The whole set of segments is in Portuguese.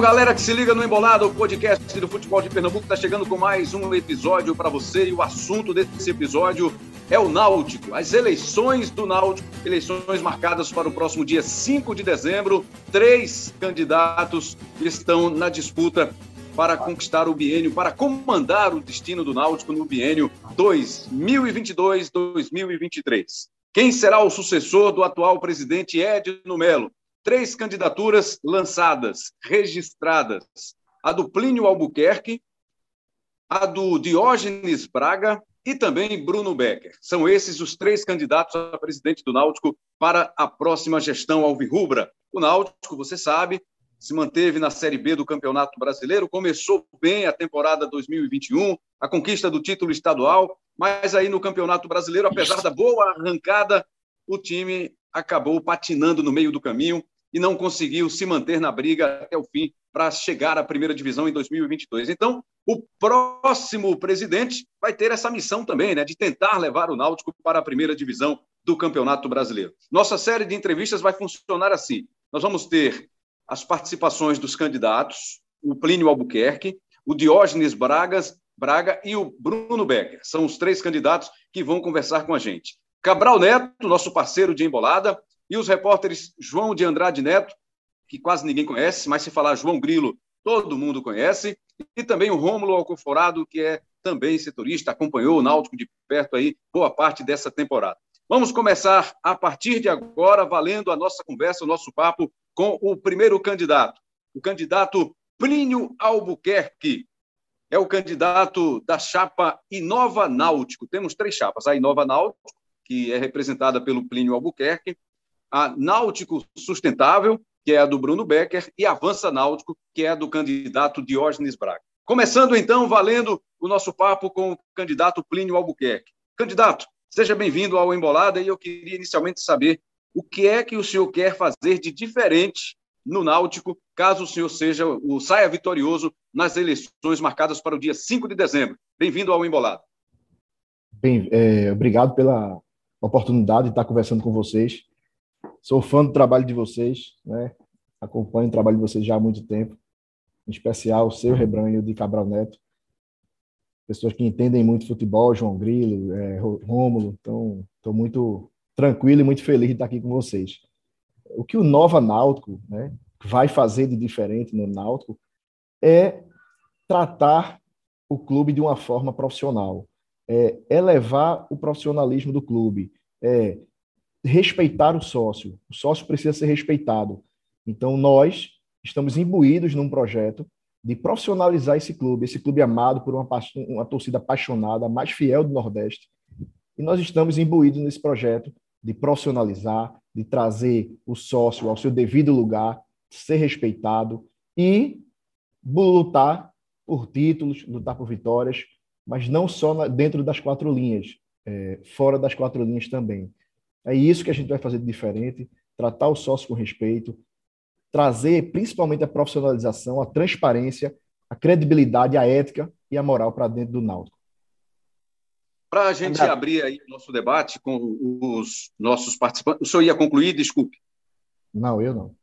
Galera que se liga no Embolado, o podcast do futebol de Pernambuco está chegando com mais um episódio para você e o assunto desse episódio é o Náutico, as eleições do Náutico, eleições marcadas para o próximo dia 5 de dezembro. Três candidatos estão na disputa para conquistar o biênio, para comandar o destino do Náutico no biênio 2022-2023. Quem será o sucessor do atual presidente Edno Melo? Três candidaturas lançadas, registradas: a do Plínio Albuquerque, a do Diógenes Braga e também Bruno Becker. São esses os três candidatos a presidente do Náutico para a próxima gestão alvirrubra. O Náutico, você sabe, se manteve na Série B do Campeonato Brasileiro, começou bem a temporada 2021, a conquista do título estadual, mas aí no Campeonato Brasileiro, apesar da boa arrancada, o time acabou patinando no meio do caminho e não conseguiu se manter na briga até o fim para chegar à primeira divisão em 2022. Então, o próximo presidente vai ter essa missão também, né, de tentar levar o Náutico para a primeira divisão do Campeonato Brasileiro. Nossa série de entrevistas vai funcionar assim: nós vamos ter as participações dos candidatos, o Plínio Albuquerque, o Diógenes Bragas, Braga e o Bruno Becker. São os três candidatos que vão conversar com a gente. Cabral Neto, nosso parceiro de embolada, e os repórteres João de Andrade Neto, que quase ninguém conhece, mas se falar João Grilo, todo mundo conhece, e também o Rômulo Alcoforado, que é também setorista, acompanhou o Náutico de perto aí boa parte dessa temporada. Vamos começar a partir de agora, valendo a nossa conversa, o nosso papo com o primeiro candidato, o candidato Plínio Albuquerque. É o candidato da chapa Inova Náutico. Temos três chapas: a Inova Náutico, que é representada pelo Plínio Albuquerque, a Náutico Sustentável, que é a do Bruno Becker, e Avança Náutico, que é a do candidato Diógenes Braga. Começando então, valendo o nosso papo com o candidato Plínio Albuquerque. Candidato, seja bem-vindo ao Embolada e eu queria inicialmente saber o que é que o senhor quer fazer de diferente no Náutico, caso o senhor seja o saia vitorioso nas eleições marcadas para o dia 5 de dezembro. Bem-vindo ao Embolado. Bem, é, obrigado pela oportunidade de estar conversando com vocês. Sou fã do trabalho de vocês, né? acompanho o trabalho de vocês já há muito tempo, em especial o seu Rebranho de Cabral Neto. Pessoas que entendem muito futebol, João Grilo, é, Rômulo, então estou muito tranquilo e muito feliz de estar aqui com vocês. O que o Nova Náutico né, vai fazer de diferente no Náutico é tratar o clube de uma forma profissional, é elevar o profissionalismo do clube, é respeitar o sócio. O sócio precisa ser respeitado. Então, nós estamos imbuídos num projeto de profissionalizar esse clube, esse clube amado por uma, uma torcida apaixonada, a mais fiel do Nordeste. E nós estamos imbuídos nesse projeto de profissionalizar, de trazer o sócio ao seu devido lugar, ser respeitado e lutar por títulos, lutar por vitórias, mas não só dentro das quatro linhas, é, fora das quatro linhas também. É isso que a gente vai fazer de diferente, tratar o sócio com respeito, trazer principalmente a profissionalização, a transparência, a credibilidade, a ética e a moral para dentro do Náutico. Para a gente André. abrir aí o nosso debate com os nossos participantes, o senhor ia concluir? Desculpe. Não, eu não.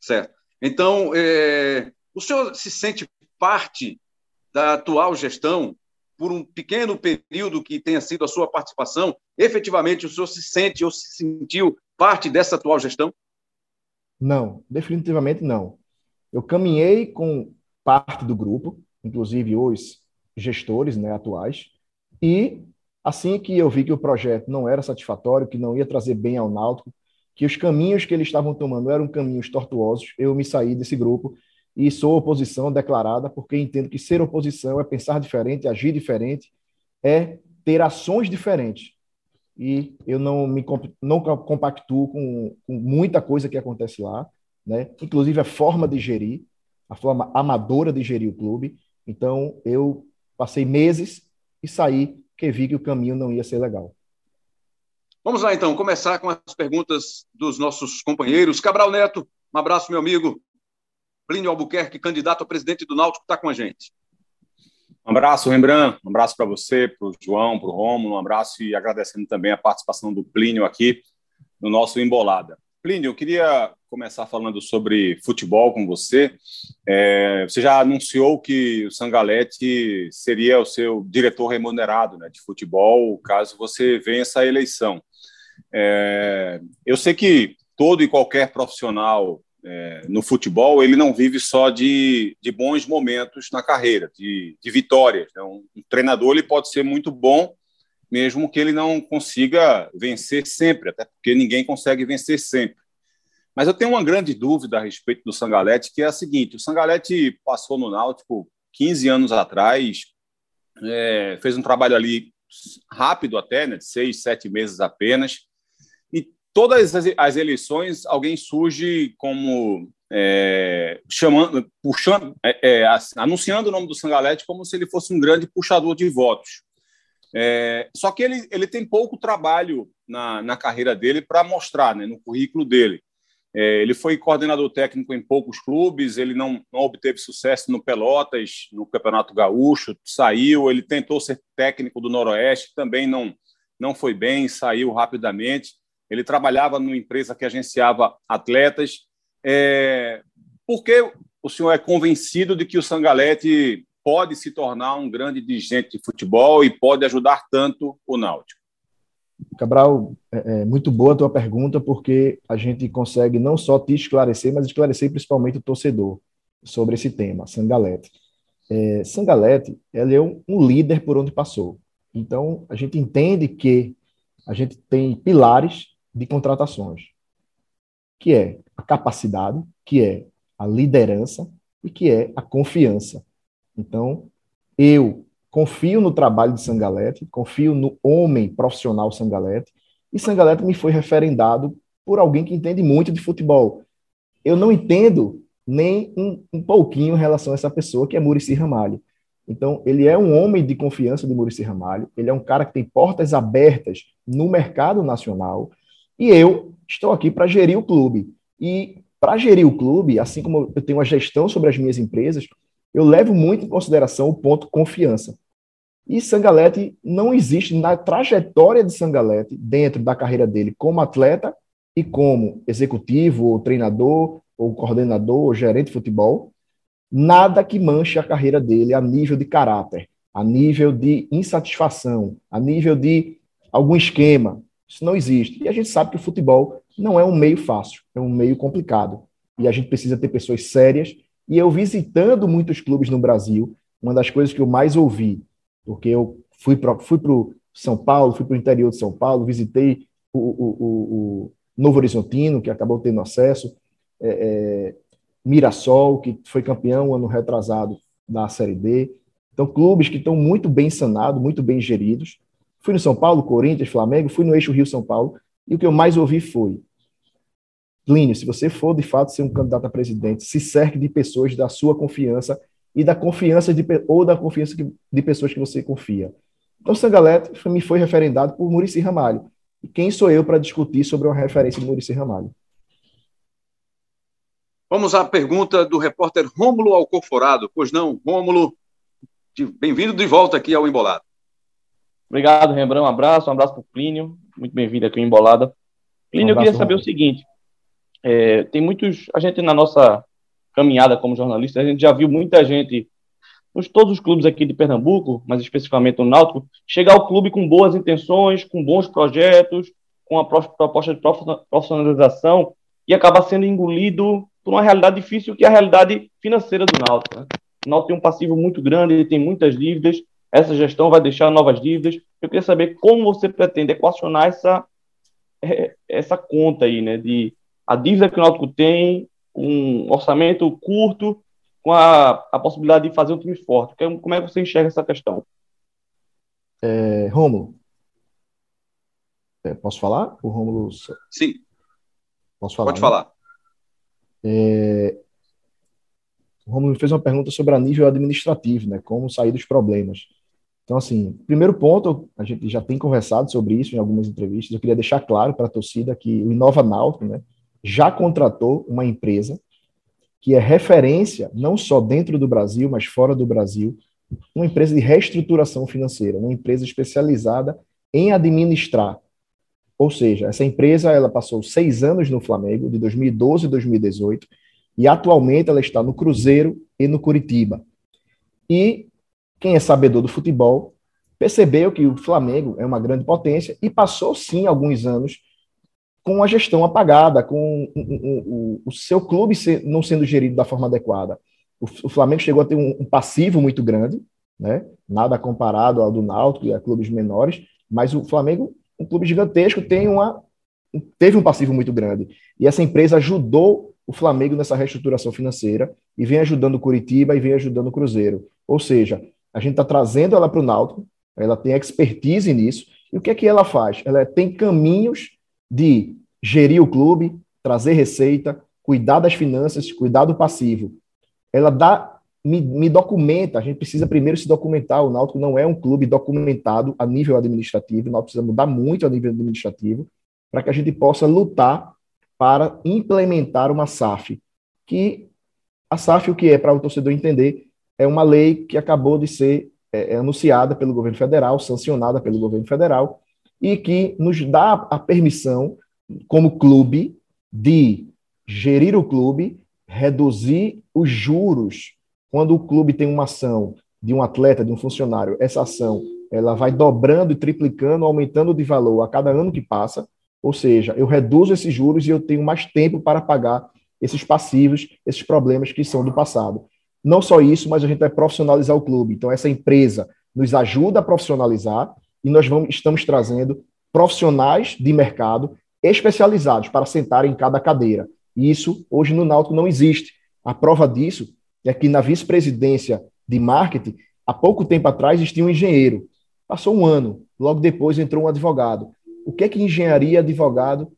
Certo. Então, é, o senhor se sente parte da atual gestão por um pequeno período que tenha sido a sua participação? Efetivamente, o senhor se sente ou se sentiu parte dessa atual gestão? Não, definitivamente não. Eu caminhei com parte do grupo, inclusive os gestores né, atuais, e assim que eu vi que o projeto não era satisfatório, que não ia trazer bem ao Náutico, que os caminhos que eles estavam tomando eram caminhos tortuosos, eu me saí desse grupo e sou oposição declarada, porque entendo que ser oposição é pensar diferente, agir diferente, é ter ações diferentes. E eu não me não compactuo com, com muita coisa que acontece lá, né? inclusive a forma de gerir, a forma amadora de gerir o clube. Então, eu passei meses e saí porque vi que o caminho não ia ser legal. Vamos lá, então, começar com as perguntas dos nossos companheiros. Cabral Neto, um abraço, meu amigo. Plínio Albuquerque, candidato a presidente do Náutico, está com a gente. Um abraço, Rembrandt. Um abraço para você, para o João, para o Romulo. Um abraço e agradecendo também a participação do Plínio aqui no nosso Embolada. Plínio, eu queria começar falando sobre futebol com você. É, você já anunciou que o Sangalete seria o seu diretor remunerado né, de futebol, caso você vença a eleição. É, eu sei que todo e qualquer profissional é, no futebol ele não vive só de, de bons momentos na carreira, de, de vitórias. Né? Um, treinador ele pode ser muito bom, mesmo que ele não consiga vencer sempre, até porque ninguém consegue vencer sempre. Mas eu tenho uma grande dúvida a respeito do Sangalete, que é a seguinte: o Sangalete passou no Náutico 15 anos atrás, é, fez um trabalho ali rápido até, né, de seis, sete meses apenas, todas as, as eleições alguém surge como é, chamando, puxando, é, é anunciando o nome do Sangalete como se ele fosse um grande puxador de votos. É, só que ele, ele tem pouco trabalho na, na carreira dele para mostrar, né, no currículo dele. É, ele foi coordenador técnico em poucos clubes, ele não, não, obteve sucesso no Pelotas, no Campeonato Gaúcho, saiu, ele tentou ser técnico do Noroeste, também não, não foi bem, saiu rapidamente. Ele trabalhava numa empresa que agenciava atletas. É, por que o senhor é convencido de que o Sangalete pode se tornar um grande dirigente de futebol e pode ajudar tanto o Náutico? Cabral, é, é muito boa a tua pergunta, porque a gente consegue não só te esclarecer, mas esclarecer principalmente o torcedor sobre esse tema, Sangalete. É, Sangalete, ele é um, um líder por onde passou. Então, a gente entende que a gente tem pilares de contratações, que é a capacidade, que é a liderança e que é a confiança. Então, eu confio no trabalho de Sangalete, confio no homem profissional Sangalete, e Sangalete me foi referendado por alguém que entende muito de futebol. Eu não entendo nem um, um pouquinho em relação a essa pessoa, que é Murici Ramalho. Então, ele é um homem de confiança de Murici Ramalho, ele é um cara que tem portas abertas no mercado nacional, e eu estou aqui para gerir o clube. E para gerir o clube, assim como eu tenho uma gestão sobre as minhas empresas, eu levo muito em consideração o ponto confiança. E Sangalete não existe na trajetória de Sangalete, dentro da carreira dele como atleta e como executivo, ou treinador, ou coordenador, ou gerente de futebol, nada que manche a carreira dele a nível de caráter, a nível de insatisfação, a nível de algum esquema. Isso não existe. E a gente sabe que o futebol não é um meio fácil, é um meio complicado. E a gente precisa ter pessoas sérias e eu visitando muitos clubes no Brasil, uma das coisas que eu mais ouvi, porque eu fui para fui o São Paulo, fui para o interior de São Paulo, visitei o, o, o, Novo Horizontino, que acabou tendo acesso, é, é, Mirassol, que foi campeão ano retrasado da Série D. Então, clubes que estão muito bem sanados, muito bem geridos. Fui no São Paulo, Corinthians, Flamengo, fui no eixo Rio-São Paulo, e o que eu mais ouvi foi Plínio, se você for de fato ser um candidato a presidente, se cerque de pessoas da sua confiança e da confiança de, ou da confiança de pessoas que você confia. Então, Sangalete me foi referendado por Murici Ramalho. E quem sou eu para discutir sobre uma referência de Murici Ramalho? Vamos à pergunta do repórter Rômulo Alcoforado. Pois não, Rômulo, bem-vindo de volta aqui ao Embolado. Obrigado, Rembrandt. Um abraço, um abraço para o Plínio. Muito bem-vindo aqui ao Embolada. Plínio, um eu queria saber o seguinte: é, tem muitos. A gente, na nossa caminhada como jornalista, a gente já viu muita gente, nos todos os clubes aqui de Pernambuco, mas especificamente no Náutico, chegar ao clube com boas intenções, com bons projetos, com a proposta de profissionalização e acabar sendo engolido por uma realidade difícil, que é a realidade financeira do Náutico. Né? O Náutico tem um passivo muito grande, ele tem muitas dívidas, essa gestão vai deixar novas dívidas. Eu queria saber como você pretende equacionar essa, é, essa conta aí, né, de a dívida que o Náutico tem, um orçamento curto, com a, a possibilidade de fazer um time forte. Como é que você enxerga essa questão? É, Rômulo, é, posso falar? O Rômulo... Sim. Posso falar? Pode né? falar. É, o Romulo fez uma pergunta sobre a nível administrativo, né? Como sair dos problemas. Então, assim, primeiro ponto, a gente já tem conversado sobre isso em algumas entrevistas. Eu queria deixar claro para a torcida que o Inova Náutico, né? já contratou uma empresa que é referência não só dentro do Brasil, mas fora do Brasil, uma empresa de reestruturação financeira, uma empresa especializada em administrar Ou seja, essa empresa ela passou seis anos no Flamengo, de 2012 a 2018, e atualmente ela está no Cruzeiro e no Curitiba. E quem é sabedor do futebol percebeu que o Flamengo é uma grande potência e passou sim alguns anos com a gestão apagada, com o, o, o seu clube não sendo gerido da forma adequada. O, o Flamengo chegou a ter um, um, passivo muito grande, né? nada comparado ao do Náutico e a clubes menores, mas o Flamengo, um clube gigantesco, tem uma, teve um passivo muito grande. E essa empresa ajudou o Flamengo nessa reestruturação financeira e vem ajudando o Curitiba e vem ajudando o Cruzeiro. Ou seja, a gente está trazendo ela para o Náutico, ela tem expertise nisso, e o que é que ela faz? Ela tem caminhos de gerir o clube, trazer receita, cuidar das finanças, cuidar do passivo. Ela dá, me, me documenta, a gente precisa primeiro se documentar, o Náutico não é um clube documentado a nível administrativo, o Náutico precisa mudar muito a nível administrativo, para que a gente possa lutar para implementar uma SAF, que a SAF, o que é, para o torcedor entender, é uma lei que acabou de ser é, é, anunciada pelo governo federal, sancionada pelo governo federal, e que nos dá a permissão, como clube, de gerir o clube, reduzir os juros. Quando o clube tem uma ação de um atleta, de um funcionário, essa ação ela vai dobrando e triplicando, aumentando de valor a cada ano que passa. Ou seja, eu reduzo esses juros e eu tenho mais tempo para pagar esses passivos, esses problemas que são do passado. Não só isso, mas a gente vai profissionalizar o clube. Então, essa empresa nos ajuda a profissionalizar e nós vamos, estamos trazendo profissionais de mercado especializados para sentar em cada cadeira. E isso, hoje, no Náutico não existe. A prova disso é que na vice-presidência de marketing, há pouco tempo atrás, existia um engenheiro. Passou um ano, logo depois entrou um advogado. O que é que engenharia e advogado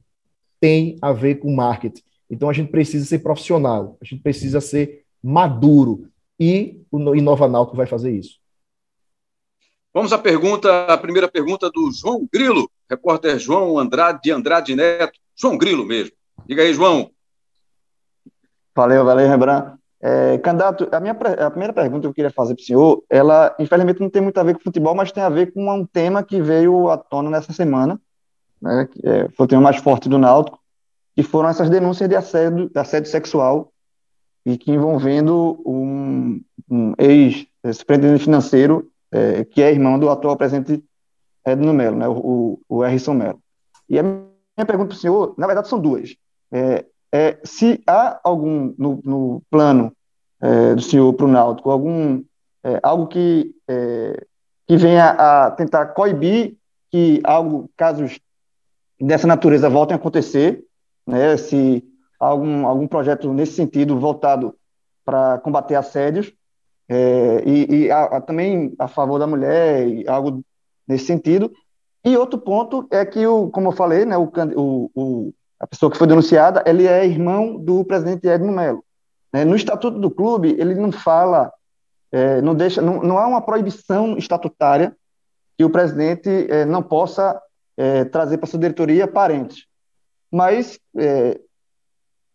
tem a ver com marketing? Então, a gente precisa ser profissional, a gente precisa ser maduro. E o Inova Náutico vai fazer isso. Vamos à pergunta, a primeira pergunta do João Grilo, repórter João Andrade de Andrade Neto. João Grilo mesmo. Diga aí, João. Valeu, valeu, Rembrandt. É, candidato, a, minha, a primeira pergunta que eu queria fazer para o senhor, ela infelizmente não tem muito a ver com futebol, mas tem a ver com um tema que veio à tona nessa semana, né, que é, foi o tema mais forte do Náutico, que foram essas denúncias de assédio, de assédio sexual e que envolvendo um, um ex-superintendente financeiro, é, que é irmão do atual presidente Edno Melo, né, o, o Harrison Melo. E a minha pergunta para o senhor, na verdade, são duas. É, é, se há algum no, no plano do senhor para o Náutico, algum, algo que, que venha a tentar coibir que algo, casos dessa natureza voltem a acontecer, né, se algum, algum projeto nesse sentido voltado para combater assédios é, e, e a, a, também a favor da mulher, e algo nesse sentido. E outro ponto é que, o, como eu falei, né, o, o, a pessoa que foi denunciada, ele é irmão do presidente Edmo Melo. Né? No estatuto do clube, ele não fala, é, não deixa, não, não há uma proibição estatutária que o presidente é, não possa é, trazer para sua diretoria parentes. Mas é,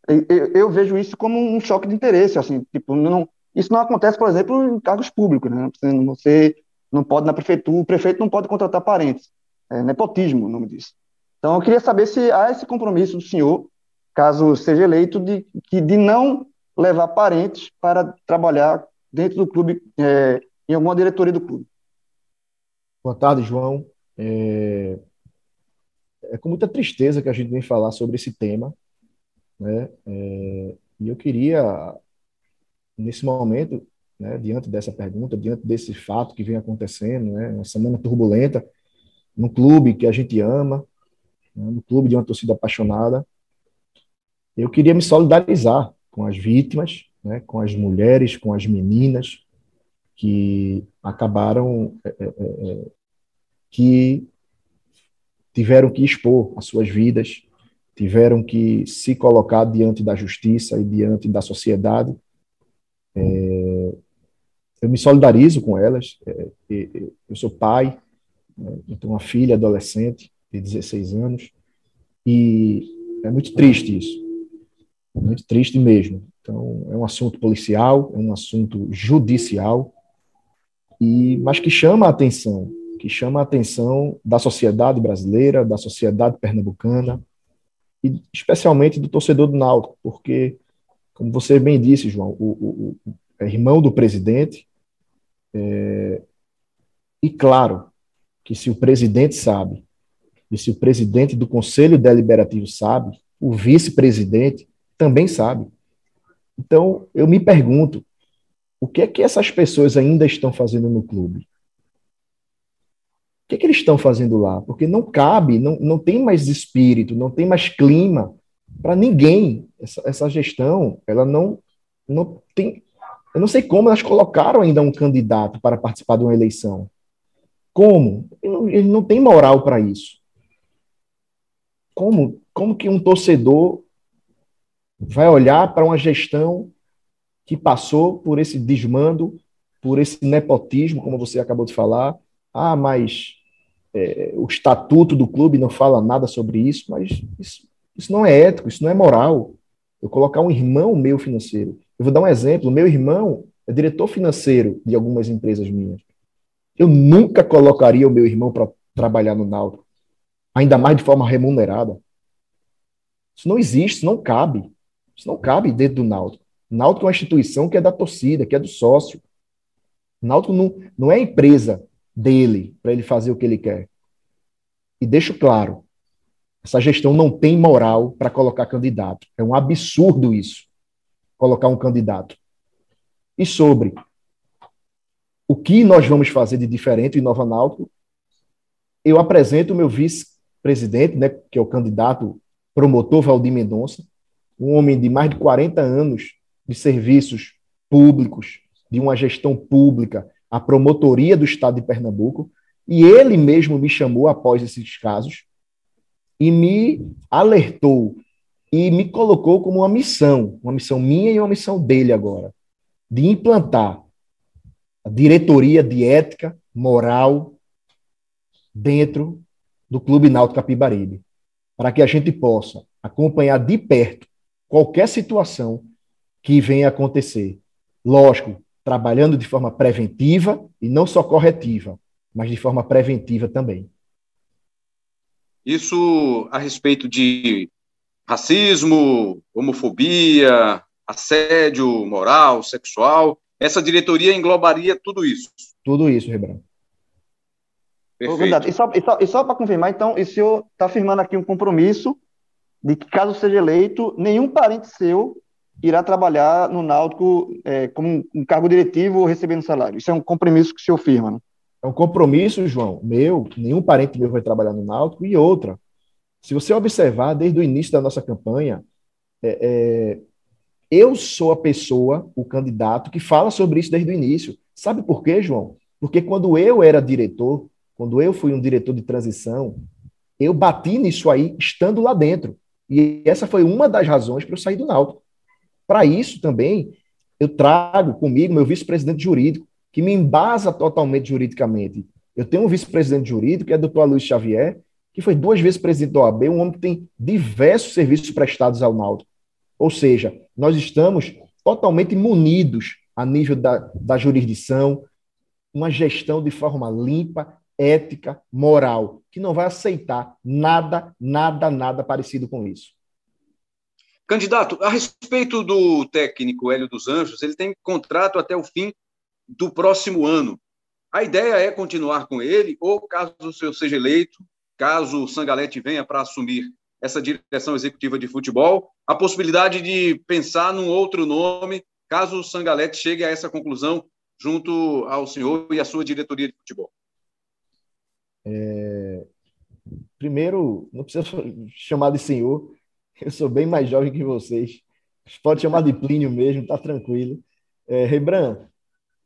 eu, eu, vejo isso como um choque de interesse, assim, tipo, não, isso não acontece, por exemplo, em cargos públicos, né? Você não pode na prefeitura, o prefeito não pode contratar parentes, é nepotismo o nome disso. Então, eu queria saber se há esse compromisso do senhor, caso seja eleito, de, de não levar parentes para trabalhar dentro do clube, é, em alguma diretoria do clube. Boa tarde, João. É... é com muita tristeza que a gente vem falar sobre esse tema, né? É, e eu queria, nesse momento, né, diante dessa pergunta, diante desse fato que vem acontecendo, né, uma semana turbulenta, no clube que a gente ama, né, no clube de uma torcida apaixonada, eu queria me solidarizar com as vítimas, né, com as mulheres, com as meninas que acabaram, é, é, é, é que tiveram que expor as suas vidas tiveram que se colocar diante da justiça e diante da sociedade. É, eu me solidarizo com elas. É, eu sou pai, né, eu tenho uma filha adolescente de 16 anos, e é muito triste isso. É muito triste mesmo. Então, é um assunto policial, é um assunto judicial, e mas que chama a atenção, que chama a atenção da sociedade brasileira, da sociedade pernambucana e especialmente do torcedor do Náutico, porque, como você bem disse, João, o, o, o é irmão do presidente, é, e claro que se o presidente sabe, e se o presidente do Conselho Deliberativo sabe, o vice-presidente também sabe. Então, eu me pergunto, o que é que essas pessoas ainda estão fazendo no clube? O que, é que eles estão fazendo lá? Porque não cabe, não, não tem mais espírito, não tem mais clima para ninguém. Essa, essa gestão, ela não, não tem. Eu não sei como elas colocaram ainda um candidato para participar de uma eleição. Como? Ele não tem moral para isso. Como, como que um torcedor vai olhar para uma gestão que passou por esse desmando, por esse nepotismo, como você acabou de falar, ah, mas é, o estatuto do clube não fala nada sobre isso, mas isso, isso não é ético, isso não é moral. Eu colocar um irmão meu financeiro. Eu vou dar um exemplo: meu irmão é diretor financeiro de algumas empresas minhas. Eu nunca colocaria o meu irmão para trabalhar no Náutico, ainda mais de forma remunerada. Isso não existe, isso não cabe. Isso não cabe dentro do Náutico. O Náutico é uma instituição que é da torcida, que é do sócio. O Náutico não, não é empresa dele para ele fazer o que ele quer. E deixo claro, essa gestão não tem moral para colocar candidato. É um absurdo isso, colocar um candidato. E sobre o que nós vamos fazer de diferente em Nova Náutico, eu apresento o meu vice-presidente, né, que é o candidato promotor Valdir Mendonça, um homem de mais de 40 anos de serviços públicos, de uma gestão pública, a promotoria do Estado de Pernambuco, e ele mesmo me chamou após esses casos e me alertou e me colocou como uma missão, uma missão minha e uma missão dele agora, de implantar a diretoria de ética, moral dentro do Clube Náutico Capibaribe, para que a gente possa acompanhar de perto qualquer situação que venha acontecer. Lógico, trabalhando de forma preventiva e não só corretiva, mas de forma preventiva também. Isso a respeito de racismo, homofobia, assédio moral, sexual. Essa diretoria englobaria tudo isso. Tudo isso, Rebrão. Perfeito. E só, e só, e só para confirmar, então, o senhor está afirmando aqui um compromisso de que, caso seja eleito, nenhum parente seu irá trabalhar no Náutico é, como um cargo diretivo ou recebendo salário. Isso é um compromisso que o senhor firma, né? É um compromisso, João, meu, nenhum parente meu vai trabalhar no Náutico. E outra, se você observar, desde o início da nossa campanha, é, é, eu sou a pessoa, o candidato, que fala sobre isso desde o início. Sabe por quê, João? Porque quando eu era diretor, quando eu fui um diretor de transição, eu bati nisso aí estando lá dentro. E essa foi uma das razões para eu sair do Náutico. Para isso também, eu trago comigo meu vice-presidente jurídico, que me embasa totalmente juridicamente. Eu tenho um vice-presidente jurídico, que é o doutor Luiz Xavier, que foi duas vezes presidente da OAB, um homem que tem diversos serviços prestados ao Náutico. Ou seja, nós estamos totalmente munidos a nível da, da jurisdição, uma gestão de forma limpa, ética, moral, que não vai aceitar nada, nada, nada parecido com isso. Candidato, a respeito do técnico Hélio dos Anjos, ele tem contrato até o fim do próximo ano. A ideia é continuar com ele, ou caso o senhor seja eleito, caso o Sangalete venha para assumir essa direção executiva de futebol, a possibilidade de pensar num outro nome, caso o Sangalete chegue a essa conclusão junto ao senhor e à sua diretoria de futebol. É... Primeiro, não precisa chamar de senhor, eu sou bem mais jovem que vocês. Pode chamar de Plínio mesmo, tá tranquilo. É, Rebran,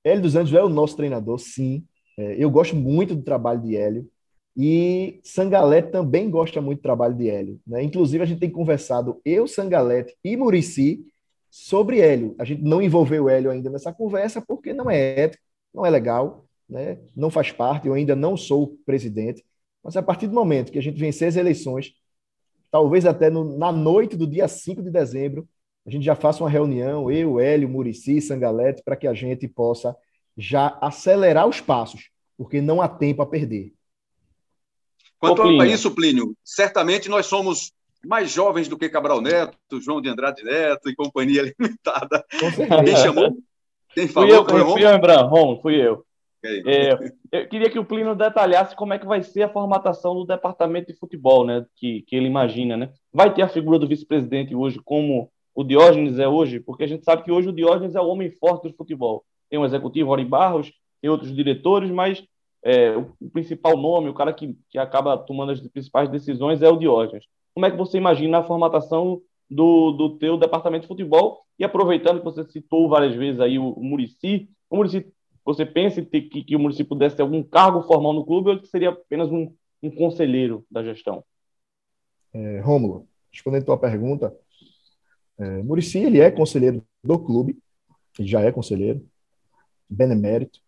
Hélio dos Anjos é o nosso treinador, sim. É, eu gosto muito do trabalho de Hélio. E Sangalete também gosta muito do trabalho de Hélio. Né? Inclusive, a gente tem conversado, eu, Sangalete e Murici, sobre Hélio. A gente não envolveu Hélio ainda nessa conversa porque não é ético, não é legal, né? não faz parte. Eu ainda não sou presidente. Mas a partir do momento que a gente vencer as eleições, talvez até no, na noite do dia 5 de dezembro, a gente já faça uma reunião, eu, Hélio, Murici, Sangalete, para que a gente possa já acelerar os passos. porque não há tempo a perder. Quanto a isso, Plínio, certamente nós somos mais jovens do que Cabral Neto, João de Andrade Neto e companhia limitada. Quem chamou? Quem falou? Fui eu, foi fui eu, Ron, fui eu. É, eu queria que o Plínio detalhasse como é que vai ser a formatação do departamento de futebol, né? Que, que ele imagina, né? Vai ter a figura do vice-presidente hoje, como o Diógenes é hoje, porque a gente sabe que hoje o Diógenes é o homem forte do futebol. Tem um executivo, Ori Barros, tem outros diretores, mas é, o, o, principal nome, o cara que, que acaba tomando as principais decisões é o Diógenes. Como é que você imagina a formatação do, do teu departamento de futebol? E aproveitando que você citou várias vezes aí o, o Murici, o Murici você pensa que, que, o município pudesse ter algum cargo formal no clube ou que seria apenas um, um conselheiro da gestão? É, Rômulo, respondendo a tua pergunta, é, Murici ele é conselheiro do clube, ele já é conselheiro, benemérito,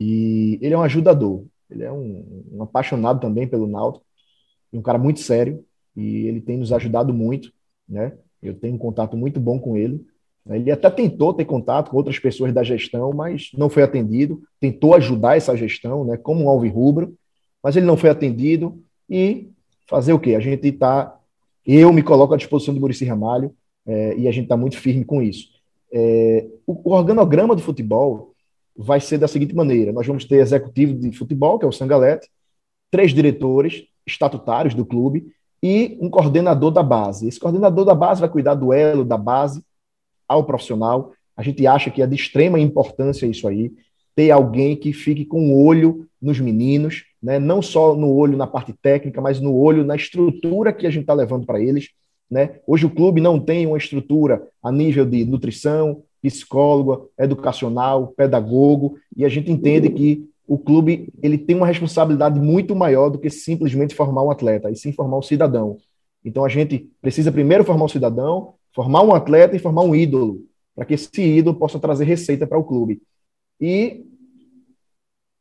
e ele é um ajudador, ele é um, um apaixonado também pelo Náutico, um cara muito sério, e ele tem nos ajudado muito, né? Eu tenho um contato muito bom com ele, ele até tentou ter contato com outras pessoas da gestão, mas não foi atendido. Tentou ajudar essa gestão, né, como um alvirrubro, mas ele não foi atendido. E fazer o quê? A gente está. Eu me coloco à disposição do Murici Ramalho é, e a gente está muito firme com isso. É, o, o organograma do futebol vai ser da seguinte maneira: nós vamos ter executivo de futebol, que é o Sangalete, três diretores estatutários do clube e um coordenador da base. Esse coordenador da base vai cuidar do elo da base ao profissional. A gente acha que é de extrema importância isso aí, ter alguém que fique com o olho nos meninos, né? não só no olho na parte técnica, mas no olho na estrutura que a gente está levando para eles. Né? Hoje o clube não tem uma estrutura a nível de nutrição, psicólogo, educacional, pedagogo, e a gente entende que o clube ele tem uma responsabilidade muito maior do que simplesmente formar um atleta, e sim formar um cidadão. Então a gente precisa primeiro formar um cidadão, formar um atleta e formar um ídolo, para que esse ídolo possa trazer receita para o clube. E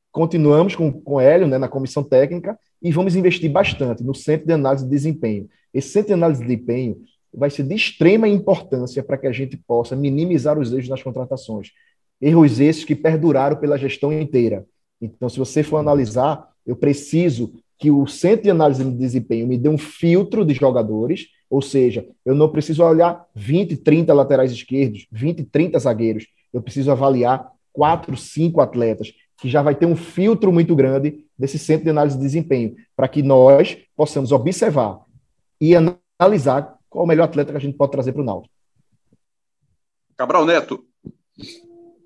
continuamos com, com o Hélio né, na comissão técnica e vamos investir bastante no centro de análise de desempenho. Esse centro de análise de desempenho vai ser de extrema importância para que a gente possa minimizar os erros nas contratações. Erros esses que perduraram pela gestão inteira. Então, se você for analisar, eu preciso que o centro de análise de desempenho me dê um filtro de jogadores ou seja, eu não preciso olhar 20, 30 laterais esquerdos, 20, 30 zagueiros. Eu preciso avaliar quatro, cinco atletas, que já vai ter um filtro muito grande desse centro de análise de desempenho, para que nós possamos observar e analisar qual o melhor atleta que a gente pode trazer para o Náutico. Cabral Neto.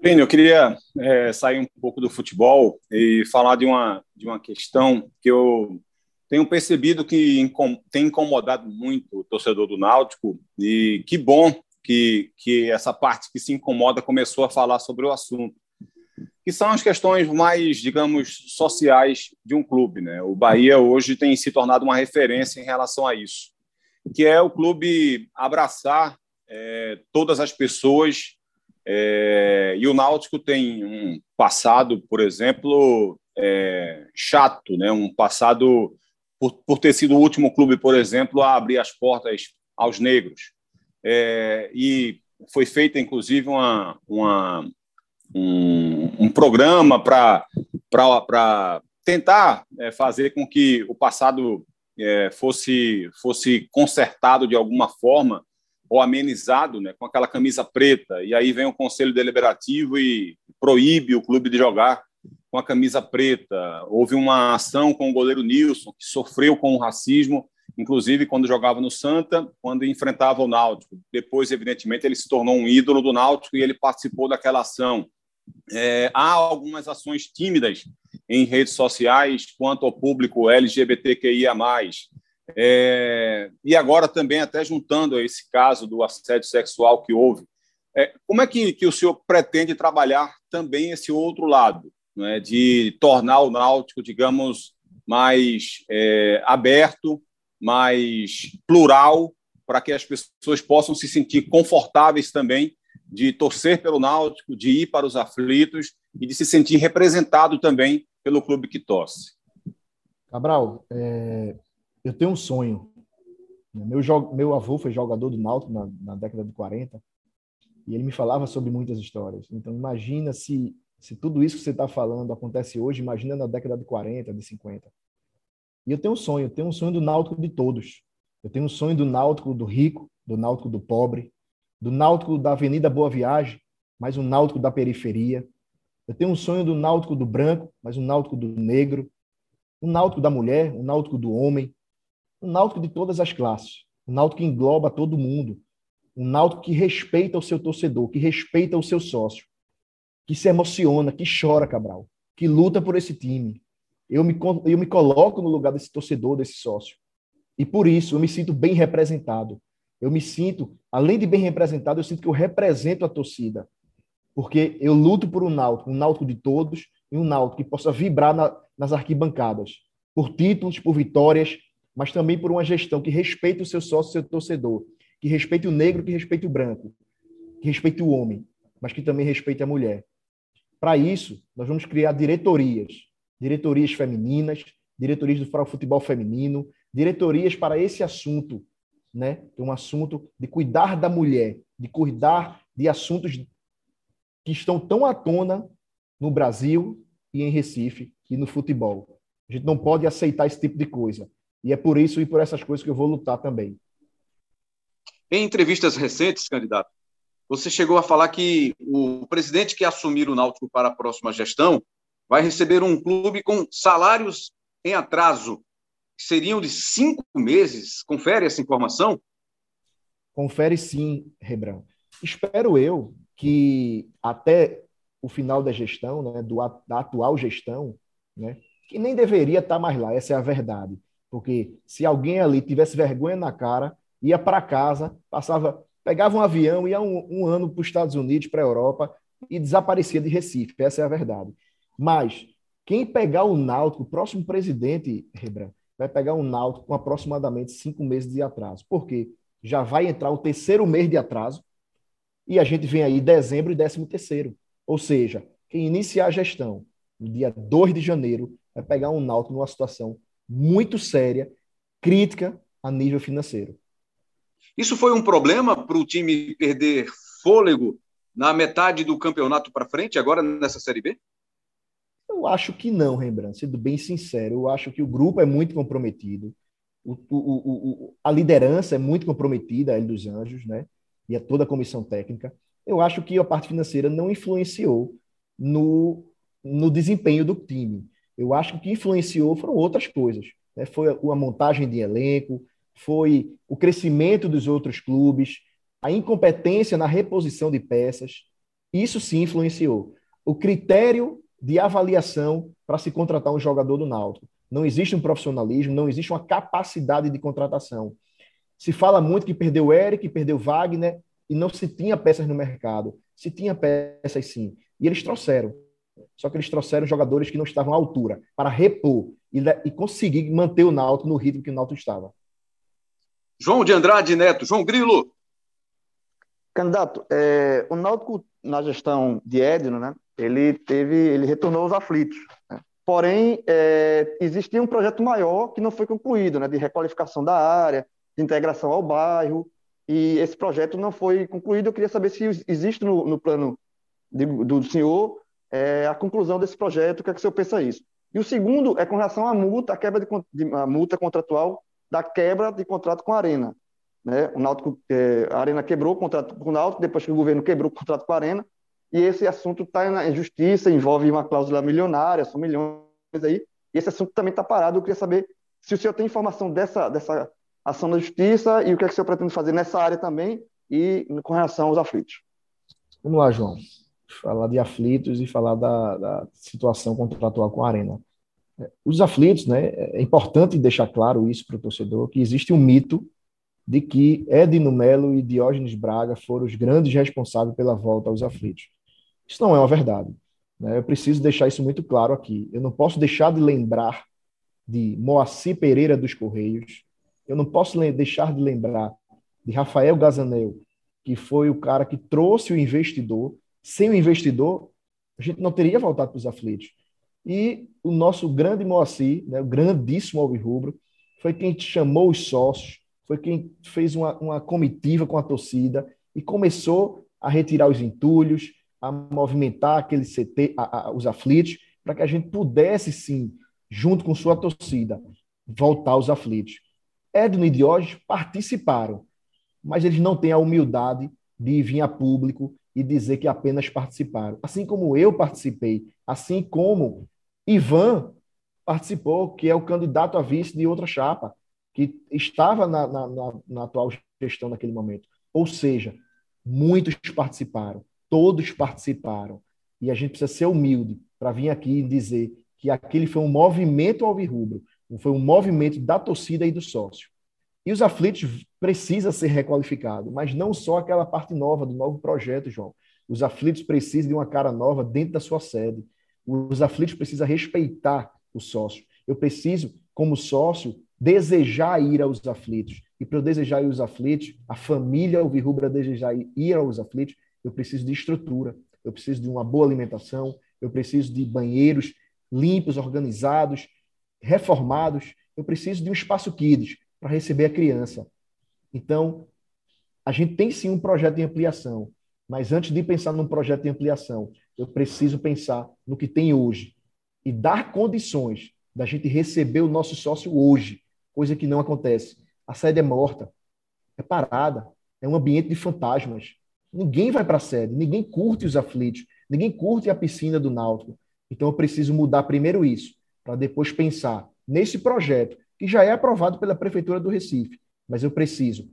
Plínio, eu queria é, sair um pouco do futebol e falar de uma, de uma questão que eu tenho percebido que tem incomodado muito o torcedor do Náutico e que bom que, que essa parte que se incomoda começou a falar sobre o assunto, que são as questões mais, digamos, sociais de um clube. Né? O Bahia hoje tem se tornado uma referência em relação a isso, que é o clube abraçar é, todas as pessoas é, e o Náutico tem um passado, por exemplo, é, chato, né? um passado por, por ter sido o último clube, por exemplo, a abrir as portas aos negros. É, e foi feita, inclusive, uma, uma um, um, programa para tentar é, fazer com que o passado é, fosse, fosse consertado de alguma forma ou amenizado né, com aquela camisa preta. E aí vem o Conselho Deliberativo e proíbe o clube de jogar com a camisa preta. Houve uma ação com o goleiro Nilson, que sofreu com o racismo, inclusive quando jogava no Santa, quando enfrentava o Náutico. Depois, evidentemente, ele se tornou um ídolo do Náutico e ele participou daquela ação. É, há algumas ações tímidas em redes sociais quanto ao público LGBTQIA. É, e agora também, até juntando esse caso do assédio sexual que houve, é, como é que, que o senhor pretende trabalhar também esse outro lado? Né, de tornar o Náutico, digamos, mais é, aberto, mais plural, para que as pessoas possam se sentir confortáveis também de torcer pelo Náutico, de ir para os aflitos e de se sentir representado também pelo clube que torce. Cabral, é, eu tenho um sonho. Meu, meu avô foi jogador do Náutico na, na década de 40 e ele me falava sobre muitas histórias. Então, imagina se Se tudo isso que você está falando acontece hoje, imagina na década de 40, de 50. E eu tenho um sonho, eu tenho um sonho do náutico de todos. Eu tenho um sonho do náutico do rico, do náutico do pobre, do náutico da Avenida Boa Viagem, mas um náutico da periferia. Eu tenho um sonho do náutico do branco, mas um náutico do negro, um náutico da mulher, um náutico do homem, um náutico de todas as classes, um náutico que engloba todo mundo, um náutico que respeita o seu torcedor, que respeita o seu sócio, que se emociona, que chora, Cabral, que luta por esse time. Eu me, eu me coloco no lugar desse torcedor, desse sócio. E por isso eu me sinto bem representado. Eu me sinto, além de bem representado, eu sinto que eu represento a torcida. Porque eu luto por um náutico, um náutico de todos, e um náutico que possa vibrar na, nas arquibancadas. Por títulos, por vitórias, mas também por uma gestão que respeite o seu sócio, seu torcedor, que respeite o negro, que respeite o branco, que respeite o homem, mas que também respeite a mulher. Para isso, nós vamos criar diretorias, diretorias femininas, diretorias do futebol feminino, diretorias para esse assunto, né? É um assunto de cuidar da mulher, de cuidar de assuntos que estão tão à tona no Brasil e em Recife e no futebol. A gente não pode aceitar esse tipo de coisa. E é por isso e por essas coisas que eu vou lutar também. Em entrevistas recentes, candidato, você chegou a falar que o presidente que assumir o Náutico para a próxima gestão vai receber um clube com salários em atraso, que seriam de cinco meses. Confere essa informação? Confere sim, Rebrão. Espero eu que até o final da gestão, né, do, da atual gestão, né, que nem deveria estar mais lá, essa é a verdade. Porque se alguém ali tivesse vergonha na cara, ia para casa, passava, pegava um avião, ia um, um ano para os Estados Unidos, para a Europa e desaparecia de Recife. Essa é a verdade. Mas quem pegar o Náutico, o próximo presidente, Rebran, vai pegar um Náutico com aproximadamente cinco meses de atraso. Por quê? Já vai entrar o terceiro mês de atraso e a gente vem aí dezembro e décimo terceiro. Ou seja, quem iniciar a gestão no dia 2 de janeiro vai pegar um Náutico numa situação muito séria, crítica a nível financeiro. Isso foi um problema para o time perder fôlego na metade do campeonato para frente, agora nessa Série B? Eu acho que não, Rembrandt, sendo bem sincero. Eu acho que o grupo é muito comprometido, o, o, o, a liderança é muito comprometida, a L dos Anjos, né? E a toda a comissão técnica. Eu acho que a parte financeira não influenciou no, no desempenho do time. Eu acho que o que influenciou foram outras coisas. Né? Foi a montagem de elenco, foi o crescimento dos outros clubes, a incompetência na reposição de peças. Isso sim influenciou. O critério de avaliação para se contratar um jogador do Náutico. Não existe um profissionalismo, não existe uma capacidade de contratação. Se fala muito que perdeu Eric, perdeu Wagner, e não se tinha peças no mercado. Se tinha peças, sim. E eles trouxeram. Só que eles trouxeram jogadores que não estavam à altura para repor e, e conseguir manter o Náutico no ritmo que o Náutico estava. João de Andrade Neto, João Grilo. Candidato, é, o Náutico na gestão de Edno, né, ele teve, ele retornou aos aflitos. Né? Porém, é, existia um projeto maior que não foi concluído, né, de requalificação da área, de integração ao bairro, e esse projeto não foi concluído. Eu queria saber se existe no, no plano de, do senhor é, a conclusão desse projeto, o que é que o senhor pensa isso? E o segundo é com relação à multa, a quebra de, de multa contratual da quebra de contrato com a Arena. Né? O Náutico, é, a Arena quebrou o contrato com o Náutico, depois que o governo quebrou o contrato com a Arena, e esse assunto está em justiça, envolve uma cláusula milionária, são milhões aí, e esse assunto também está parado. Eu queria saber se o senhor tem informação dessa, dessa ação da justiça e o que, é que o senhor pretende fazer nessa área também e com relação aos aflitos. Vamos lá, João falar de aflitos e falar da, da situação contratual com a Arena. Os aflitos, né, é importante deixar claro isso para o torcedor, que existe um mito de que Edno Melo e Diógenes Braga foram os grandes responsáveis pela volta aos aflitos. Isso não é uma verdade. Né? Eu preciso deixar isso muito claro aqui. Eu não posso deixar de lembrar de Moacir Pereira dos Correios, eu não posso deixar de lembrar de Rafael Gazanel, que foi o cara que trouxe o investidor sem o investidor, a gente não teria voltado para os aflitos. E o nosso grande Moacir, né, o grandíssimo Alvirrubro, foi quem chamou os sócios, foi quem fez uma, uma comitiva com a torcida e começou a retirar os entulhos, a movimentar aquele CT, a, a, os aflitos, para que a gente pudesse, sim, junto com sua torcida, voltar aos aflitos. Edno e Diógenes participaram, mas eles não têm a humildade de vir a público e dizer que apenas participaram. Assim como eu participei, assim como Ivan participou, que é o candidato a vice de outra chapa, que estava na, na, na, na atual gestão naquele momento. Ou seja, muitos participaram, todos participaram. E a gente precisa ser humilde para vir aqui e dizer que aquele foi um movimento alvirrubro, foi um movimento da torcida e do sócio. E os aflitos precisa ser requalificado, mas não só aquela parte nova do novo projeto, João. Os aflitos precisam de uma cara nova dentro da sua sede. Os aflitos precisam respeitar o sócio. Eu preciso, como sócio, desejar ir aos aflitos. E para eu desejar ir aos aflitos, a família Alvirrubra desejar ir aos aflitos, eu preciso de estrutura, eu preciso de uma boa alimentação, eu preciso de banheiros limpos, organizados, reformados, eu preciso de um espaço kids para receber a criança. Então, a gente tem sim um projeto de ampliação, mas antes de pensar num projeto de ampliação, eu preciso pensar no que tem hoje e dar condições da gente receber o nosso sócio hoje, coisa que não acontece. A sede é morta, é parada, é um ambiente de fantasmas. Ninguém vai para a sede, ninguém curte os aflitos, ninguém curte a piscina do Náutico. Então eu preciso mudar primeiro isso, para depois pensar nesse projeto, que já é aprovado pela Prefeitura do Recife, mas eu preciso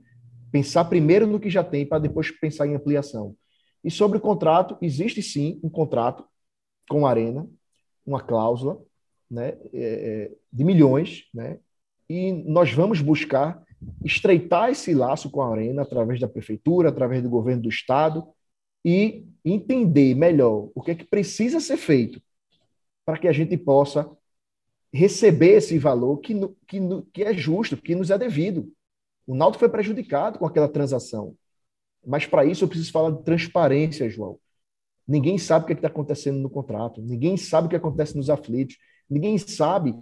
pensar primeiro no que já tem, para depois pensar em ampliação. E sobre o contrato, existe sim um contrato com a Arena, uma cláusula né, é, é, de milhões, né, e nós vamos buscar estreitar esse laço com a Arena através da prefeitura, através do governo do estado e entender melhor o que é que precisa ser feito para que a gente possa receber esse valor que, que, que é justo, que nos é devido. O Náutico foi prejudicado com aquela transação. Mas para isso eu preciso falar de transparência, João. Ninguém sabe o que é está acontecendo no contrato, ninguém sabe o que acontece nos aflitos, ninguém sabe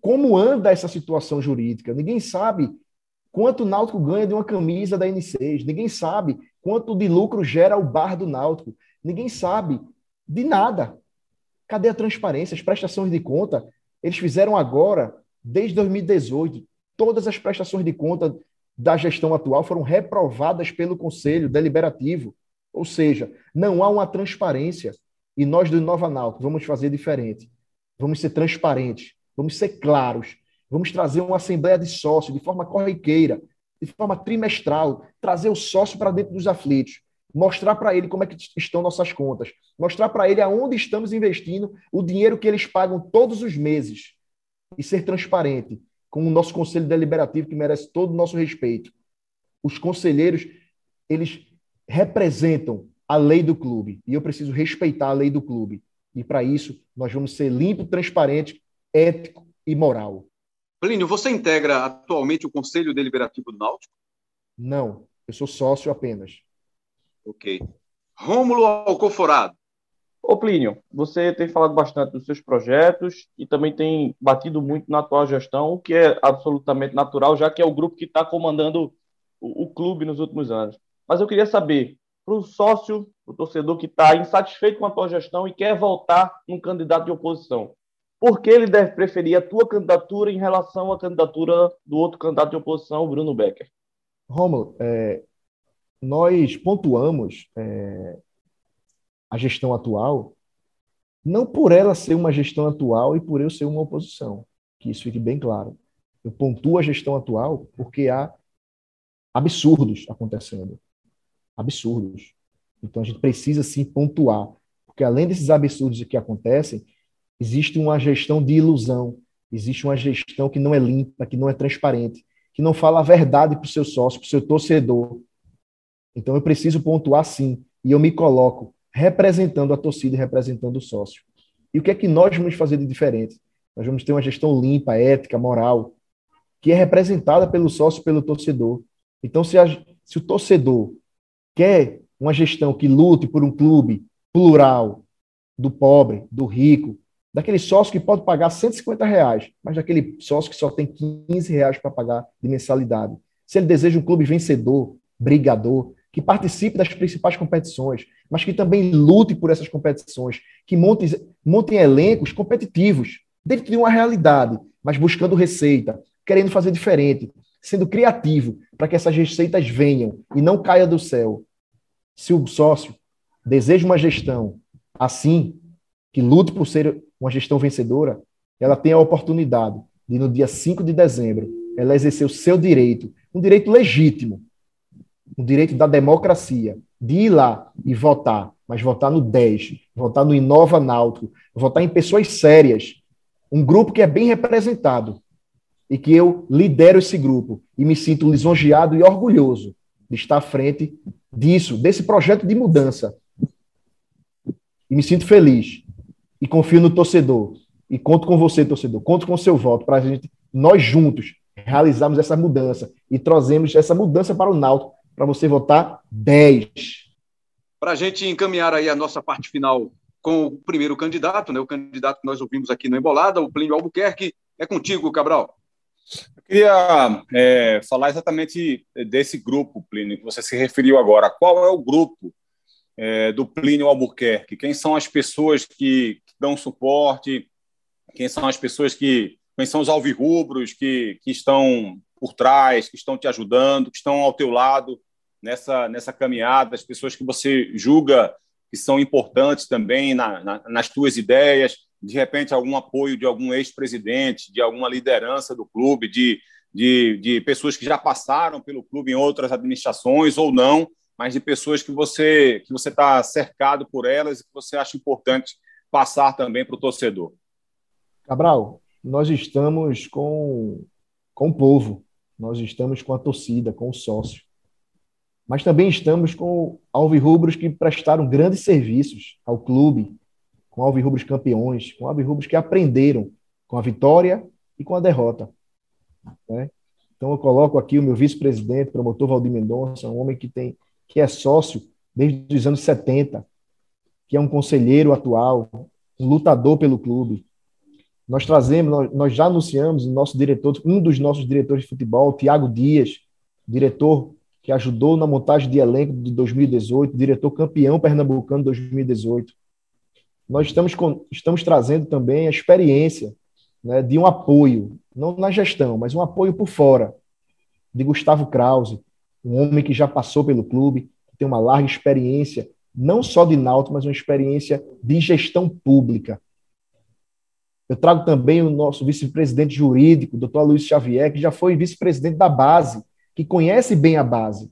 como anda essa situação jurídica, ninguém sabe quanto o Náutico ganha de uma camisa da N6, ninguém sabe quanto de lucro gera o bar do Náutico, ninguém sabe de nada. Cadê a transparência? As prestações de conta, eles fizeram agora, desde 2018, todas as prestações de conta da gestão atual foram reprovadas pelo Conselho Deliberativo. Ou seja, não há uma transparência. E nós do Nova Náutico vamos fazer diferente. Vamos ser transparentes, vamos ser claros, vamos trazer uma assembleia de sócios de forma corriqueira, de forma trimestral, trazer o sócio para dentro dos aflitos, mostrar para ele como é que estão nossas contas, mostrar para ele aonde estamos investindo o dinheiro que eles pagam todos os meses e ser transparente com o nosso conselho deliberativo que merece todo o nosso respeito. Os conselheiros, eles representam a lei do clube e eu preciso respeitar a lei do clube. E para isso, nós vamos ser limpo, transparente, ético e moral. Plínio, você integra atualmente o Conselho Deliberativo do Náutico? Não, eu sou sócio apenas. Ok. Rômulo Alcoforado. Ô Plínio, você tem falado bastante dos seus projetos e também tem batido muito na atual gestão, o que é absolutamente natural, já que é o grupo que está comandando o, o clube nos últimos anos. Mas eu queria saber, para o sócio, o torcedor que está insatisfeito com a tua gestão e quer voltar um candidato de oposição, por que ele deve preferir a tua candidatura em relação à candidatura do outro candidato de oposição, o Bruno Becker? Romulo, é, nós pontuamos é, a gestão atual não por ela ser uma gestão atual e por eu ser uma oposição, que isso fique bem claro. Eu pontuo a gestão atual porque há absurdos acontecendo absurdos. Então a gente precisa sim pontuar, porque além desses absurdos que acontecem, existe uma gestão de ilusão, existe uma gestão que não é limpa, que não é transparente, que não fala a verdade para o seu sócio, para o seu torcedor. Então eu preciso pontuar sim, e eu me coloco representando a torcida e representando o sócio. E o que é que nós vamos fazer de diferente? Nós vamos ter uma gestão limpa, ética, moral, que é representada pelo sócio, pelo torcedor. Então, se, a, se o torcedor quer uma gestão que lute por um clube plural, do pobre, do rico, daquele sócio que pode pagar 150 reais, mas daquele sócio que só tem 15 reais para pagar de mensalidade. Se ele deseja um clube vencedor, brigador, que participe das principais competições, mas que também lute por essas competições, que monte, montem elencos competitivos, dentro de uma realidade, mas buscando receita, querendo fazer diferente, sendo criativo para que essas receitas venham e não caia do céu. Se o sócio deseja uma gestão assim, que lute por ser uma gestão vencedora, ela tem a oportunidade de, no dia 5 de dezembro, ela exercer o seu direito, um direito legítimo, um direito da democracia, de ir lá e votar, mas votar no 10, votar no Inova Náutico, votar em pessoas sérias, um grupo que é bem representado e que eu lidero esse grupo e me sinto lisonjeado e orgulhoso de estar à frente disso, desse projeto de mudança. E me sinto feliz e confio no torcedor e conto com você, torcedor. Conto com o seu voto para a gente, nós juntos, realizarmos essa mudança e trazemos essa mudança para o Náutico, para você votar 10. Para a gente encaminhar aí a nossa parte final com o primeiro candidato, né, o candidato que nós ouvimos aqui no Embolada, o Plínio Albuquerque. É contigo, Cabral. Eu queria é, falar exatamente desse grupo, Plínio, que você se referiu agora. Qual é o grupo é, do Plínio Albuquerque? Quem são as pessoas que, que dão suporte, quem são as pessoas que. Quem são os alvirrubros que, que estão por trás, que estão te ajudando, que estão ao teu lado nessa, nessa caminhada, as pessoas que você julga que são importantes também na, na, nas tuas ideias, de repente algum apoio de algum ex-presidente, de alguma liderança do clube, de, de, de pessoas que já passaram pelo clube em outras administrações ou não, mas de pessoas que você que você está cercado por elas e que você acha importante passar também para o torcedor. Cabral, nós estamos com, com o povo, nós estamos com a torcida, com o sócio. Mas também estamos com alvirrubros que prestaram grandes serviços ao clube, com alvirrubros campeões, com alvirrubros que aprenderam com a vitória e com a derrota. Né? Então eu coloco aqui o meu vice-presidente, promotor Valdir Mendonça, um homem que tem que é sócio desde os anos 70, que é um conselheiro atual, um lutador pelo clube, nós trazemos, nós, nós já anunciamos o nosso diretor, um dos nossos diretores de futebol, Tiago Dias, diretor que ajudou na montagem de elenco de 2018, diretor campeão pernambucano de 2018. Nós estamos, com, estamos trazendo também a experiência né, de um apoio, não na gestão, mas um apoio por fora, de Gustavo Krause, um homem que já passou pelo clube, que tem uma larga experiência, não só de náutico, mas uma experiência de gestão pública. Eu trago também o nosso vice-presidente jurídico, doutor Luiz Xavier, que já foi vice-presidente da base, que conhece bem a base,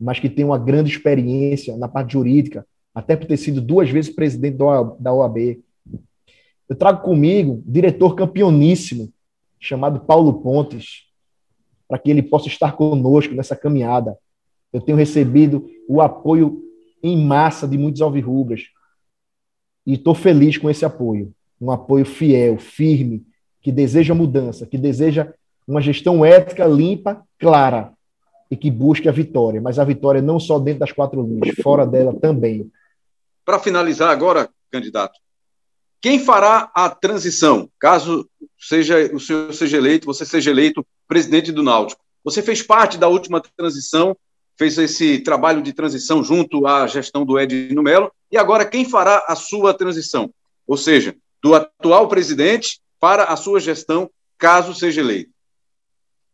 mas que tem uma grande experiência na parte jurídica, até por ter sido duas vezes presidente da OAB. Eu trago comigo diretor campeoníssimo, chamado Paulo Pontes, para que ele possa estar conosco nessa caminhada. Eu tenho recebido o apoio em massa de muitos alvirrubras e estou feliz com esse apoio um apoio fiel, firme, que deseja mudança, que deseja uma gestão ética limpa, clara e que busque a vitória, mas a vitória não só dentro das quatro linhas, fora dela também. Para finalizar agora, candidato, quem fará a transição, caso seja o senhor seja eleito, você seja eleito presidente do Náutico? Você fez parte da última transição, fez esse trabalho de transição junto à gestão do Edno Melo, e agora quem fará a sua transição? Ou seja, do atual presidente para a sua gestão, caso seja eleito?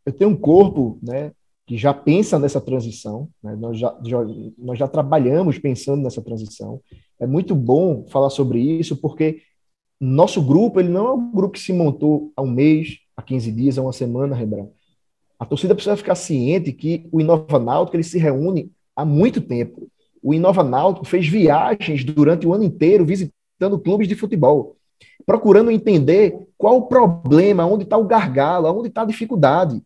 Eu tenho um corpo né, que já pensa nessa transição, né, nós, já, já, nós já trabalhamos pensando nessa transição. É muito bom falar sobre isso, porque nosso grupo ele não é um grupo que se montou há um mês, há 15 dias, há uma semana, Rebrão. A torcida precisa ficar ciente que o Inova Náutico ele se reúne há muito tempo. O Inova Náutico fez viagens durante o ano inteiro visitando clubes de futebol procurando entender qual o problema, onde está o gargalo, onde está a dificuldade.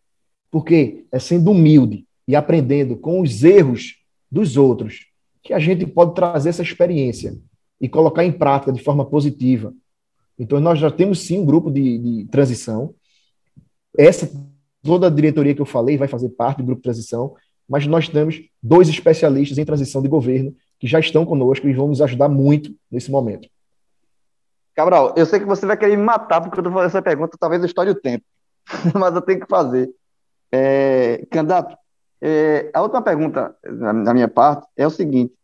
Porque é sendo humilde e aprendendo com os erros dos outros que a gente pode trazer essa experiência e colocar em prática de forma positiva. Então, nós já temos sim um grupo de, de transição. Essa, toda a diretoria que eu falei vai fazer parte do grupo de transição, mas nós temos dois especialistas em transição de governo que já estão conosco e vão nos ajudar muito nesse momento. Cabral, eu sei que você vai querer me matar porque eu estou fazendo essa pergunta, talvez eu estoure o tempo, mas eu tenho que fazer. É, candidato, É, a última pergunta da minha parte é o seguinte: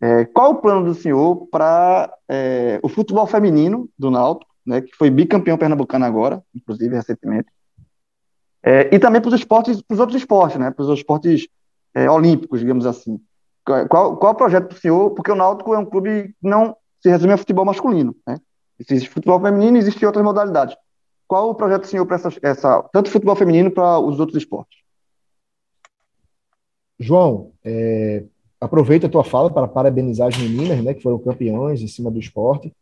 é, qual o plano do senhor para é, o futebol feminino do Náutico, né, que foi bicampeão pernambucano agora, inclusive recentemente, é, e também para os esportes, para os outros esportes, né, para os esportes é, olímpicos, digamos assim. Qual, qual o projeto do senhor? Porque o Náutico é um clube que não se resume a futebol masculino, né? Existe futebol feminino existem outras modalidades. Qual o projeto do senhor para essa, essa, tanto futebol feminino para os outros esportes? João, é, aproveita a tua fala para parabenizar as meninas, né, que foram campeões em cima do esporte,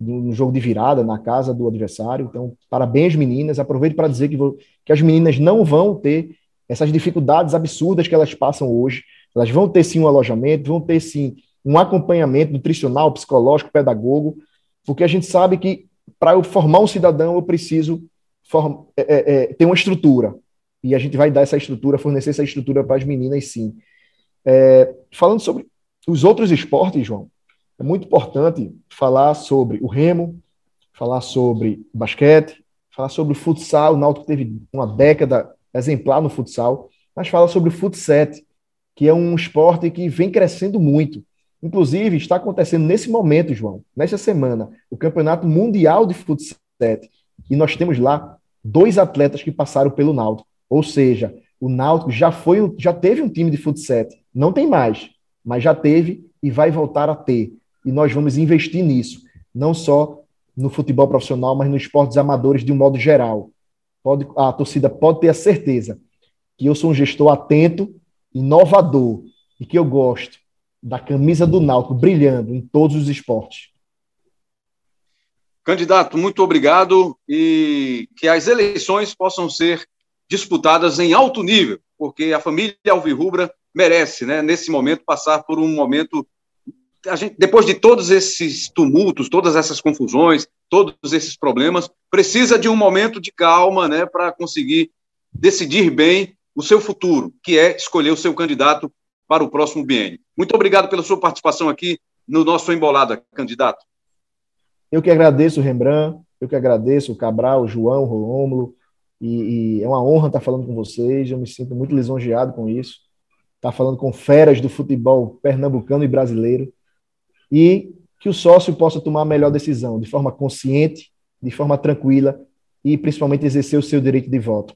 no jogo de virada na casa do adversário. Então, parabéns meninas. Aproveito para dizer que, vou, que as meninas não vão ter essas dificuldades absurdas que elas passam hoje. Elas vão ter sim um alojamento, vão ter sim um acompanhamento nutricional, psicológico, pedagogo, porque a gente sabe que para eu formar um cidadão eu preciso form, é, é, é, ter uma estrutura. E a gente vai dar essa estrutura, fornecer essa estrutura para as meninas, sim. É, falando sobre os outros esportes, João, é muito importante falar sobre o remo, falar sobre basquete, falar sobre o futsal. O Náutico teve uma década exemplar no futsal, mas fala sobre o futsal, que é um esporte que vem crescendo muito. Inclusive, está acontecendo nesse momento, João, nesta semana, o Campeonato Mundial de Futsal. E nós temos lá dois atletas que passaram pelo Náutico. Ou seja, o Náutico já foi, já teve um time de futsal. Não tem mais, mas já teve e vai voltar a ter. E nós vamos investir nisso, não só no futebol profissional, mas nos esportes amadores de um modo geral. Pode, a torcida pode ter a certeza que eu sou um gestor atento, inovador e que eu gosto da camisa do Náutico brilhando em todos os esportes. Candidato, muito obrigado e que as eleições possam ser disputadas em alto nível, porque a família Alvirrubra merece, né, nesse momento, passar por um momento. Gente, depois de todos esses tumultos, todas essas confusões, todos esses problemas, precisa de um momento de calma né, para conseguir decidir bem o seu futuro, que é escolher o seu candidato para o próximo biênio. Muito obrigado pela sua participação aqui no nosso Embolada, candidato. Eu que agradeço, Rembrandt, eu que agradeço Cabral, João, o Rômulo, e, e, é uma honra estar falando com vocês, eu me sinto muito lisonjeado com isso, estar falando com feras do futebol pernambucano e brasileiro, e que o sócio possa tomar a melhor decisão, de forma consciente, de forma tranquila, e principalmente exercer o seu direito de voto.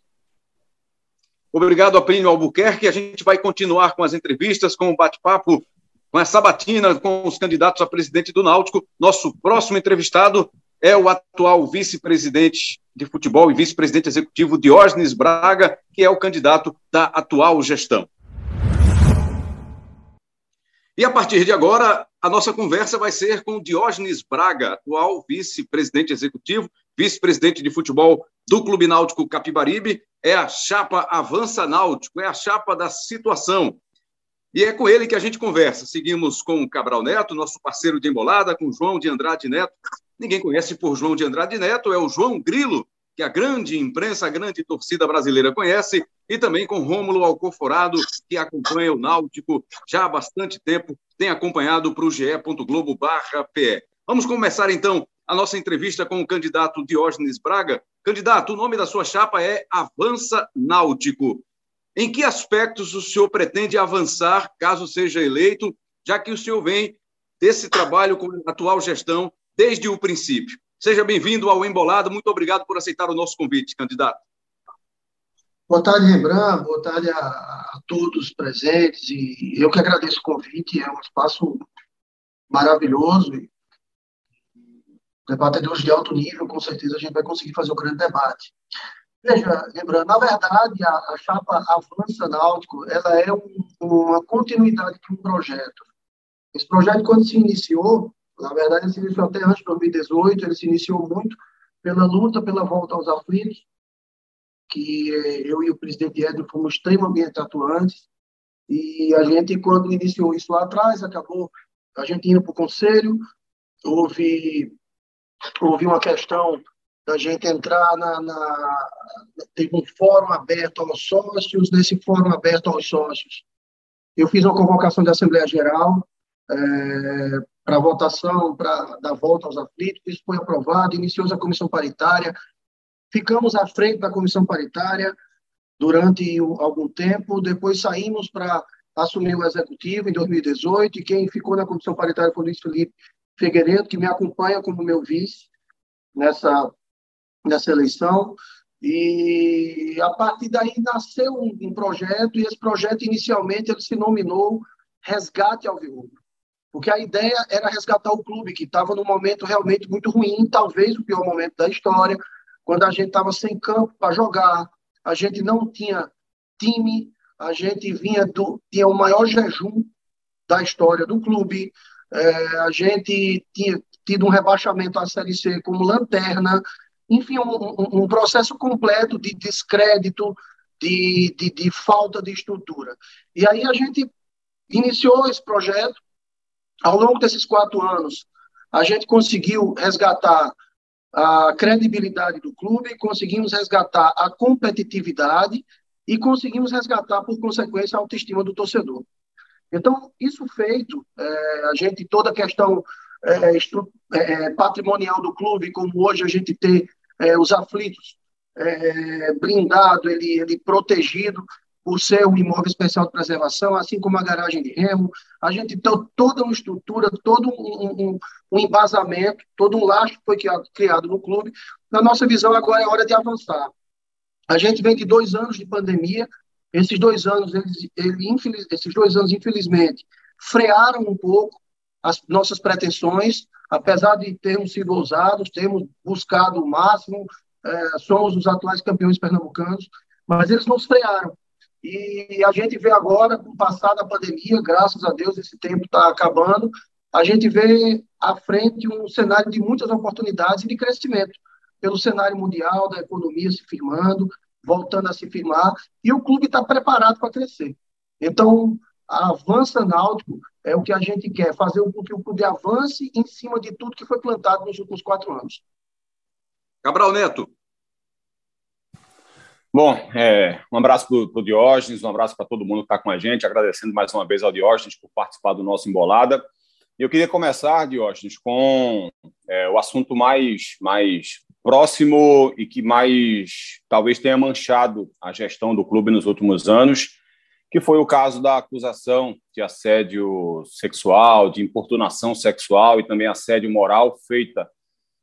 Obrigado a Plínio Albuquerque. A gente vai continuar com as entrevistas, com o bate-papo, com a sabatina com os candidatos a presidente do Náutico. Nosso próximo entrevistado é o atual vice-presidente de futebol e vice-presidente executivo Diógenes Braga, que é o candidato da atual gestão. E a partir de agora, a nossa conversa vai ser com Diógenes Braga, atual vice-presidente executivo, vice-presidente de futebol do Clube Náutico Capibaribe, é a chapa Avança Náutico, é a chapa da situação. E é com ele que a gente conversa. Seguimos com o Cabral Neto, nosso parceiro de embolada, com João de Andrade Neto. Ninguém conhece por João de Andrade Neto, é o João Grilo, que a grande imprensa, a grande torcida brasileira conhece, e também com Rômulo Alcoforado, que acompanha o Náutico já há bastante tempo, tem acompanhado para o ge.globo.pe. Vamos começar então a nossa entrevista com o candidato Diógenes Braga. Candidato, o nome da sua chapa é Avança Náutico. Em que aspectos o senhor pretende avançar, caso seja eleito, já que o senhor vem desse trabalho com a atual gestão desde o princípio? Seja bem-vindo ao Embolado. Muito obrigado por aceitar o nosso convite, candidato. Boa tarde, Rembrandt. Boa tarde a, a todos presentes. E eu que agradeço o convite. É um espaço maravilhoso debatedores de alto nível, com certeza a gente vai conseguir fazer um grande debate. Veja, lembrando, na verdade, a, a chapa Avança Náutico, ela é um, uma continuidade de um projeto. Esse projeto, quando se iniciou, na verdade, ele se iniciou até antes de 2018, ele se iniciou muito pela luta pela volta aos aflitos, que eu e o presidente Edson fomos extremamente atuantes, e a gente, quando iniciou isso lá atrás, acabou a gente indo para o conselho, houve houve uma questão da gente entrar na, na um fórum aberto aos sócios, nesse fórum aberto aos sócios. Eu fiz uma convocação de Assembleia Geral é, para votação, para dar volta aos aflitos, isso foi aprovado, iniciou a comissão paritária, ficamos à frente da comissão paritária, durante algum tempo, depois saímos para assumir o executivo em 2018, e quem ficou na comissão paritária foi o Luiz Felipe Figueiredo, que me acompanha como meu vice nessa, nessa eleição. E a partir daí nasceu um, um projeto, e esse projeto inicialmente ele se nominou Resgate ao Alvirrubro. Porque a ideia era resgatar o clube, que estava num momento realmente muito ruim, talvez o pior momento da história, quando a gente estava sem campo para jogar, a gente não tinha time, a gente vinha do tinha o maior jejum da história do clube, é, a gente tinha tido um rebaixamento à Série C como lanterna, enfim, um, um, processo completo de descrédito, de, de, de falta de estrutura. E aí a gente iniciou esse projeto. Ao longo desses quatro anos, a gente conseguiu resgatar a credibilidade do clube, conseguimos resgatar a competitividade e conseguimos resgatar, por consequência, a autoestima do torcedor. Então, isso feito, é, a gente, toda a questão é, estru, é, patrimonial do clube, como hoje a gente tem é, os aflitos é, blindado, ele, ele protegido, por ser um imóvel especial de preservação, assim como a garagem de remo. A gente tem toda uma estrutura, todo um, um, um embasamento, todo um laço que foi criado no clube. Na nossa visão, agora é hora de avançar. A gente vem de dois anos de pandemia. Esses dois anos, eles, ele, infeliz, esses dois anos, infelizmente, frearam um pouco as nossas pretensões, apesar de termos sido ousados, termos buscado o máximo, é, somos os atuais campeões pernambucanos, mas eles nos frearam. E a gente vê agora, com o passar da pandemia, graças a Deus, esse tempo está acabando, a gente vê à frente um cenário de muitas oportunidades de crescimento, pelo cenário mundial, da economia se firmando, voltando a se firmar, e o clube está preparado para crescer. Então, a Avança Náutico é o que a gente quer, fazer com que o clube avance em cima de tudo que foi plantado nos últimos quatro anos. Cabral Neto, Bom, é, um abraço para o Diógenes, um abraço para todo mundo que está com a gente, agradecendo mais uma vez ao Diógenes por participar do nosso Embolada. E eu queria começar, Diógenes, com é, o assunto mais, mais próximo e que mais talvez tenha manchado a gestão do clube nos últimos anos, que foi o caso da acusação de assédio sexual, de importunação sexual e também assédio moral feita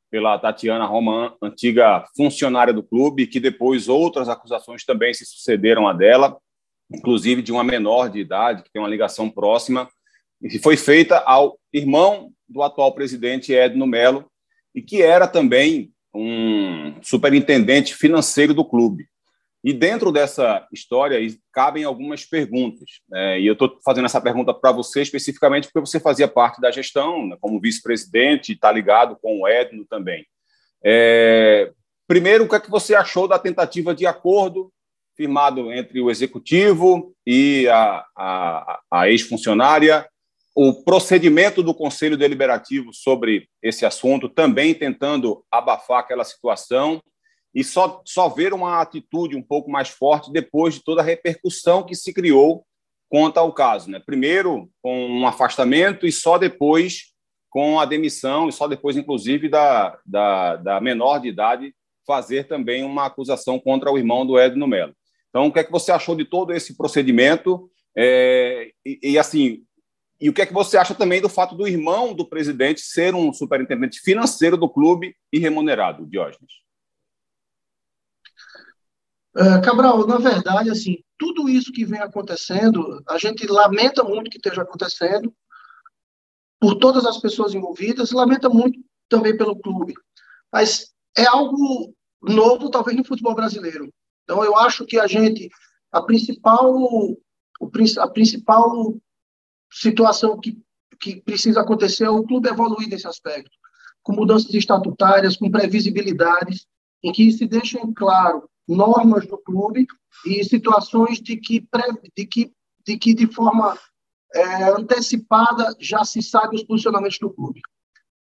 pela Tatiana Roman, antiga funcionária do clube, que depois outras acusações também se sucederam a dela, inclusive de uma menor de idade, que tem uma ligação próxima, e que foi feita ao irmão do atual presidente Edno Melo, e que era também um superintendente financeiro do clube. E dentro dessa história cabem algumas perguntas. Né? E eu estou fazendo essa pergunta para você especificamente porque você fazia parte da gestão, né? como vice-presidente, está ligado com o Edno também. É... Primeiro, o que é que você achou da tentativa de acordo firmado entre o executivo e a, a, a ex-funcionária, o procedimento do Conselho Deliberativo sobre esse assunto, também tentando abafar aquela situação, e só, só ver uma atitude um pouco mais forte depois de toda a repercussão que se criou quanto ao caso. Né? Primeiro com um afastamento e só depois com a demissão, e só depois, inclusive, da, da, da menor de idade fazer também uma acusação contra o irmão do Edno Melo. Então, o que é que você achou de todo esse procedimento? É, e, e, assim, e o que é que você acha também do fato do irmão do presidente ser um superintendente financeiro do clube e remunerado, Diógenes? É, Cabral, na verdade, assim, tudo isso que vem acontecendo, a gente lamenta muito que esteja acontecendo por todas as pessoas envolvidas, lamenta muito também pelo clube. Mas é algo novo, talvez, no futebol brasileiro. Então, eu acho que a gente, a principal, a principal situação que, que precisa acontecer é o clube evoluir nesse aspecto, com mudanças estatutárias, com previsibilidades, em que se deixem claro normas do clube e situações de que, de que, de, que de forma é, antecipada já se sabe os posicionamentos do clube.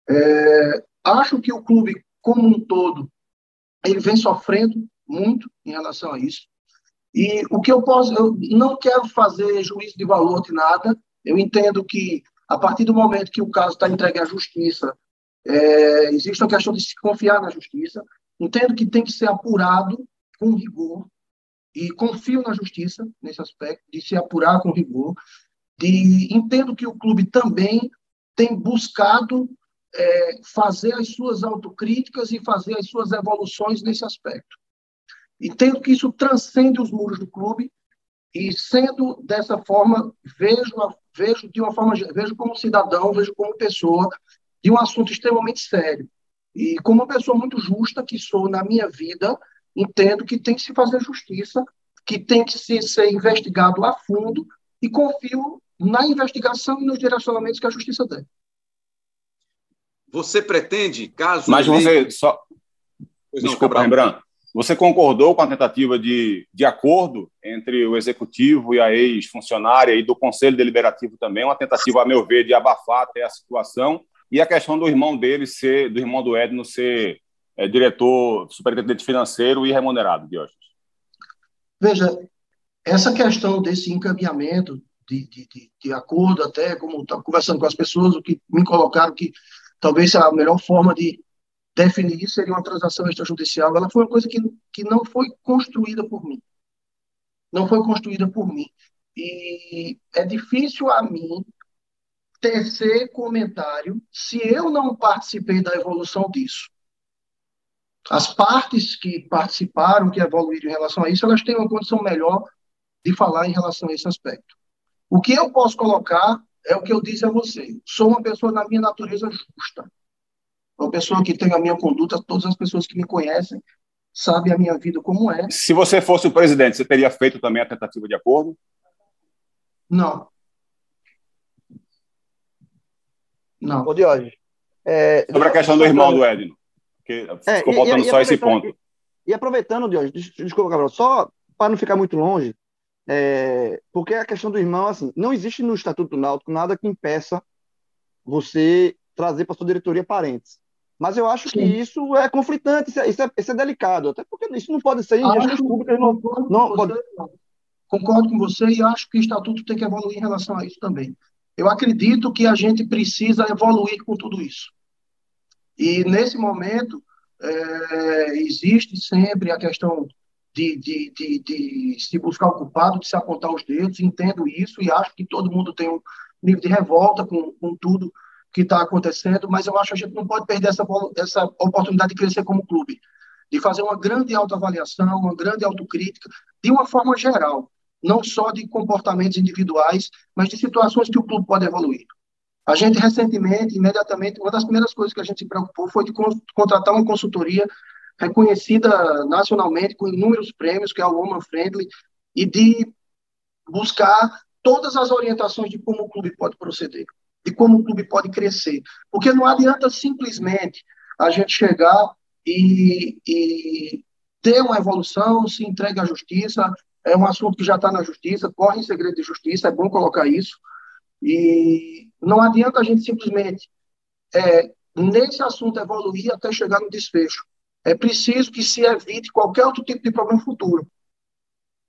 É, acho que o clube, como um todo, ele vem sofrendo muito em relação a isso. E o que eu posso, eu não quero fazer juízo de valor de nada. Eu entendo que a partir do momento que o caso está entregue à justiça, é, existe uma questão de se confiar na justiça. Entendo que tem que ser apurado com rigor. e confio na justiça nesse aspecto, de se apurar com rigor, de entendo que o clube também tem buscado é, fazer as suas autocríticas e fazer as suas evoluções nesse aspecto. Entendo que isso transcende os muros do clube e sendo dessa forma vejo vejo de uma forma vejo como cidadão vejo como pessoa de um assunto extremamente sério e como uma pessoa muito justa que sou na minha vida entendo que tem que se fazer justiça que tem que se ser investigado a fundo e confio na investigação e nos direcionamentos que a justiça tem. Você pretende, caso. Mas você só. Pois Desculpa, Rembrandt. Você concordou com a tentativa de, de acordo entre o executivo e a ex-funcionária e do Conselho Deliberativo também, uma tentativa, a meu ver, de abafar até a situação e a questão do irmão dele ser, do irmão do Edno ser é, diretor, superintendente financeiro e remunerado, Diógenes? Veja, essa questão desse encaminhamento de, de, de, de acordo, até como estava conversando com as pessoas, o que me colocaram que talvez a melhor forma de definir isso seria uma transação extrajudicial. Ela foi uma coisa que, que não foi construída por mim. Não foi construída por mim. E é difícil a mim tecer comentário se eu não participei da evolução disso. As partes que participaram, que evoluíram em relação a isso, elas têm uma condição melhor de falar em relação a esse aspecto. O que eu posso colocar é o que eu disse a você. Sou uma pessoa na minha natureza justa. Uma pessoa que tem a minha conduta, todas as pessoas que me conhecem sabem a minha vida como é. Se você fosse o presidente, você teria feito também a tentativa de acordo? Não. Não. Ô, Diógenes. É, Sobre a questão do irmão do Edno, que é, ficou faltando só esse ponto. E, e aproveitando, Diógenes, desculpa, Gabriel, só para não ficar muito longe, é, porque a questão do irmão, assim, não existe no Estatuto do Náutico nada que impeça você trazer para sua diretoria parentes. Mas eu acho Sim. que isso é conflitante, isso é, isso, é, isso é, delicado, até porque isso não pode ser em gestões públicas. Não, não, não pode... Concordo com você e acho que o Estatuto tem que evoluir em relação a isso também. Eu acredito que a gente precisa evoluir com tudo isso. E, nesse momento, é, existe sempre a questão de, de, de, de, se buscar o culpado, de se apontar os dedos, entendo isso e acho que todo mundo tem um nível de revolta com, com tudo que está acontecendo, mas eu acho que a gente não pode perder essa, essa oportunidade de crescer como clube, de fazer uma grande autoavaliação, uma grande autocrítica, de uma forma geral, não só de comportamentos individuais, mas de situações que o clube pode evoluir. A gente, recentemente, imediatamente, uma das primeiras coisas que a gente se preocupou foi de contratar uma consultoria reconhecida nacionalmente com inúmeros prêmios, que é o Woman Friendly, e de buscar todas as orientações de como o clube pode proceder, de como o clube pode crescer. Porque não adianta simplesmente a gente chegar e, e ter uma evolução, se entregue à justiça, é um assunto que já está na justiça, corre em segredo de justiça, é bom colocar isso, e não adianta a gente simplesmente, é, nesse assunto, evoluir até chegar no desfecho é preciso que se evite qualquer outro tipo de problema futuro.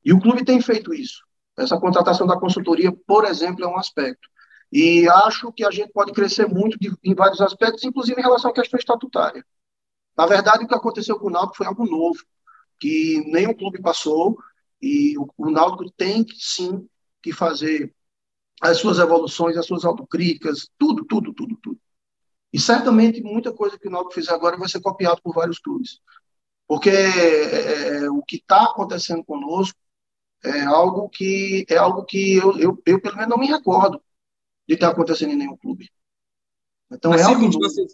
E o clube tem feito isso. Essa contratação da consultoria, por exemplo, é um aspecto. E acho que a gente pode crescer muito de, em vários aspectos, inclusive em relação à questão estatutária. Na verdade, o que aconteceu com o Náutico foi algo novo, que nenhum clube passou, e o, o Náutico tem que, sim que fazer as suas evoluções, as suas autocríticas, tudo, tudo, tudo, tudo. E certamente muita coisa que o Náutico fizer agora vai ser copiado por vários clubes. Porque é, é o que está acontecendo conosco é algo que, é algo que eu, eu, eu, pelo menos, não me recordo de estar acontecendo em nenhum clube. Então, nas, é circunstâncias,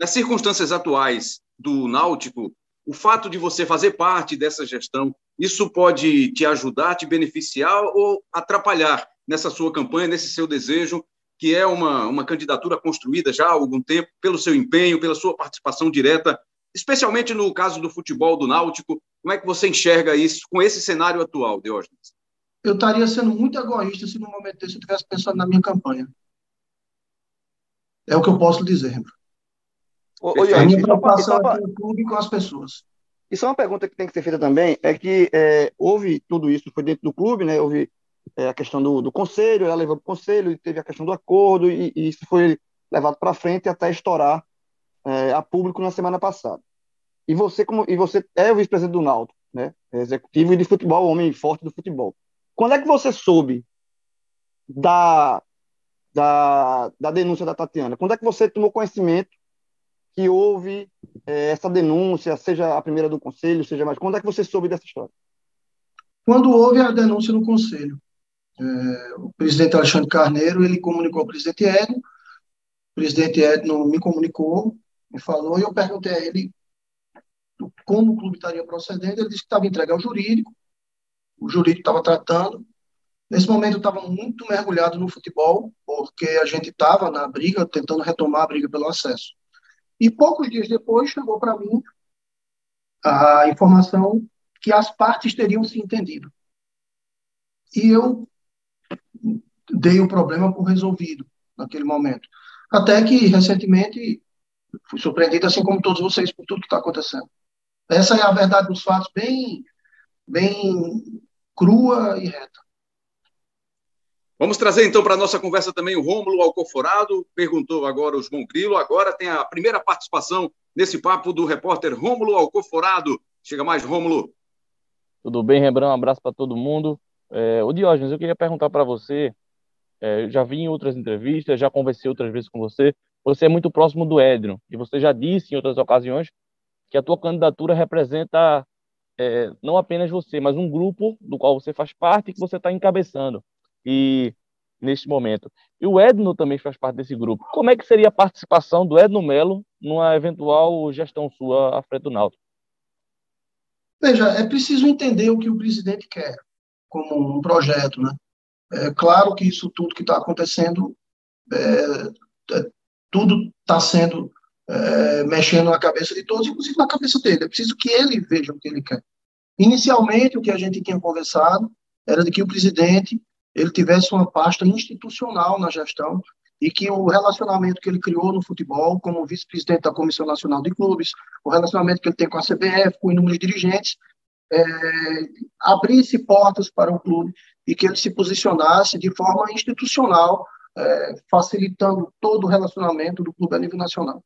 nas circunstâncias atuais do Náutico, o fato de você fazer parte dessa gestão, isso pode te ajudar, te beneficiar ou atrapalhar nessa sua campanha, nesse seu desejo que é uma, uma candidatura construída já há algum tempo, pelo seu empenho, pela sua participação direta, especialmente no caso do futebol do Náutico. Como é que você enxerga isso com esse cenário atual, Diógenes? Eu estaria sendo muito egoísta se no momento desse eu estivesse pensando na minha campanha. É o que eu posso dizer. Ô, ô, a minha preocupação é com o clube e com as pessoas. Isso é uma pergunta que tem que ser feita também, é que é, houve tudo isso, foi dentro do clube, né? Houve é, a questão do, do conselho, ela levou para o conselho, e teve a questão do acordo, e, e isso foi levado para frente até estourar é, a público na semana passada. E você, como, e você é o vice-presidente do Náutico, né? Executivo de futebol, homem forte do futebol. Quando é que você soube da, da, da denúncia da Tatiana? Quando é que você tomou conhecimento que houve é, essa denúncia, seja a primeira do conselho, seja mais. Quando é que você soube dessa história? Quando houve a denúncia no conselho. É, o presidente Alexandre Carneiro, ele comunicou ao presidente Edno, o presidente Edno me comunicou, me falou, e eu perguntei a ele como o clube estaria procedendo, ele disse que estava entregue ao jurídico, o jurídico estava tratando. Nesse momento eu estava muito mergulhado no futebol, porque a gente estava na briga, tentando retomar a briga pelo acesso. E poucos dias depois chegou para mim a informação que as partes teriam se entendido. E eu dei o problema por resolvido naquele momento. Até que, recentemente, fui surpreendido, assim como todos vocês, por tudo que está acontecendo. Essa é a verdade dos fatos, bem, bem crua e reta. Vamos trazer então para a nossa conversa também o Rômulo Alcoforado, perguntou agora o João Grilo, agora tem a primeira participação nesse papo do repórter Rômulo Alcoforado. Chega mais, Rômulo. Tudo bem, Rembrandt? Um abraço para todo mundo. É, o Diógenes, eu queria perguntar para você, é, já vi em outras entrevistas, já conversei outras vezes com você, você é muito próximo do Edno, e você já disse em outras ocasiões que a tua candidatura representa é, não apenas você, mas um grupo do qual você faz parte e que você está encabeçando e neste momento. E o Edno também faz parte desse grupo. Como é que seria a participação do Edno Melo numa eventual gestão sua à frente do Náutico? Veja, é preciso entender o que o presidente quer como um projeto, né? É claro que isso tudo que está acontecendo, é, é, tudo está sendo é, mexendo na cabeça de todos, inclusive na cabeça dele. É preciso que ele veja o que ele quer. Inicialmente, o que a gente tinha conversado era de que o presidente ele tivesse uma pasta institucional na gestão e que o relacionamento que ele criou no futebol, como vice-presidente da Comissão Nacional de Clubes, o relacionamento que ele tem com a CBF, com inúmeros dirigentes, é, abrisse portas para o clube e que ele se posicionasse de forma institucional, é, facilitando todo o relacionamento do clube a nível nacional.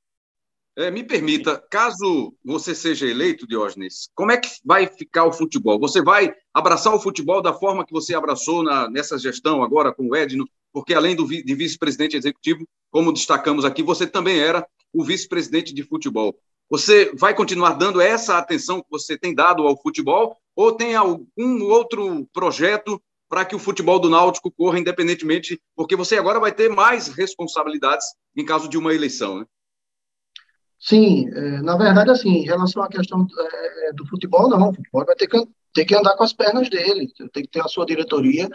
É, me permita, caso você seja eleito, Diógenes, como é que vai ficar o futebol? Você vai abraçar o futebol da forma que você abraçou na, nessa gestão agora com o Edno? Porque além do, de vice-presidente executivo, como destacamos aqui, você também era o vice-presidente de futebol. Você vai continuar dando essa atenção que você tem dado ao futebol ou tem algum outro projeto para que o futebol do Náutico corra independentemente, porque você agora vai ter mais responsabilidades em caso de uma eleição, né? Sim, é, na verdade, assim, em relação à questão é, do futebol, não. O futebol vai ter que, ter que andar com as pernas dele, tem que ter a sua diretoria.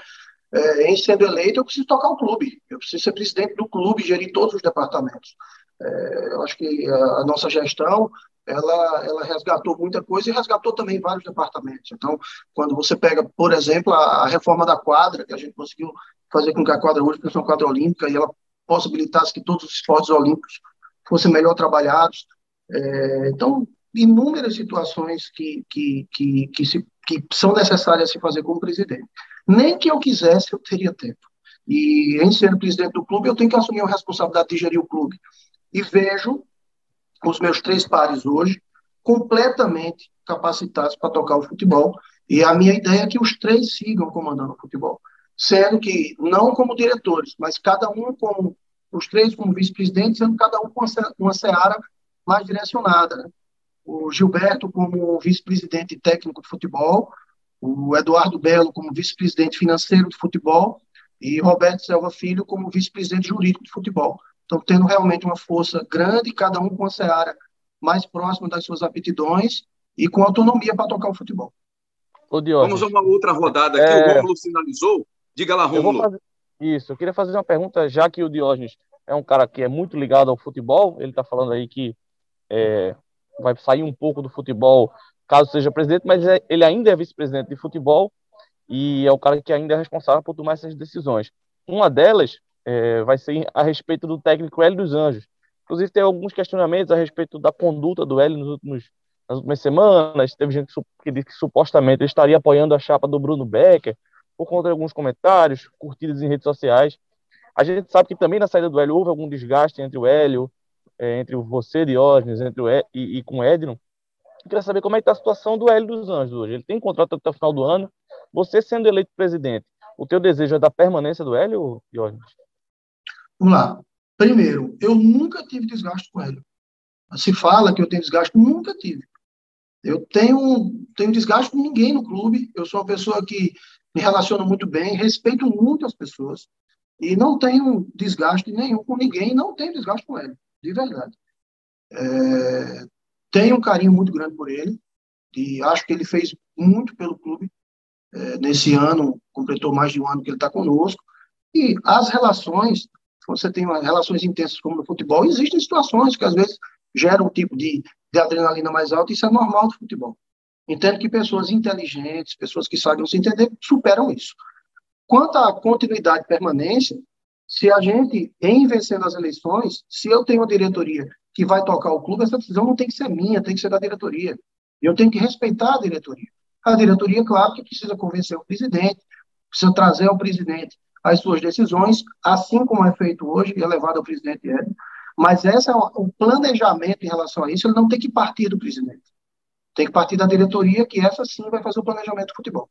É, em sendo eleito, eu preciso tocar o clube, eu preciso ser presidente do clube, gerir todos os departamentos. É, eu acho que a, a, nossa gestão, ela, ela resgatou muita coisa e resgatou também vários departamentos. Então, quando você pega, por exemplo, a, a reforma da quadra, que a gente conseguiu fazer com que a quadra hoje fosse uma quadra olímpica e ela possibilitasse que todos os esportes olímpicos fossem melhor trabalhados. É, então, inúmeras situações que, que, que, que, se, que são necessárias se fazer como presidente. Nem que eu quisesse, eu teria tempo. E, em sendo presidente do clube, eu tenho que assumir a responsabilidade de gerir o clube. E vejo os meus três pares hoje completamente capacitados para tocar o futebol. E a minha ideia é que os três sigam comandando o futebol. Sendo que, não como diretores, mas cada um como os três como vice-presidentes, sendo cada um com uma seara mais direcionada. Né? O Gilberto como vice-presidente técnico de futebol, o Eduardo Belo como vice-presidente financeiro de futebol e Roberto Selva Filho como vice-presidente jurídico de futebol. Então, tendo realmente uma força grande, cada um com a seara mais próxima das suas aptidões e com autonomia para tocar o futebol. Vamos a uma outra rodada aqui. É... O Rômulo sinalizou. Diga lá, Rômulo. Isso, eu queria fazer uma pergunta, já que o Diógenes é um cara que é muito ligado ao futebol, ele está falando aí que é, vai sair um pouco do futebol caso seja presidente, mas é, ele ainda é vice-presidente de futebol e é o cara que ainda é responsável por tomar essas decisões. Uma delas é, vai ser a respeito do técnico Hélio dos Anjos. Inclusive, tem alguns questionamentos a respeito da conduta do Hélio nos últimos, nas últimas semanas. Teve gente que, que disse que supostamente ele estaria apoiando a chapa do Bruno Becker por conta de alguns comentários, curtidas em redes sociais. A gente sabe que também na saída do Hélio houve algum desgaste entre o Hélio, é, entre você, Diógenes, entre o e, e com o Edno. Queria saber como é que está a situação do Hélio dos Anjos hoje. Ele tem contrato até o final do ano. Você sendo eleito presidente, o teu desejo é da permanência do Hélio, Jorge? Vamos lá. Primeiro, eu nunca tive desgaste com o Hélio. Se fala que eu tenho desgaste, nunca tive. Eu tenho, tenho desgaste com ninguém no clube. Eu sou uma pessoa que me relaciono muito bem, respeito muito as pessoas e não tenho desgaste nenhum com ninguém, não tenho desgaste com ele, de verdade. É, tenho um carinho muito grande por ele e acho que ele fez muito pelo clube. É, nesse ano, completou mais de um ano que ele está conosco. E as relações, você tem relações intensas como no futebol, existem situações que às vezes geram um tipo de, de adrenalina mais alta, isso é normal do futebol. Entendo que pessoas inteligentes, pessoas que sabem se entender, superam isso. Quanto à continuidade e permanência, se a gente, em vencendo as eleições, se eu tenho uma diretoria que vai tocar o clube, essa decisão não tem que ser minha, tem que ser da diretoria. Eu tenho que respeitar a diretoria. A diretoria, claro, que precisa convencer o presidente, precisa trazer ao presidente as suas decisões, assim como é feito hoje e é levado ao presidente Edson. Mas essa, o planejamento em relação a isso, ele não tem que partir do presidente. Tem que partir da diretoria, que essa sim vai fazer o planejamento do futebol.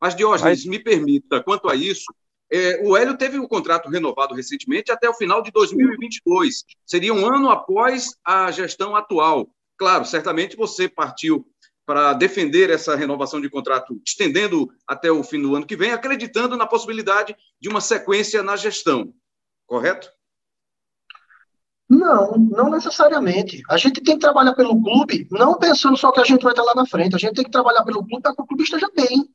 Mas, Diógenes, Mas... me permita, quanto a isso, é, o Hélio teve o contrato renovado recentemente até o final de 2022. Seria um ano após a gestão atual. Claro, certamente você partiu para defender essa renovação de contrato, estendendo até o fim do ano que vem, acreditando na possibilidade de uma sequência na gestão. Correto? Não, não necessariamente. A gente tem que trabalhar pelo clube, não pensando só que a gente vai estar lá na frente. A gente tem que trabalhar pelo clube para que o clube esteja bem.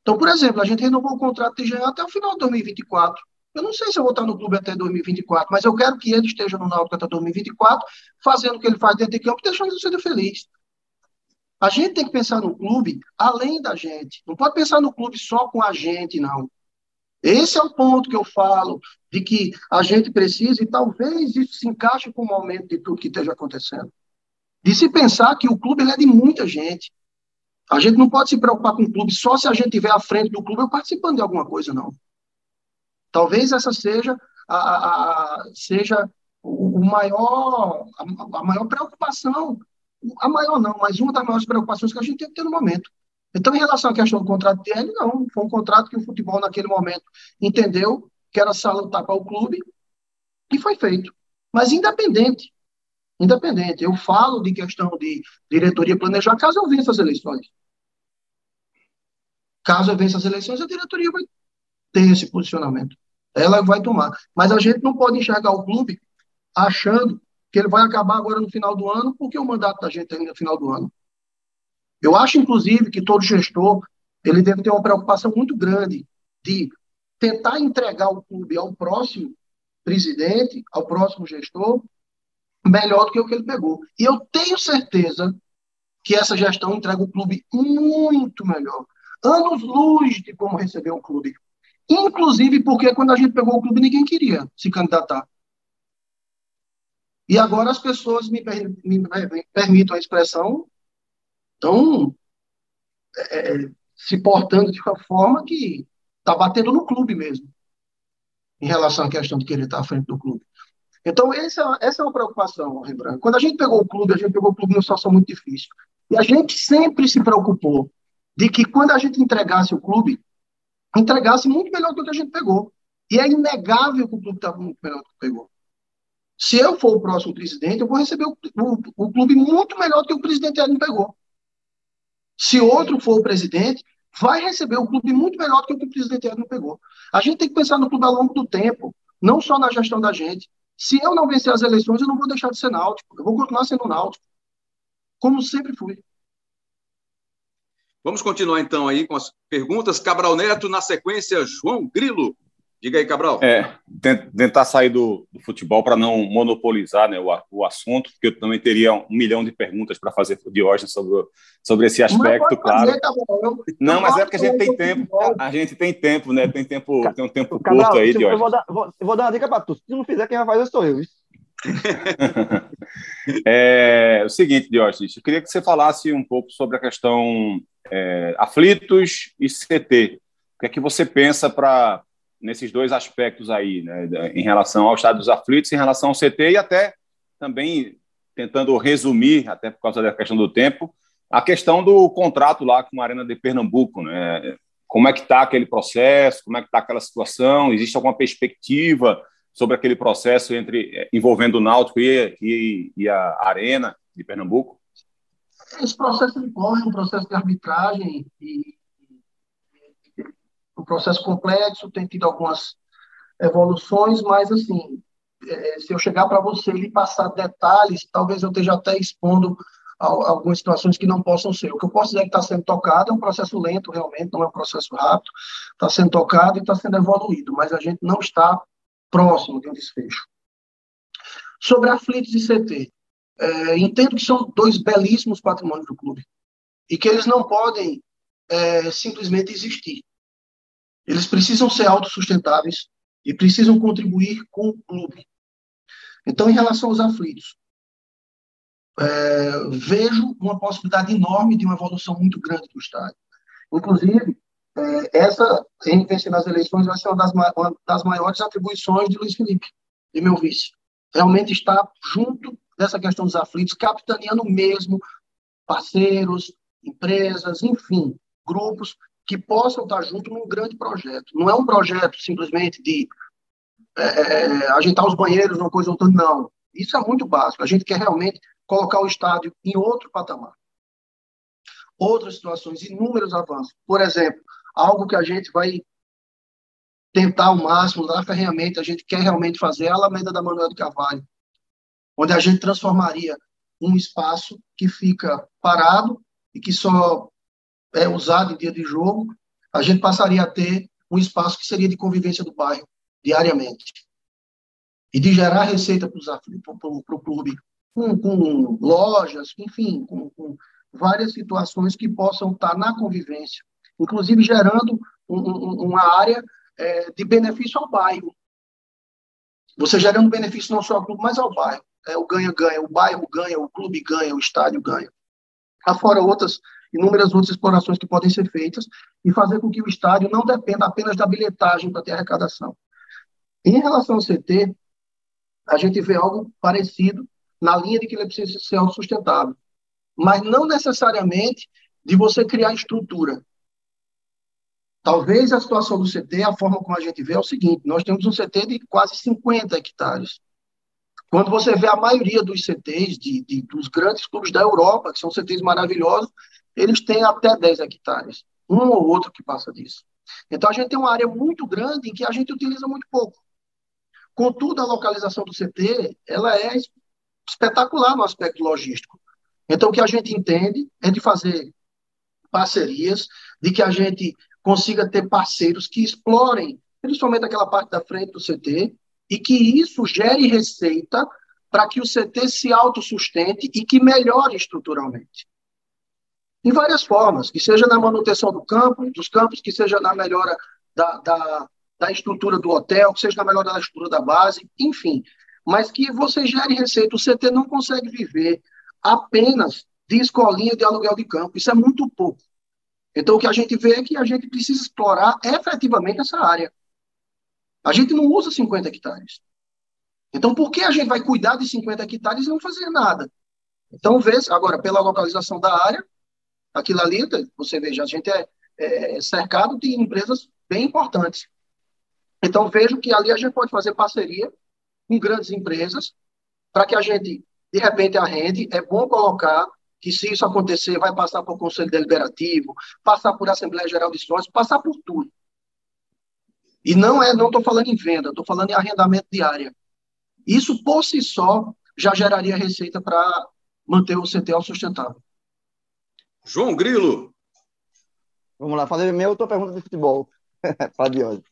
Então, por exemplo, a gente renovou o contrato de Jean até o final de 2024. Eu não sei se eu vou estar no clube até 2024, mas eu quero que ele esteja no Náutico até 2024, fazendo o que ele faz dentro de campo e deixando ele ser feliz. A gente tem que pensar no clube além da gente. Não pode pensar no clube só com a gente, não. Esse é o ponto que eu falo, de que a gente precisa, e talvez isso se encaixe com o momento de tudo que esteja acontecendo. De se pensar que o clube é de muita gente. A gente não pode se preocupar com o clube só se a gente estiver à frente do clube ou participando de alguma coisa, não. Talvez essa seja a, a, a seja o, o maior, a, a, maior preocupação, a maior não, mas uma das maiores preocupações que a gente tem que ter no momento. Então, em relação à questão do contrato dele, não. Foi um contrato que o futebol, naquele momento, entendeu que era salutar para o clube e foi feito. Mas independente. Independente. Eu falo de questão de diretoria planejar caso eu vença as eleições. Caso eu vença as eleições, a diretoria vai ter esse posicionamento. Ela vai tomar. Mas a gente não pode enxergar o clube achando que ele vai acabar agora no final do ano, porque o mandato da gente ainda é no final do ano. Eu acho, inclusive, que todo gestor ele deve ter uma preocupação muito grande de tentar entregar o clube ao próximo presidente, ao próximo gestor, melhor do que o que ele pegou. E eu tenho certeza que essa gestão entrega o clube muito melhor. Anos luz de como receber o clube. Inclusive porque quando a gente pegou o clube, ninguém queria se candidatar. E agora as pessoas me, me, me permitam a expressão, estão é, é, se portando de uma forma que está batendo no clube mesmo, em relação à questão de querer estar à frente do clube. Então, essa, essa é uma preocupação, Rembrandt. Quando a gente pegou o clube, a gente pegou o clube numa situação muito difícil. E a gente sempre se preocupou de que quando a gente entregasse o clube, entregasse muito melhor do que a gente pegou. E é inegável que o clube estava muito melhor do que pegou. Se eu for o próximo presidente, eu vou receber o, o, o clube muito melhor do que o presidente Edno pegou. Se outro for o presidente, vai receber o clube muito melhor do que o que o presidente Edno pegou. A gente tem que pensar no clube ao longo do tempo, não só na gestão da gente. Se eu não vencer as eleições, eu não vou deixar de ser náutico. Eu vou continuar sendo náutico. Como sempre fui. Vamos continuar então aí com as perguntas. Cabral Neto, na sequência, João Grilo. Diga aí, Cabral. É, tentar sair do, do futebol para não monopolizar né, o, o, assunto, porque eu também teria um milhão de perguntas para fazer de hoje sobre, sobre esse aspecto, claro. Fazer, não, mas é porque a gente tem tempo. A gente tem tempo, né? Tem tempo, tem um tempo Cabral, curto aí, Diógenes. Eu vou dar, vou, vou dar uma dica para tu. Se tu não fizer, quem vai fazer sou eu. é o seguinte, Diógenes, eu queria que você falasse um pouco sobre a questão é, aflitos e CT. O que é que você pensa para nesses dois aspectos aí, né, em relação ao estado dos aflitos, em relação ao CT e até também tentando resumir, até por causa da questão do tempo, a questão do contrato lá com a Arena de Pernambuco, né? Como é que está aquele processo? Como é que está aquela situação? Existe alguma perspectiva sobre aquele processo entre eh, envolvendo o Náutico e, e, e a Arena de Pernambuco? Esse processo corre, um processo de arbitragem e um processo complexo, tem tido algumas evoluções, mas assim, é, se eu chegar para você e passar detalhes, talvez eu esteja até expondo algumas situações que não possam ser. O que eu posso dizer é que está sendo tocado é um processo lento, realmente, não é um processo rápido, está sendo tocado e está sendo evoluído, mas a gente não está próximo de um desfecho. Sobre aflitos e CT, é, entendo que são dois belíssimos patrimônios do clube e que eles não podem é, simplesmente existir. Eles precisam ser autossustentáveis e precisam contribuir com o clube. Então, em relação aos aflitos, é, vejo uma possibilidade enorme de uma evolução muito grande do estádio. Inclusive, é, essa, vencer nas eleições, vai ser uma das, uma das maiores atribuições de Luiz Felipe, de meu vice. Realmente está junto dessa questão dos aflitos, capitaneando mesmo parceiros, empresas, enfim, grupos que possam estar junto num grande projeto. Não é um projeto simplesmente de é, é ajeitar os banheiros, uma coisa ou outra, não. Isso é muito básico. A gente quer realmente colocar o estádio em outro patamar. Outras situações, inúmeros avanços. Por exemplo, algo que a gente vai tentar ao máximo, dar ferramenta, a gente quer realmente fazer a Alameda da Manuel do Carvalho, onde a gente transformaria um espaço que fica parado e que só é usado em dia de jogo, a gente passaria a ter um espaço que seria de convivência do bairro diariamente e de gerar receita para o clube com, com, lojas, enfim, com, com, várias situações que possam estar na convivência, inclusive gerando um, um, uma área é, de benefício ao bairro. Você gerando benefício não só ao clube, mas ao bairro. É, o ganha-ganha, o bairro ganha, o clube ganha, o estádio ganha. Afora outras, inúmeras outras explorações que podem ser feitas e fazer com que o estádio não dependa apenas da bilhetagem para ter arrecadação. Em relação ao CT, a gente vê algo parecido na linha de que ele precisa ser autossustentável. Mas não necessariamente de você criar estrutura. Talvez a situação do CT, a forma como a gente vê, é o seguinte: nós temos um CT de quase 50 hectares. Quando você vê a maioria dos CTs de, de, dos grandes clubes da Europa, que são CTs maravilhosos, eles têm até 10 hectares. Um ou outro que passa disso. Então a gente tem uma área muito grande em que a gente utiliza muito pouco. Contudo, a localização do CT ela é espetacular no aspecto logístico. Então, o que a gente entende é de fazer parcerias, de que a gente consiga ter parceiros que explorem, principalmente aquela parte da frente do CT, e que isso gere receita para que o CT se autossustente e que melhore estruturalmente. Em várias formas, que seja na manutenção do campo, dos campos, que seja na melhora da, da, da estrutura do hotel, que seja na melhora da estrutura da base, enfim mas que você gere receita. O CT não consegue viver apenas de escolinha de aluguel de campo. Isso é muito pouco. Então, o que a gente vê é que a gente precisa explorar efetivamente essa área. A gente não usa 50 hectares. Então, por que a gente vai cuidar de 50 hectares e não fazer nada? Então, vê agora, pela localização da área, aquilo ali, você veja, a gente é, é cercado de empresas bem importantes. Então, vejo que ali a gente pode fazer parceria com grandes empresas, para que a gente, de repente, arrende. É bom colocar que, se isso acontecer, vai passar por Conselho Deliberativo, passar por Assembleia Geral de Sócios, passar por tudo. E não é, não estou falando em venda, estou falando em arrendamento de área. Isso, por si só, já geraria receita para manter o CTL sustentável. João Grilo. Vamos lá, fazer minha outra pergunta de futebol para Diógenes.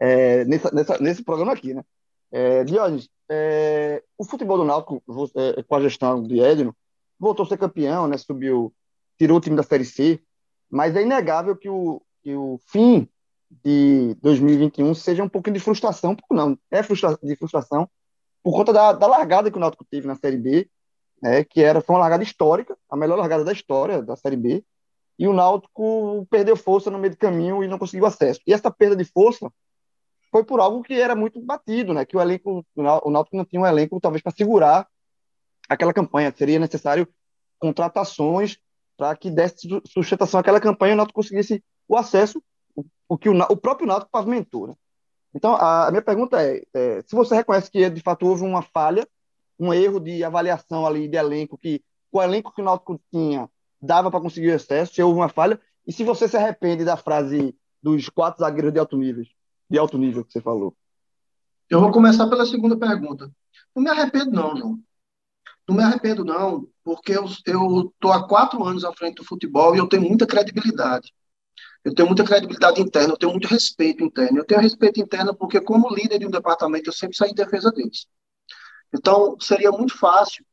É, nessa, nessa, nesse programa aqui, né? É, Diógenes, é, o futebol do Náutico, é, com a gestão de Edno, voltou a ser campeão, né, subiu, tirou o time da Série C, mas é inegável que o, que o fim de 2021 seja um pouquinho de frustração, não, é frustra de frustração, por conta da, da largada que o Náutico teve na Série B, né, que era, foi uma largada histórica, a melhor largada da história da Série B, e o Náutico perdeu força no meio do caminho e não conseguiu acesso. E essa perda de força foi por algo que era muito batido, né? Que o elenco, o Náutico não tinha um elenco talvez para segurar aquela campanha. Seria necessário contratações para que desse sustentação àquela campanha e o Náutico conseguisse o acesso, o, que o, o próprio Náutico pavimentou. Né? Então, a, minha pergunta é, é, se você reconhece que, de fato, houve uma falha, um erro de avaliação ali de elenco, que o elenco que o Náutico tinha dava para conseguir o acesso, se houve uma falha, e se você se arrepende da frase dos quatro zagueiros de alto nível, de alto nível que você falou. Eu vou começar pela segunda pergunta. Não me arrependo, não, João. Não me arrependo, não, porque eu estou há quatro anos à frente do futebol e eu tenho muita credibilidade. Eu tenho muita credibilidade interna, eu tenho muito respeito interno. Eu tenho respeito interno porque, como líder de um departamento, eu sempre saí em defesa deles. Então, seria muito fácil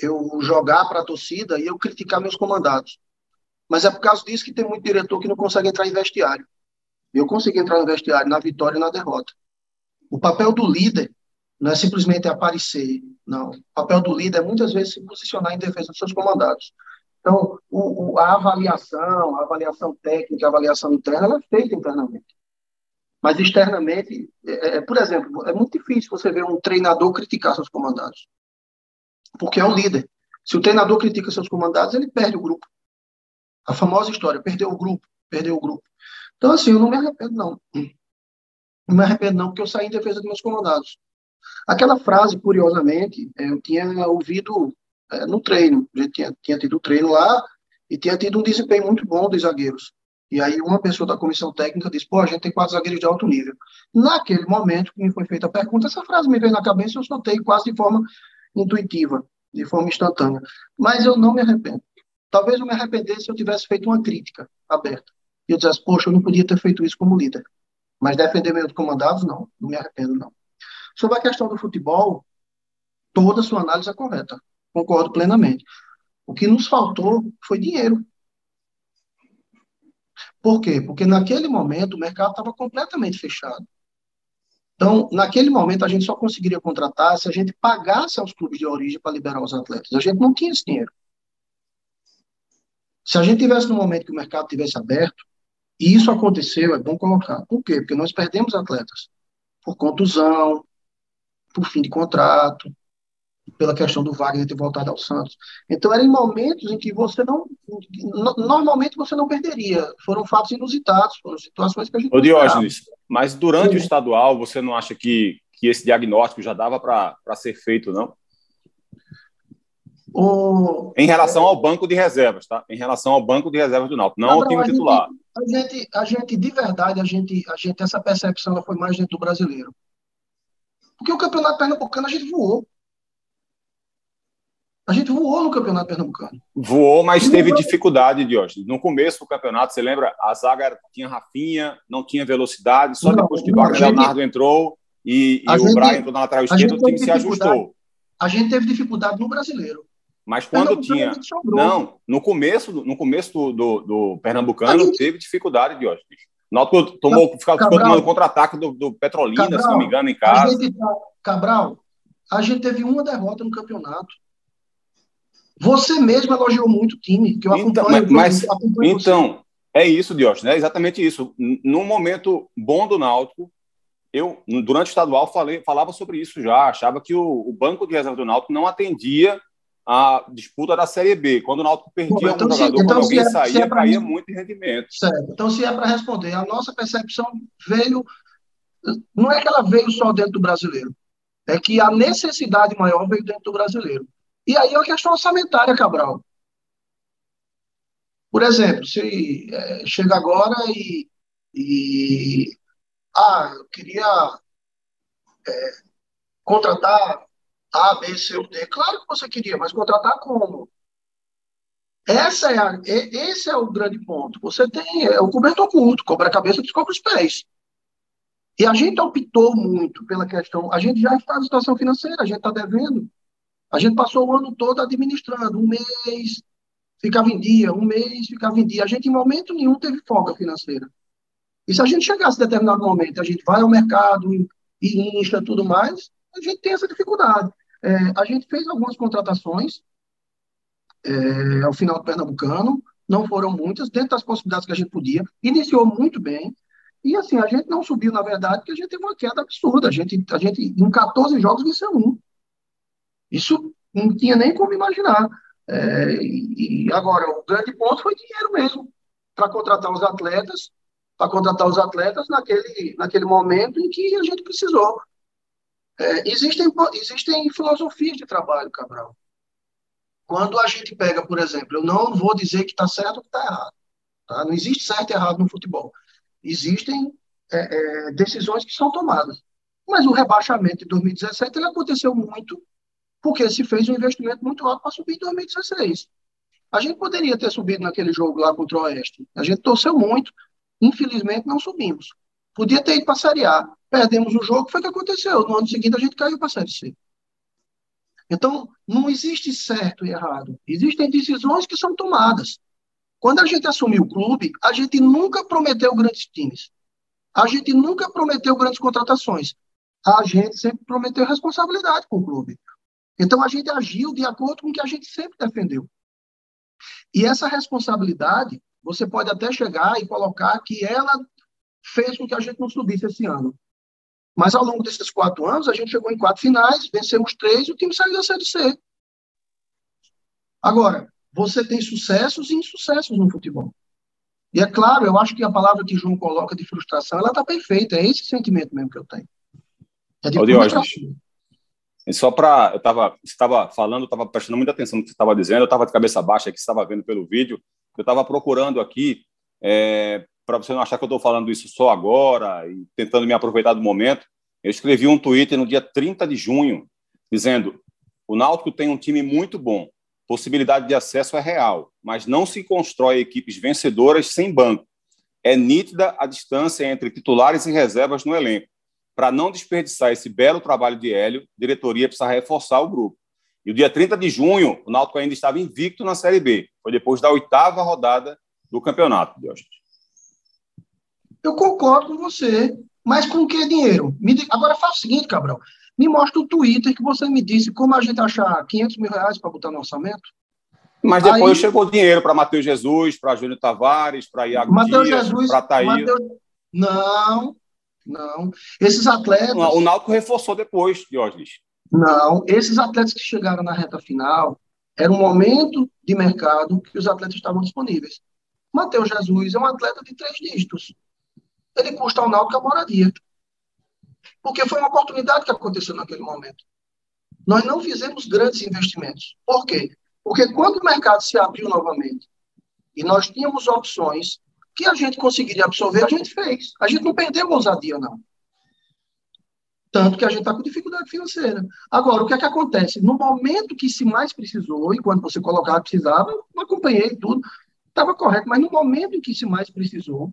eu jogar para a torcida e eu criticar meus comandados. Mas é por causa disso que tem muito diretor que não consegue entrar em vestiário. Eu consegui entrar no vestiário na vitória e na derrota. O papel do líder não é simplesmente aparecer, não. O papel do líder é muitas vezes se posicionar em defesa dos seus comandados. Então, o, o, a avaliação, a avaliação técnica, a avaliação interna, ela é feita internamente. Mas externamente, é, é, por exemplo, é muito difícil você ver um treinador criticar seus comandados. Porque é o líder. Se o treinador critica seus comandados, ele perde o grupo. A famosa história, perdeu o grupo, perdeu o grupo. Então, assim, eu não me arrependo, não. Não me arrependo, não, porque eu saí em defesa dos meus comandados. Aquela frase, curiosamente, é, eu tinha ouvido é, no treino. A gente tinha, tinha tido treino lá e tinha tido um desempenho muito bom dos zagueiros. E aí uma pessoa da comissão técnica disse, pô, a gente tem quatro zagueiros de alto nível. Naquele momento que me foi feita a pergunta, essa frase me veio na cabeça e eu soltei quase de forma intuitiva, de forma instantânea. Mas eu não me arrependo. Talvez eu me arrependesse se eu tivesse feito uma crítica aberta. E eu dissesse, poxa, eu não podia ter feito isso como líder. Mas defender meus comandados, não. Não me arrependo, não. Sobre a questão do futebol, toda a sua análise é correta. Concordo plenamente. O que nos faltou foi dinheiro. Por quê? Porque naquele momento o mercado estava completamente fechado. Então, naquele momento, a gente só conseguiria contratar se a gente pagasse aos clubes de origem para liberar os atletas. A gente não tinha esse dinheiro. Se a gente tivesse no momento que o mercado tivesse aberto, e isso aconteceu, é bom colocar. Por quê? Porque nós perdemos atletas por contusão, por fim de contrato, pela questão do Wagner ter voltado ao Santos. Então, eram momentos em que você não. Normalmente você não perderia. Foram fatos inusitados, foram situações que a gente. Ô, Diógenes, mas durante Sim. o estadual, você não acha que, que esse diagnóstico já dava para ser feito, não? O... Em relação ao banco de reservas, tá? Em relação ao banco de reservas do Náutico, não, não ao time titular. a gente, a gente, de verdade, a gente, a gente, essa percepção ela foi mais dentro do brasileiro. Porque o campeonato pernambucano a gente voou. A gente voou no campeonato pernambucano. Voou, mas teve dificuldade, Diógenes. No começo do campeonato, você lembra? A zaga tinha Rafinha, não tinha velocidade, só não, depois que o Wagner gente... Leonardo entrou e, e o gente, Brian entrou na lateral esquerda, o time se ajustou. A gente teve dificuldade no brasileiro. Mas quando tinha. Não, no começo, no começo do, do, do Pernambucano, gente... teve dificuldade, Diógenes. O Náutico tomou, ficou, ficou tomando contra-ataque do, do Petrolina, Cabral, se não me engano, em casa. A gente, Cabral, a gente teve uma derrota no campeonato. Você mesmo elogiou muito o time, que eu então, acompanho. Mas, então, é isso, Diógenes, é exatamente isso. Num momento bom do Náutico, eu, durante o estadual, falei, falava sobre isso já. Achava que o, o banco de reserva do Náutico não atendia a disputa da Série B. Quando o Náutico perdia Bom, então, um jogador, então, quando alguém é, saía, é caía muito em rendimento. Certo. Então, se é para responder, a nossa percepção veio... Não é que ela veio só dentro do brasileiro. É que a necessidade maior veio dentro do brasileiro. E aí é uma questão orçamentária, Cabral. Por exemplo, se é, chega agora e, e ah, eu queria é, contratar A, B, C ou D. Claro que você queria, mas contratar como? Essa é a, esse é o grande ponto. Você tem é o cobertor curto, cobra a cabeça, descobre os pés. E a gente optou muito pela questão. A gente já está em situação financeira, a gente está devendo. A gente passou o ano todo administrando, um mês ficava em dia, um mês ficava em dia. A gente, em momento nenhum, teve folga financeira. E se a gente chegasse a determinado momento, a gente vai ao mercado e insta tudo mais, a gente tem essa dificuldade. É, a gente fez algumas contratações é, ao final do Pernambucano, não foram muitas, dentro das possibilidades que a gente podia, iniciou muito bem, e assim, a gente não subiu, na verdade, porque a gente teve uma queda absurda. A gente, a gente em 14 jogos, venceu um. Isso Não tinha nem como imaginar. É, e, agora, o grande ponto foi dinheiro mesmo, para contratar os atletas, para contratar os atletas naquele, naquele momento em que a gente precisou. É, existem, existem filosofias de trabalho, Cabral. Quando a gente pega, por exemplo, eu não vou dizer que está certo ou que está errado. Tá? Não existe certo e errado no futebol. Existem é, é, decisões que são tomadas. Mas o rebaixamento de 2017 ele aconteceu muito porque se fez um investimento muito alto para subir em 2016. A gente poderia ter subido naquele jogo lá contra o Oeste. A gente torceu muito. Infelizmente, não subimos. Podia ter ido para a Série A. Perdemos o jogo, foi o que aconteceu. No ano seguinte, a gente caiu para a Série C. Então, não existe certo e errado. Existem decisões que são tomadas. Quando a gente assumiu o clube, a gente nunca prometeu grandes times. A gente nunca prometeu grandes contratações. A gente sempre prometeu responsabilidade com o clube. Então, a gente agiu de acordo com o que a gente sempre defendeu. E essa responsabilidade, você pode até chegar e colocar que ela fez com que a gente não subisse esse ano. Mas ao longo desses quatro anos, a gente chegou em quatro finais, vencemos três e o time saiu da Série C. Agora, você tem sucessos e insucessos no futebol. E é claro, eu acho que a palavra que João coloca de frustração, ela está perfeita. É esse sentimento mesmo que eu tenho. É de frustração. E só para. Eu estava. Estava falando, estava prestando muita atenção no que você estava dizendo, eu estava de cabeça baixa aqui, estava vendo pelo vídeo. Eu estava procurando aqui, é, para você não achar que eu estou falando isso só agora e tentando me aproveitar do momento. Eu escrevi um Twitter no dia 30 de junho, dizendo: o Náutico tem um time muito bom, possibilidade de acesso é real, mas não se constrói equipes vencedoras sem banco. É nítida a distância entre titulares e reservas no elenco para não desperdiçar esse belo trabalho de Hélio, a diretoria precisa reforçar o grupo. E o dia 30 de junho, o Náutico ainda estava invicto na Série B. Foi depois da oitava rodada do campeonato, Diógenes. Eu concordo com você, mas com que dinheiro? Agora faça o seguinte, Cabral. Me mostra o Twitter que você me disse como a gente achar 500 mil reais para botar no orçamento. Mas depois Aí... chegou dinheiro para Matheus Jesus, para Júnior Tavares, para Iago Mateus Dias, para Thaís. Mateus... Não, não. Esses atletas. O Náutico reforçou depois, Diógenes. Não. Esses atletas que chegaram na reta final, era um momento de mercado que os atletas estavam disponíveis. Matheus Jesus é um atleta de três dígitos. Ele custa ao Náutico a moradia. Porque foi uma oportunidade que aconteceu naquele momento. Nós não fizemos grandes investimentos. Por quê? Porque quando o mercado se abriu novamente e nós tínhamos opções que a gente conseguiria absorver, a gente fez. A gente não perdeu a ousadia, não. Tanto que a gente está com dificuldade financeira. Agora, o que é que acontece? No momento que se mais precisou, e quando você colocava precisava, eu acompanhei tudo, estava correto, mas no momento em que se mais precisou,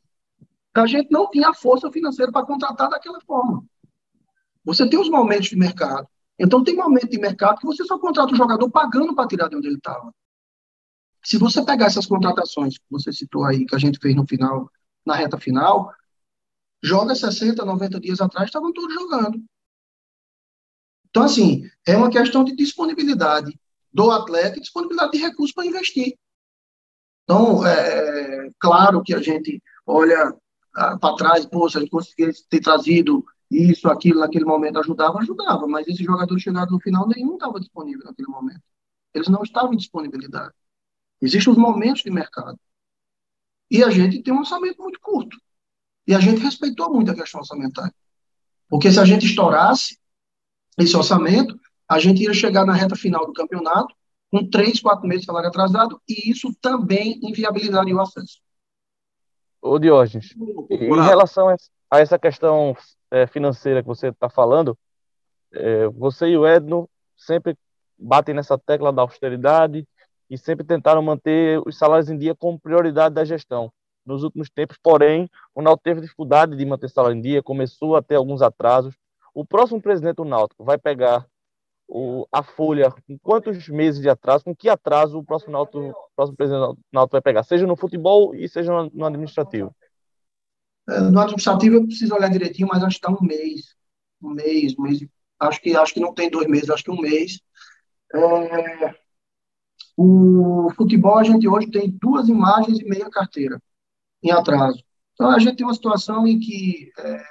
a gente não tinha força financeira para contratar daquela forma. Você tem os momentos de mercado. Então, tem momento de mercado que você só contrata o jogador pagando para tirar de onde ele estava. Se você pegar essas contratações que você citou aí, que a gente fez no final, na reta final, joga 60, 90 dias atrás, estavam todos jogando. Então, assim, é uma questão de disponibilidade do atleta e disponibilidade de recursos para investir. Então, é, é claro que a gente olha ah, para trás, pô, se a gente conseguisse ter trazido isso, aquilo, naquele momento, ajudava, ajudava, mas esses jogadores chegaram no final, nenhum estava disponível naquele momento. Eles não estavam em disponibilidade. Existem os momentos de mercado. E a gente tem um orçamento muito curto. E a gente respeitou muito a questão orçamentária. Porque se a gente estourasse esse orçamento, a gente ia chegar na reta final do campeonato com três, quatro meses de salário atrasado, e isso também inviabilizaria o acesso. Ô Diógenes, em relação a essa questão é, financeira que você está falando, é, você e o Edno sempre batem nessa tecla da austeridade, e sempre tentaram manter os salários em dia como prioridade da gestão. Nos últimos tempos, porém, o Náutico teve dificuldade de manter salário em dia, começou a ter alguns atrasos. O próximo presidente do Náutico vai pegar o, a folha com quantos meses de atraso, com que atraso o próximo, Náutico, o próximo presidente do Náutico vai pegar, seja no futebol e seja no, administrativo? É, no administrativo eu preciso olhar direitinho, mas acho que está um mês, um mês, um mês, acho que acho que não tem dois meses, acho que um mês. É, o futebol, a gente hoje tem duas imagens e meia carteira em atraso. Então, a gente tem uma situação em que é,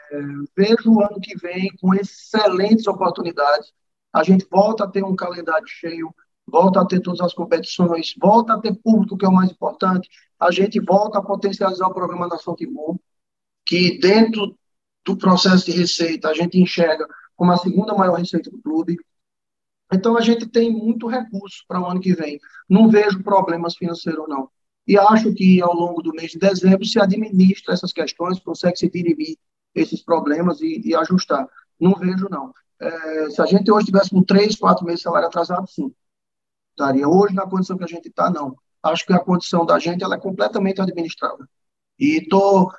vejo o ano que vem com excelentes oportunidades. a gente volta a ter um calendário cheio, volta a ter todas as competições, volta a ter público, que é o mais importante, a gente volta a potencializar o programa Nação Timor, que dentro do processo de receita a gente enxerga como a segunda maior receita do clube. Então a gente tem muito recurso para o ano que vem. Não vejo problemas financeiros, não. E acho que ao longo do mês de dezembro se administra essas questões, consegue se dirimir esses problemas e, e ajustar. Não vejo, não. É, se a gente hoje tivesse com três, quatro meses de salário atrasado, sim. Estaria hoje na condição que a gente está, não. Acho que a condição da gente ela é completamente administrável. E tô,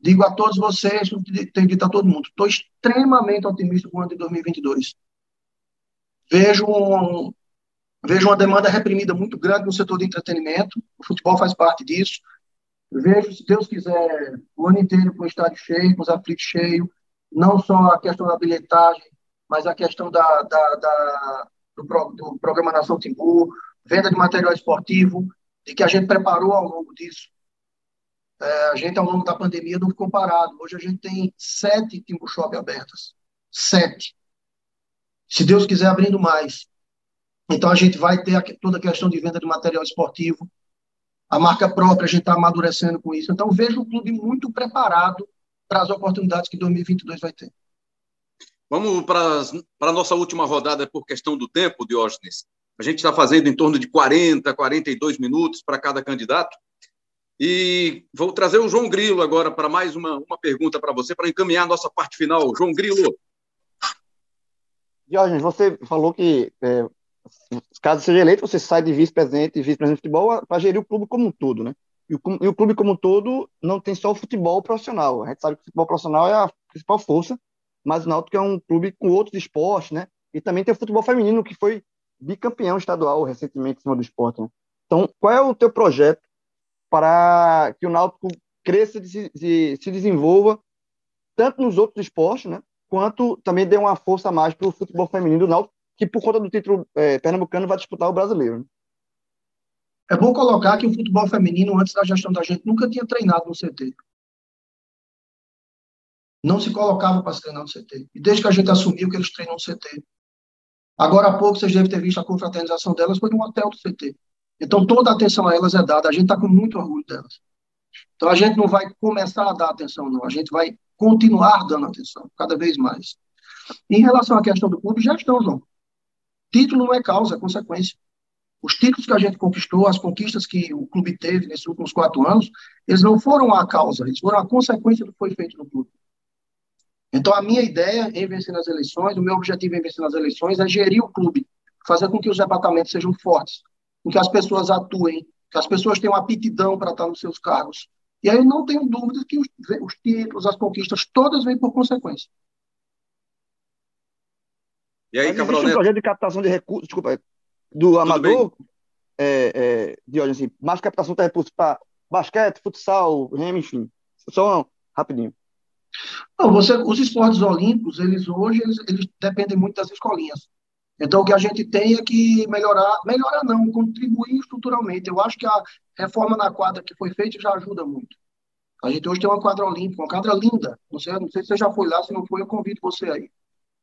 digo a todos vocês, tenho dito a todo mundo, estou extremamente otimista com o ano de 2022. Vejo um, Vejo uma demanda reprimida muito grande no setor de entretenimento, o futebol faz parte disso. Vejo, se Deus quiser, o ano inteiro com o estádio cheio, com os aflitos cheios, não só a questão da bilhetagem, mas a questão da, da, da do, do, programa Nação Timbu, venda de material esportivo, de que a gente preparou ao longo disso. É, a gente, ao longo da pandemia, não ficou parado. Hoje a gente tem sete Timbu Shop abertas. Sete. Se Deus quiser, abrindo mais. Então, a gente vai ter toda a questão de venda de material esportivo. A marca própria, a gente está amadurecendo com isso. Então, vejo o clube muito preparado para as oportunidades que 2022 vai ter. Vamos para a nossa última rodada por questão do tempo, Diógenes. A gente está fazendo em torno de 40, 42 minutos para cada candidato. E vou trazer o João Grilo agora para mais uma, uma pergunta para você, para encaminhar a nossa parte final. João Grilo. Diógenes, você falou que é, caso seja eleito, você sai de vice-presidente e vice-presidente de futebol para gerir o clube como um todo, né? E o, e o, clube como um todo não tem só o futebol profissional. A gente sabe que o futebol profissional é a principal força, mas o Náutico é um clube com outros esportes, né? E também tem o futebol feminino, que foi bicampeão estadual recentemente em cima do esporte. Né? Então, qual é o teu projeto para que o Náutico cresça e se, se, se desenvolva tanto nos outros esportes, né? Quanto também dê uma força a mais para o futebol feminino do que por conta do título é, pernambucano vai disputar o brasileiro. É bom colocar que o futebol feminino, antes da gestão da gente, nunca tinha treinado no CT. Não se colocava para se treinar no CT. E desde que a gente assumiu que eles treinam no CT. Agora há pouco, vocês devem ter visto a confraternização delas, foi no hotel do CT. Então, toda a atenção a elas é dada. A gente está com muito orgulho delas. Então, a gente não vai começar a dar atenção, não. A gente vai continuar dando atenção, cada vez mais. Em relação à questão do clube, já estão, João. Título não é causa, é consequência. Os títulos que a gente conquistou, as conquistas que o clube teve nesses últimos quatro anos, eles não foram a causa, eles foram a consequência do que foi feito no clube. Então, a minha ideia em vencer nas eleições, o meu objetivo em vencer nas eleições é gerir o clube, fazer com que os departamentos sejam fortes, com que as pessoas atuem, que as pessoas tenham aptidão para estar nos seus cargos. E aí não tenho dúvida que os, os títulos, as conquistas, todas vêm por consequência. E aí, Cabral Neto? um projeto de captação de recursos, desculpa, do amador, é, é, de olha assim, mais captação de recursos para basquete, futsal, remo, enfim. Só rapidinho. Não, você, os esportes olímpicos, eles hoje, eles, eles dependem muito das escolinhas. Então, o que a gente tem é que melhorar, melhorar não, contribuir estruturalmente. Eu acho que a reforma na quadra que foi feita já ajuda muito. A gente hoje tem uma quadra olímpica, uma quadra linda. Não sei, não sei se você já foi lá, se não foi, eu convido você aí.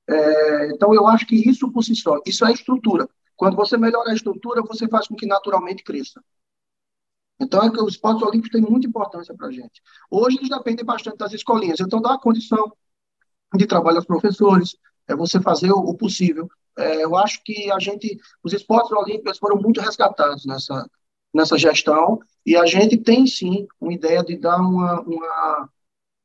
É, então, eu acho que isso por si só, isso é estrutura. Quando você melhora a estrutura, você faz com que naturalmente cresça. Então, é que os esportes olímpicos têm muita importância para a gente. Hoje, eles dependem bastante das escolinhas. Então, dá a condição de trabalho aos professores, é você fazer o, possível. É, eu acho que a gente, os esportes olímpicos foram muito resgatados nessa, nessa gestão e a gente tem, sim, uma ideia de dar uma, uma,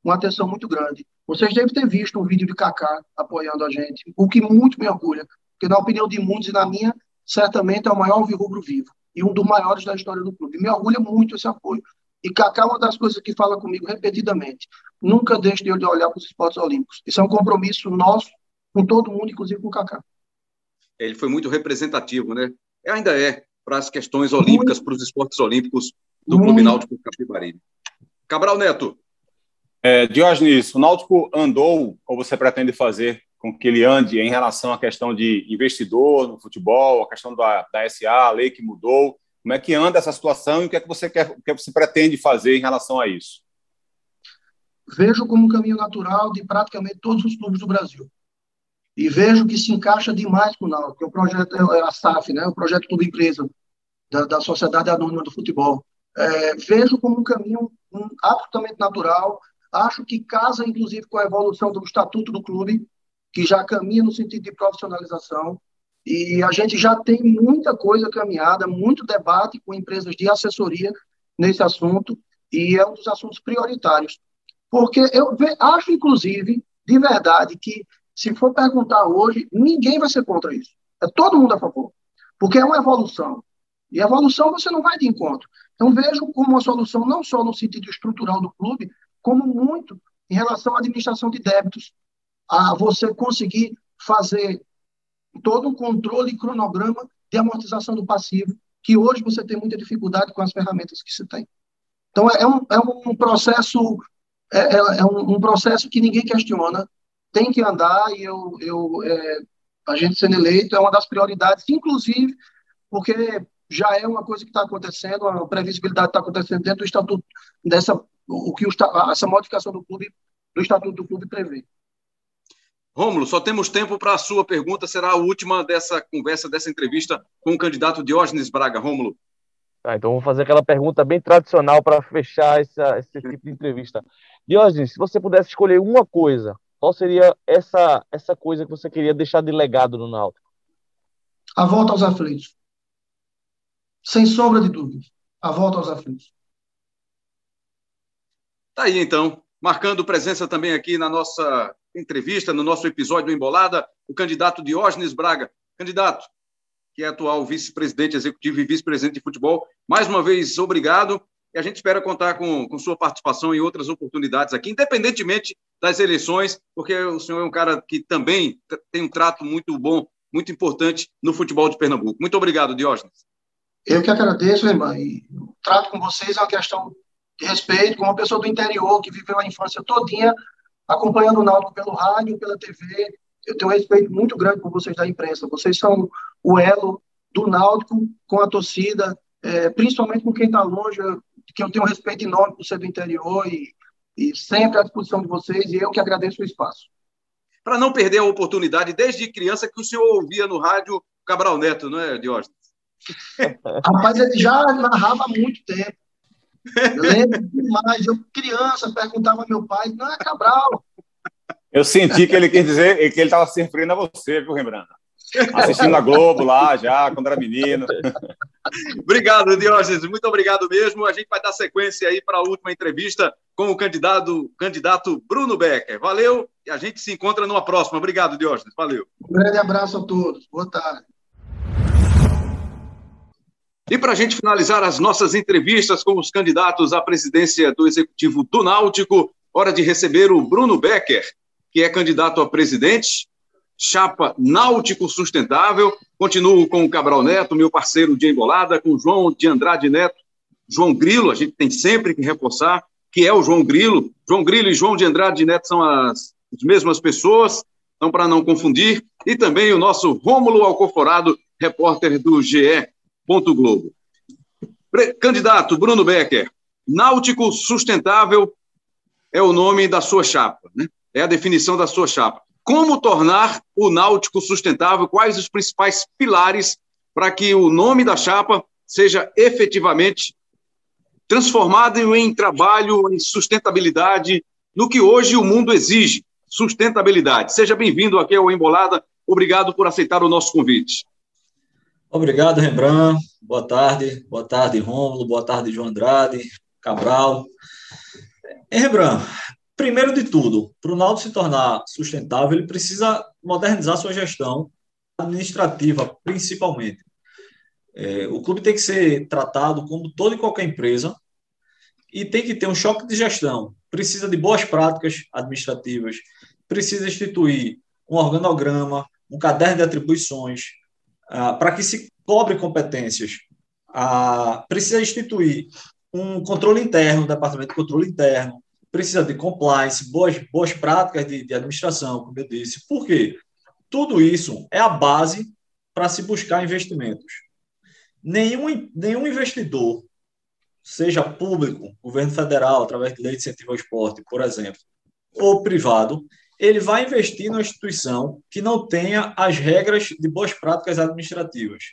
uma atenção muito grande. Vocês devem ter visto um vídeo de Kaká apoiando a gente, o que muito me orgulha, porque na opinião de muitos e na minha, certamente é o maior rubro vivo e um dos maiores da história do clube. Me orgulha muito esse apoio. E Kaká é uma das coisas que fala comigo repetidamente. Nunca deixe de olhar para os esportes olímpicos. Isso é um compromisso nosso com todo mundo, inclusive com o Kaká. Ele foi muito representativo, né? Ainda é para as questões olímpicas, para os esportes olímpicos do. Clube Náutico Capibaribe. Cabral Neto, é, Diógenes, o Náutico andou, ou você pretende fazer com que ele ande em relação à questão de investidor no futebol, a questão da, da SA, a lei que mudou? Como é que anda essa situação e o que é que você quer, o que, é que você pretende fazer em relação a isso? Vejo como um caminho natural de praticamente todos os clubes do Brasil. E vejo que se encaixa demais com o Náutico, é o projeto, é a SAF, né, o projeto Clube Empresa da, da Sociedade Anônima do Futebol. É, vejo como um caminho um, absolutamente natural, acho que casa, inclusive, com a evolução do estatuto do clube, que já caminha no sentido de profissionalização, e a gente já tem muita coisa caminhada, muito debate com empresas de assessoria nesse assunto, e é um dos assuntos prioritários. Porque eu acho, inclusive, de verdade, que se for perguntar hoje, ninguém vai ser contra isso. É todo mundo a favor. Porque é uma evolução. E evolução você não vai de encontro. Então, vejo como uma solução não só no sentido estrutural do clube, como muito em relação à administração de débitos, a você conseguir fazer todo um controle e cronograma de amortização do passivo, que hoje você tem muita dificuldade com as ferramentas que se tem. Então, é um, é um processo é, é, é um, um, processo que ninguém questiona, tem que andar, e eu, eu é, a gente sendo eleito é uma das prioridades, inclusive porque já é uma coisa que está acontecendo, a previsibilidade está acontecendo dentro do estatuto, dessa, o que o, essa modificação do clube, do estatuto do clube prevê. Rômulo, só temos tempo para a sua pergunta, será a última dessa conversa, dessa entrevista com o candidato Diógenes Braga. Rômulo. Tá, então vou fazer aquela pergunta bem tradicional para fechar essa, esse tipo de entrevista. Diógenes, se você pudesse escolher uma coisa, qual seria essa, essa coisa que você queria deixar de legado no Náutico? A volta aos aflitos. Sem sombra de dúvidas. A volta aos aflitos. Tá aí, então. Marcando presença também aqui na nossa entrevista, no nosso episódio do Embolada, o candidato Diógenes Braga. Candidato, que é atual vice-presidente executivo e vice-presidente de futebol, mais uma vez, obrigado. E a gente espera contar com, com sua participação em outras oportunidades aqui, independentemente das eleições, porque o senhor é um cara que também tem um trato muito bom, muito importante no futebol de Pernambuco. Muito obrigado, Diógenes. Eu que agradeço, irmã. O trato com vocês é uma questão de respeito, como uma pessoa do interior que viveu a infância todinha acompanhando o Náutico pelo rádio, pela TV. Eu tenho um respeito muito grande por vocês da imprensa. Vocês são o elo do Náutico com a torcida, é, principalmente com quem está longe, que eu tenho um respeito enorme por ser do interior e, e sempre à disposição de vocês, e eu que agradeço o espaço. Para não perder a oportunidade, desde criança, que o senhor ouvia no rádio Cabral Neto, não é, Diógenes? Rapaz, ele já narrava há muito tempo. Eu lembro demais. Eu, criança, perguntava ao meu pai, não é Cabral. Eu senti que ele quer dizer que ele estava se referindo a você, viu, Rembrandt? Assistindo a Globo lá, já, quando era menino. obrigado, Diógenes. Muito obrigado mesmo. A gente vai dar sequência aí para a última entrevista com o candidato, candidato Bruno Becker. Valeu e a gente se encontra numa próxima. Obrigado, Diógenes. Valeu. Um grande abraço a todos. Boa tarde. E para a gente finalizar as nossas entrevistas com os candidatos à presidência do Executivo do Náutico, hora de receber o Bruno Becker, que é candidato a presidente, chapa Náutico Sustentável. Continuo com o Cabral Neto, meu parceiro de embolada, com o João de Andrade Neto, João Grilo, a gente tem sempre que reforçar que é o João Grilo. João Grilo e João de Andrade Neto são as, as mesmas pessoas, então para não confundir. E também o nosso Rômulo Alcoforado, repórter do GE Globo. Candidato Bruno Becker, Náutico Sustentável é o nome da sua chapa, né? é a definição da sua chapa. Como tornar o Náutico sustentável? Quais os principais pilares para que o nome da chapa seja efetivamente transformado em trabalho, em sustentabilidade, no que hoje o mundo exige, sustentabilidade. Seja bem-vindo aqui ao Embolada. Obrigado por aceitar o nosso convite. Obrigado, Rembrandt. Boa tarde. Boa tarde, Rômulo. Boa tarde, João Andrade, Cabral. Em Rembrandt, primeiro de tudo, para o Náutico se tornar sustentável, ele precisa modernizar sua gestão administrativa, principalmente. É, o clube tem que ser tratado como toda e qualquer empresa e tem que ter um choque de gestão. Precisa de boas práticas administrativas, precisa instituir um organograma, um caderno de atribuições, ah, para que se cobre competências, ah, precisa instituir um controle interno, um departamento de controle interno, precisa de compliance, boas, boas práticas de, de administração, como eu disse. Por quê? Tudo isso é a base para se buscar investimentos. Nenhum, nenhum investidor, seja público, governo federal, através de lei de incentivo ao esporte, por exemplo, ou privado, ele vai investir numa instituição que não tenha as regras de boas práticas administrativas,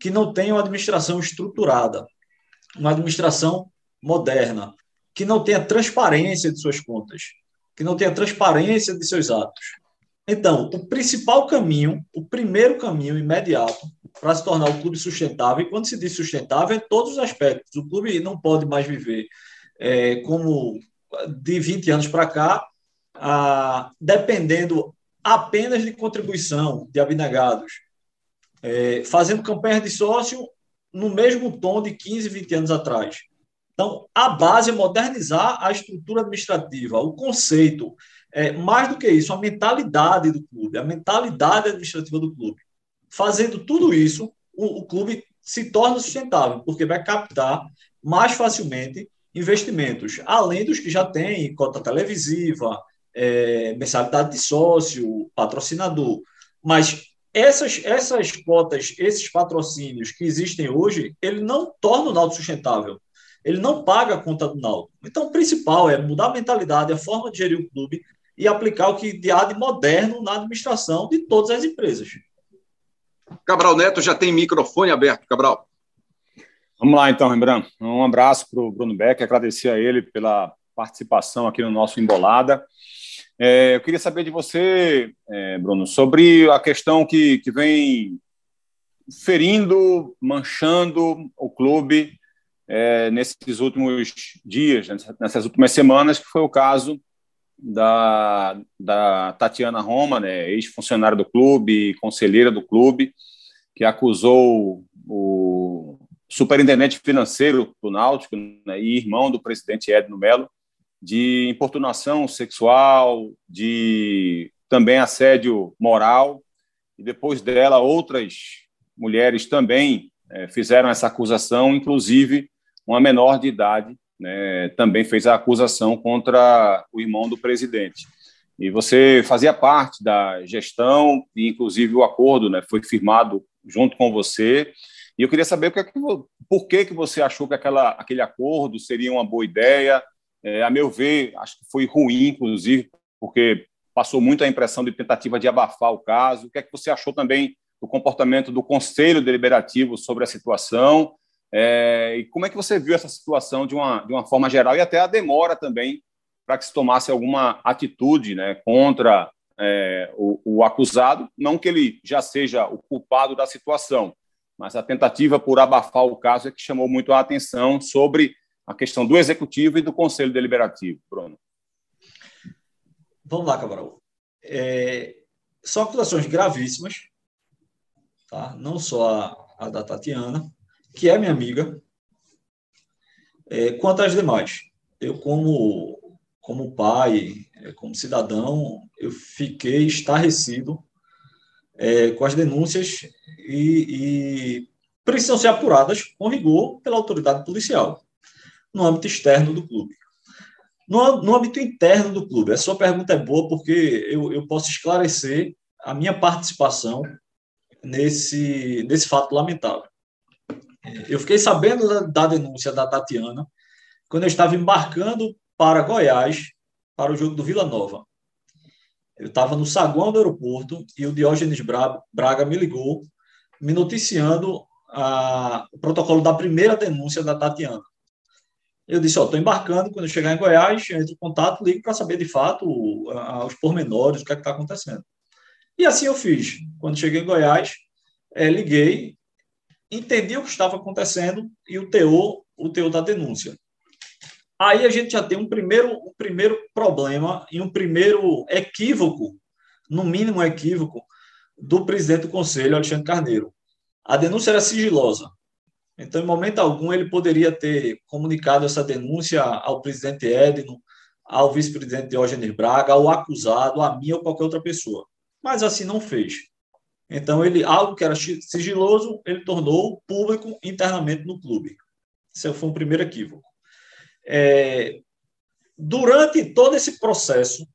que não tenha uma administração estruturada, uma administração moderna, que não tenha transparência de suas contas, que não tenha transparência de seus atos. Então, o principal caminho, o primeiro caminho imediato para se tornar o clube sustentável, e quando se diz sustentável, é todos os aspectos. O clube não pode mais viver é, como de 20 anos para cá, ah, dependendo apenas de contribuição de abnegados, é, fazendo campanhas de sócio no mesmo tom de 15, 20 anos atrás. Então, a base é modernizar a estrutura administrativa, o conceito. É, mais do que isso, a mentalidade do clube, a mentalidade administrativa do clube. Fazendo tudo isso, o, o clube se torna sustentável, porque vai captar mais facilmente investimentos, além dos que já tem cota televisiva, é, mensalidade de sócio, patrocinador. Mas essas, essas cotas, esses patrocínios que existem hoje, ele não torna o Náutico sustentável. Ele não paga a conta do Náutico. Então, o principal é mudar a mentalidade, a forma de gerir o clube e aplicar o que há de moderno na administração de todas as empresas. Cabral Neto já tem microfone aberto, Cabral. Vamos lá, então, Rembrandt. Um abraço para o Bruno Beck, agradecer a ele pela participação aqui no nosso Embolada. É, eu queria saber de você, é, Bruno, sobre a questão que, que vem ferindo, manchando o clube é, nesses últimos dias, nessas últimas semanas, que foi o caso da, da Tatiana Roma, né, ex-funcionária do clube, conselheira do clube, que acusou o superintendente financeiro do Náutico né, e irmão do presidente Edno Melo de importunação sexual, de também assédio moral, e depois dela outras mulheres também é, fizeram essa acusação, inclusive uma menor de idade né, também fez a acusação contra o irmão do presidente. E você fazia parte da gestão, e inclusive o acordo né, foi firmado junto com você. E eu queria saber por que, que você achou que aquela, aquele acordo seria uma boa ideia, é, a meu ver, acho que foi ruim, inclusive, porque passou muito a impressão de tentativa de abafar o caso. O que é que você achou também do comportamento do Conselho Deliberativo sobre a situação? É, e como é que você viu essa situação de uma, de uma forma geral e até a demora também para que se tomasse alguma atitude né, contra é, o, o acusado? Não que ele já seja o culpado da situação, mas a tentativa por abafar o caso é que chamou muito a atenção sobre a questão do executivo e do conselho deliberativo, Bruno. Vamos lá, Cabral. É, são acusações gravíssimas, tá? não só a, a da Tatiana, que é minha amiga, é, quanto às demais. Eu, como, como pai, é, como cidadão, eu fiquei estarrecido é, com as denúncias e, e precisam ser apuradas com rigor pela autoridade policial no âmbito externo do clube. No, no âmbito interno do clube, a sua pergunta é boa porque eu, eu posso esclarecer a minha participação nesse, nesse fato lamentável. Eu fiquei sabendo da, da denúncia da Tatiana quando eu estava embarcando para Goiás para o jogo do Vila Nova. Eu estava no saguão do aeroporto e o Diógenes Braga me ligou, me noticiando a, o protocolo da primeira denúncia da Tatiana. Eu disse, ó, estou embarcando, quando eu chegar em Goiás, eu entro em contato, ligo para saber de fato os pormenores, o que é está acontecendo. E assim eu fiz. Quando cheguei em Goiás, é, liguei, entendi o que estava acontecendo e o teor, o teor da denúncia. Aí a gente já tem um primeiro, um primeiro problema e um primeiro equívoco, no mínimo equívoco, do presidente do conselho, Alexandre Carneiro. A denúncia era sigilosa. Então, em momento algum, ele poderia ter comunicado essa denúncia ao presidente Edno, ao vice-presidente Diógenes Braga, ao acusado, a mim ou qualquer outra pessoa. Mas assim não fez. Então, ele algo que era sigiloso, ele tornou público internamente no clube. Esse foi um primeiro equívoco. É, durante todo esse processo,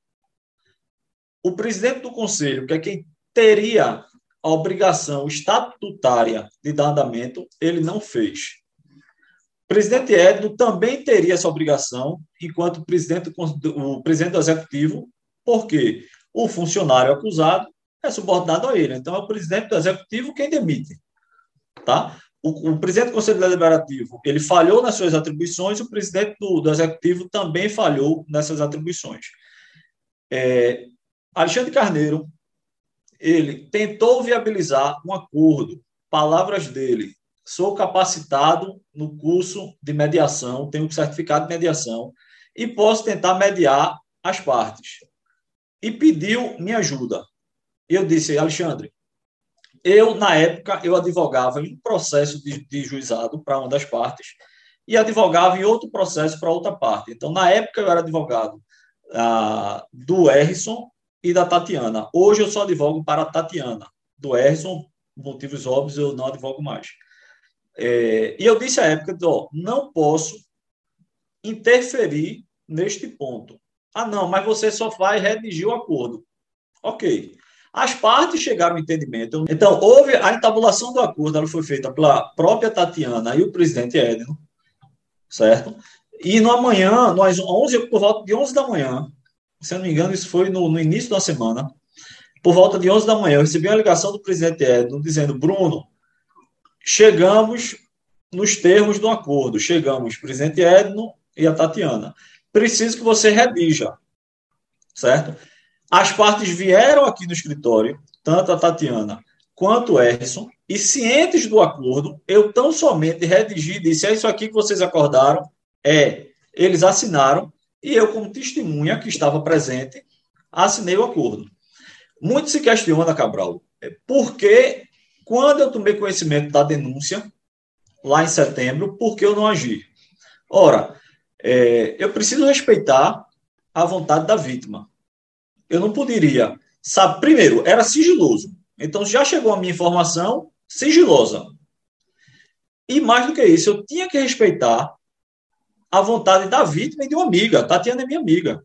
o presidente do conselho, que é quem teria a obrigação estatutária de dar andamento, ele não fez. O presidente Edno também teria essa obrigação, enquanto presidente, o presidente do executivo, porque o funcionário acusado é subordinado a ele. Então, é o presidente do executivo quem demite. Tá? O, o presidente do Conselho Deliberativo ele falhou nas suas atribuições, o presidente do, do executivo também falhou nessas atribuições. É, Alexandre Carneiro ele tentou viabilizar um acordo. Palavras dele: sou capacitado no curso de mediação, tenho certificado de mediação e posso tentar mediar as partes. E pediu minha ajuda. Eu disse, Alexandre, eu, na época, eu advogava em um processo de, de juizado para uma das partes e advogava em outro processo para outra parte. Então, na época, eu era advogado ah, do Erison e da Tatiana. Hoje, eu só advogo para a Tatiana. Do Erison, motivos óbvios, eu não advogo mais. É, e eu disse à época, não posso interferir neste ponto. Ah, não, mas você só vai redigir o acordo. Ok. As partes chegaram ao entendimento. Então, houve a entabulação do acordo, ela foi feita pela própria Tatiana e o presidente Edno, certo? E no amanhã, nós 11, por volta de 11 da manhã, se eu não me engano, isso foi no, no início da semana, por volta de 11 da manhã, eu recebi uma ligação do presidente Edno dizendo: Bruno, chegamos nos termos do acordo, chegamos, presidente Edno e a Tatiana. Preciso que você redija, certo? As partes vieram aqui no escritório, tanto a Tatiana quanto o Erson, e cientes do acordo, eu tão somente redigi e disse: é isso aqui que vocês acordaram, é. Eles assinaram, e eu, como testemunha que estava presente, assinei o acordo. Muito se questiona, Cabral, é por que, quando eu tomei conhecimento da denúncia, lá em setembro, por que eu não agi? Ora, é, eu preciso respeitar a vontade da vítima eu não poderia. Sabe, primeiro, era sigiloso. Então já chegou a minha informação sigilosa. E mais do que isso, eu tinha que respeitar a vontade da vítima e de uma amiga. Tatiana é minha amiga.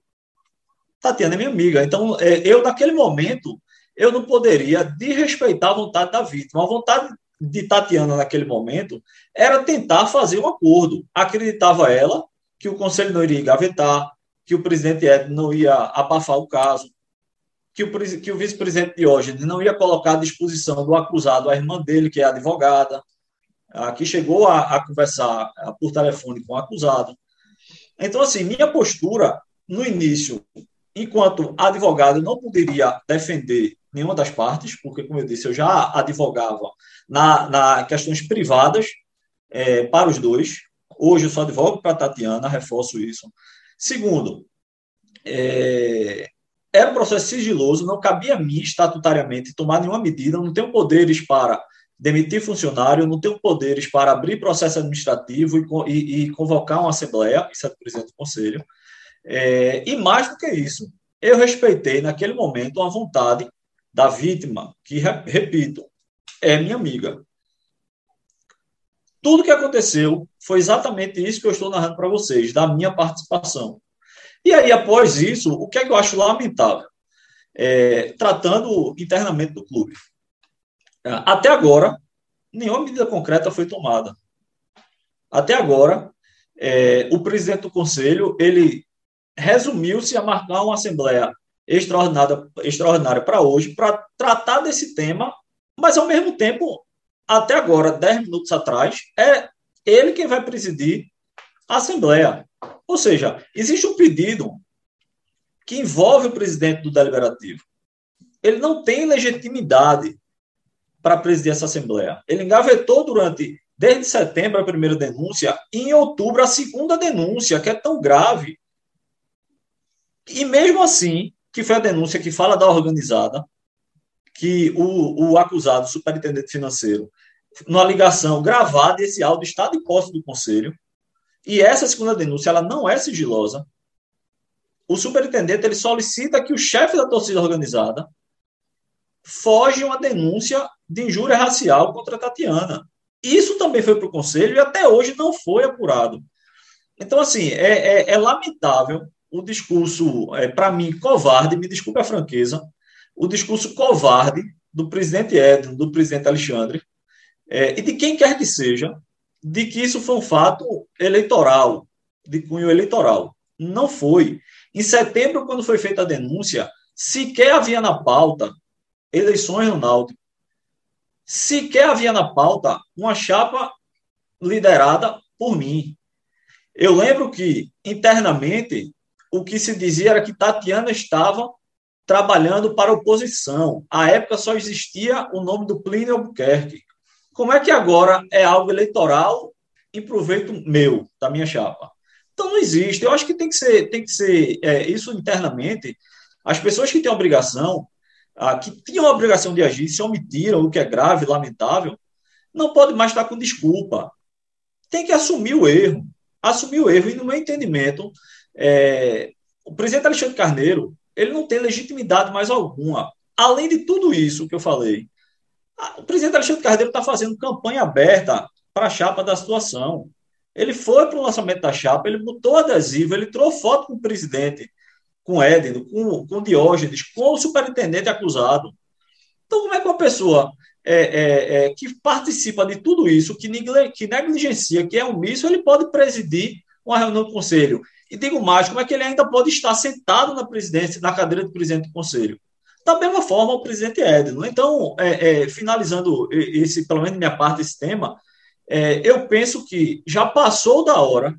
Tatiana é minha amiga. Então, é, eu, naquele momento, eu não poderia desrespeitar a vontade da vítima. A vontade de Tatiana, naquele momento, era tentar fazer um acordo. Acreditava ela que o conselho não iria engavetar, que o presidente Ed não ia abafar o caso, que o, que o vice-presidente Diógenes não ia colocar à disposição do acusado a irmã dele, que é advogada, que chegou a, a conversar por telefone com o acusado. Então, assim, minha postura, no início, enquanto advogado, não poderia defender nenhuma das partes, porque, como eu disse, eu já advogava na, na questões privadas é, para os dois. Hoje eu só advogo para a Tatiana, reforço isso. Segundo, é, era um processo sigiloso, não cabia a mim, estatutariamente, tomar nenhuma medida, não tenho poderes para demitir funcionário, não tenho poderes para abrir processo administrativo e, e, e convocar uma assembleia, isso é do presidente do conselho. É, e mais do que isso, eu respeitei naquele momento a vontade da vítima, que, repito, é minha amiga. Tudo que aconteceu foi exatamente isso que eu estou narrando para vocês, da minha participação. E aí, após isso, o que é que eu acho lamentável? É, tratando internamente do clube. É, até agora, nenhuma medida concreta foi tomada. Até agora, é, o presidente do conselho ele resumiu-se a marcar uma assembleia extraordinária, extraordinária para hoje para tratar desse tema, mas ao mesmo tempo, até agora, dez minutos atrás, é ele quem vai presidir a assembleia. Ou seja, existe um pedido que envolve o presidente do deliberativo. Ele não tem legitimidade para presidir essa Assembleia. Ele engavetou durante, desde setembro, a primeira denúncia, e em outubro, a segunda denúncia, que é tão grave. E mesmo assim, que foi a denúncia que fala da organizada, que o, o acusado, superintendente financeiro, numa ligação gravada, esse áudio está de posse do conselho, e essa segunda denúncia ela não é sigilosa. O superintendente ele solicita que o chefe da torcida organizada foge uma denúncia de injúria racial contra Tatiana. Isso também foi para o conselho e até hoje não foi apurado. Então, assim, é, é, é lamentável o discurso, é, para mim, covarde, me desculpe a franqueza, o discurso covarde do presidente Edno, do presidente Alexandre, é, e de quem quer que seja, de que isso foi um fato eleitoral, de cunho eleitoral. Não foi. Em setembro, quando foi feita a denúncia, sequer havia na pauta eleições no Náutico. Sequer havia na pauta uma chapa liderada por mim. Eu lembro que, internamente, o que se dizia era que Tatiana estava trabalhando para a oposição. À época só existia o nome do Plínio Albuquerque. Como é que agora é algo eleitoral em proveito meu, da minha chapa? Então não existe. Eu acho que tem que ser, tem que ser é, isso internamente. As pessoas que têm obrigação, ah, que tinham a obrigação de agir, se omitiram, o que é grave, lamentável, não pode mais estar com desculpa. Tem que assumir o erro. Assumir o erro. E no meu entendimento, é, o presidente Alexandre Carneiro, ele não tem legitimidade mais alguma. Além de tudo isso que eu falei, o presidente Alexandre Carneiro está fazendo campanha aberta para a chapa da situação. Ele foi para o lançamento da chapa, ele botou adesivo, ele trouxe foto com o presidente, com Éden, com, com Diógenes, com o superintendente acusado. Então, como é que uma pessoa é, é, é, que participa de tudo isso, que, que negligencia, que é omisso, ele pode presidir uma reunião do conselho? E digo mais, como é que ele ainda pode estar sentado na presidência, na cadeira de presidente do conselho? Da mesma forma, o presidente Edno. Então, é, é, finalizando esse, pelo menos minha parte desse tema, é, eu penso que já passou da hora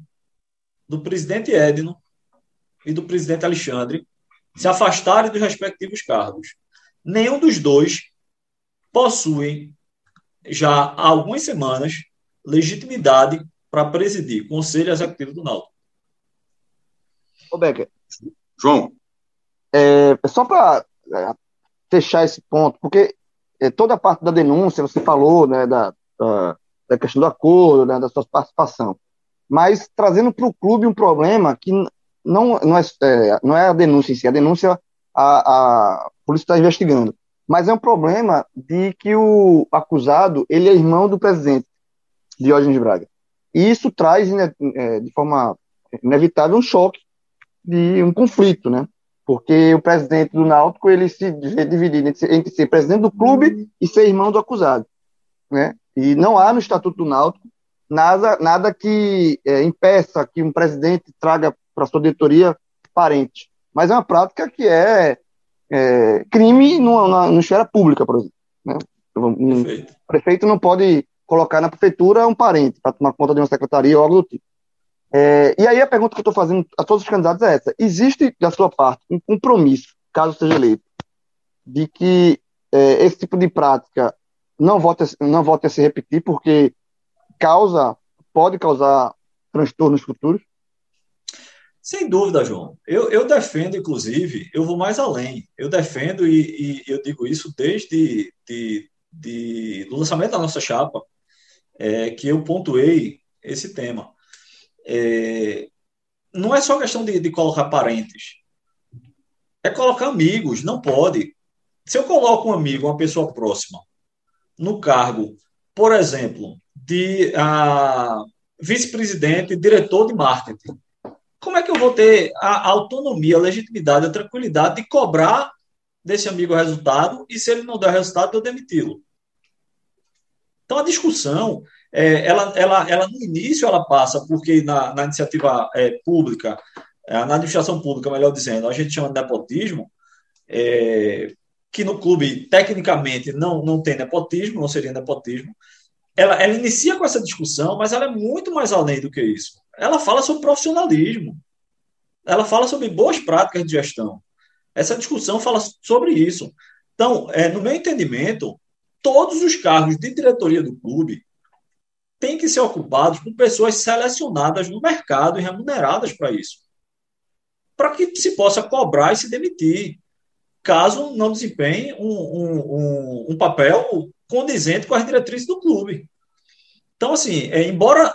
do presidente Edno e do presidente Alexandre se afastarem dos respectivos cargos. Nenhum dos dois possuem, já há algumas semanas, legitimidade para presidir Conselho Executivo do Náutico. Ô, Becker. João. É, só para fechar esse ponto, porque é, toda a parte da denúncia, você falou, né, da, da da questão do acordo, né, da sua participação. Mas trazendo para o clube um problema que não, não, é, é, não é a denúncia em si, a denúncia a, a polícia está investigando, mas é um problema de que o acusado ele é irmão do presidente, Diógenes Braga. E isso traz né, é, de forma inevitável um choque de um conflito, né? Porque o presidente do Náutico ele se divide entre, entre ser presidente do clube e ser irmão do acusado, né? E não há no Estatuto do Náutico nada, nada que é, impeça que um presidente traga para sua diretoria parente. Mas é uma prática que é, é crime no, na, na esfera pública, por exemplo. Né? Um prefeito não pode colocar na prefeitura um parente para tomar conta de uma secretaria ou algo do tipo. É, e aí a pergunta que eu estou fazendo a todos os candidatos é essa: existe da sua parte um compromisso, caso seja eleito, de que é, esse tipo de prática não volte, não volte a se repetir, porque causa, pode causar transtornos futuros? Sem dúvida, João. Eu, eu defendo, inclusive, eu vou mais além. Eu defendo e, e eu digo isso desde de, de, do lançamento da nossa chapa, é, que eu pontuei esse tema. É, não é só questão de, de colocar parentes, é colocar amigos. Não pode. Se eu coloco um amigo, uma pessoa próxima, no cargo, por exemplo, de uh, vice-presidente, diretor de marketing. Como é que eu vou ter a autonomia, a legitimidade, a tranquilidade de cobrar desse amigo resultado e se ele não der resultado, eu demiti-lo? Então, a discussão, é, ela, ela, ela no início, ela passa porque na, na iniciativa é, pública, é, na administração pública, melhor dizendo, a gente chama de nepotismo, é, que no clube, tecnicamente, não, não tem nepotismo, não seria nepotismo. Ela, ela inicia com essa discussão, mas ela é muito mais além do que isso. Ela fala sobre profissionalismo. Ela fala sobre boas práticas de gestão. Essa discussão fala sobre isso. Então, é, no meu entendimento, todos os cargos de diretoria do clube têm que ser ocupados por pessoas selecionadas no mercado e remuneradas para isso. Para que se possa cobrar e se demitir caso não desempenhe um, um, um, um papel condizente com as diretrizes do clube. Então, assim, é, embora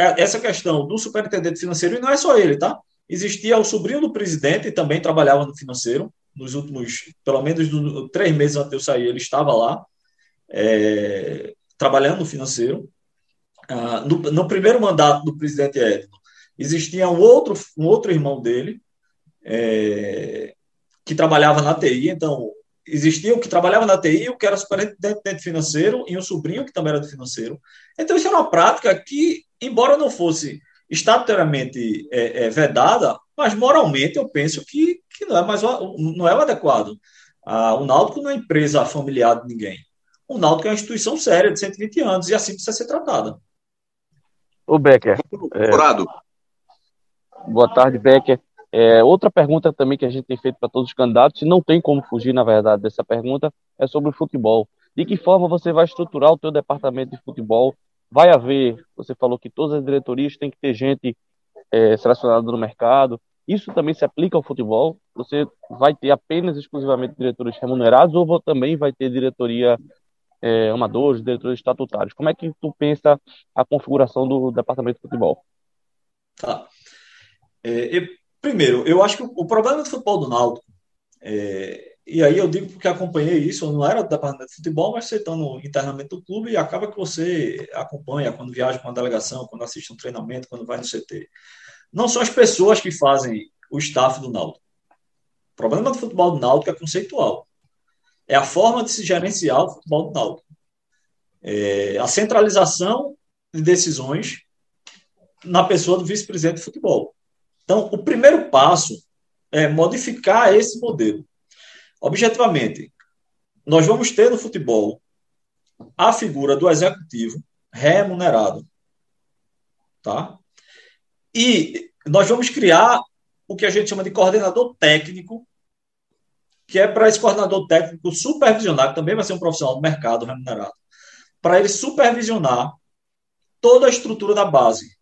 é, essa questão do superintendente financeiro, e não é só ele, tá? Existia o sobrinho do presidente, também trabalhava no financeiro, nos últimos, pelo menos do, três meses antes de eu sair, ele estava lá, é, trabalhando no financeiro. Ah, no, no, primeiro mandato do presidente Edno, existia um outro, um outro irmão dele, é, que trabalhava na TI, então existia o que trabalhava na TI, o que era superintendente financeiro e um sobrinho que também era do financeiro. Então isso era uma prática que, embora não fosse estatutariamente é, é, vedada, mas moralmente eu penso que, que não é mais não é o adequado. Ah, o Náutico não é empresa familiar de ninguém. O Náutico é uma instituição séria de 120 anos e assim precisa ser tratada. O Becker. É... Boa tarde, Becker. É, outra pergunta também que a gente tem feito para todos os candidatos, e não tem como fugir, na verdade, dessa pergunta, é sobre o futebol. De que forma você vai estruturar o teu departamento de futebol? Vai haver, você falou que todas as diretorias têm que ter gente é, selecionada no mercado. Isso também se aplica ao futebol? Você vai ter apenas exclusivamente diretores remunerados ou também vai ter diretoria é, amadores, diretores estatutários? Como é que tu pensa a configuração do departamento de futebol? Tá. É, primeiro, eu acho que o, problema do futebol do Náutico, é, e aí eu digo porque acompanhei isso, eu não era do departamento de futebol, mas você estando internamente do clube, e acaba que você acompanha quando viaja com a delegação, quando assiste um treinamento, quando vai no CT. Não são as pessoas que fazem o staff do Náutico. O problema do futebol do Náutico é conceitual. É a forma de se gerenciar o futebol do Náutico. É a centralização de decisões na pessoa do vice-presidente de futebol. Então, o primeiro passo é modificar esse modelo. Objetivamente, nós vamos ter no futebol a figura do executivo remunerado, tá? E nós vamos criar o que a gente chama de coordenador técnico, que é para esse coordenador técnico supervisionar, que também vai ser um profissional do mercado remunerado, para ele supervisionar toda a estrutura da base,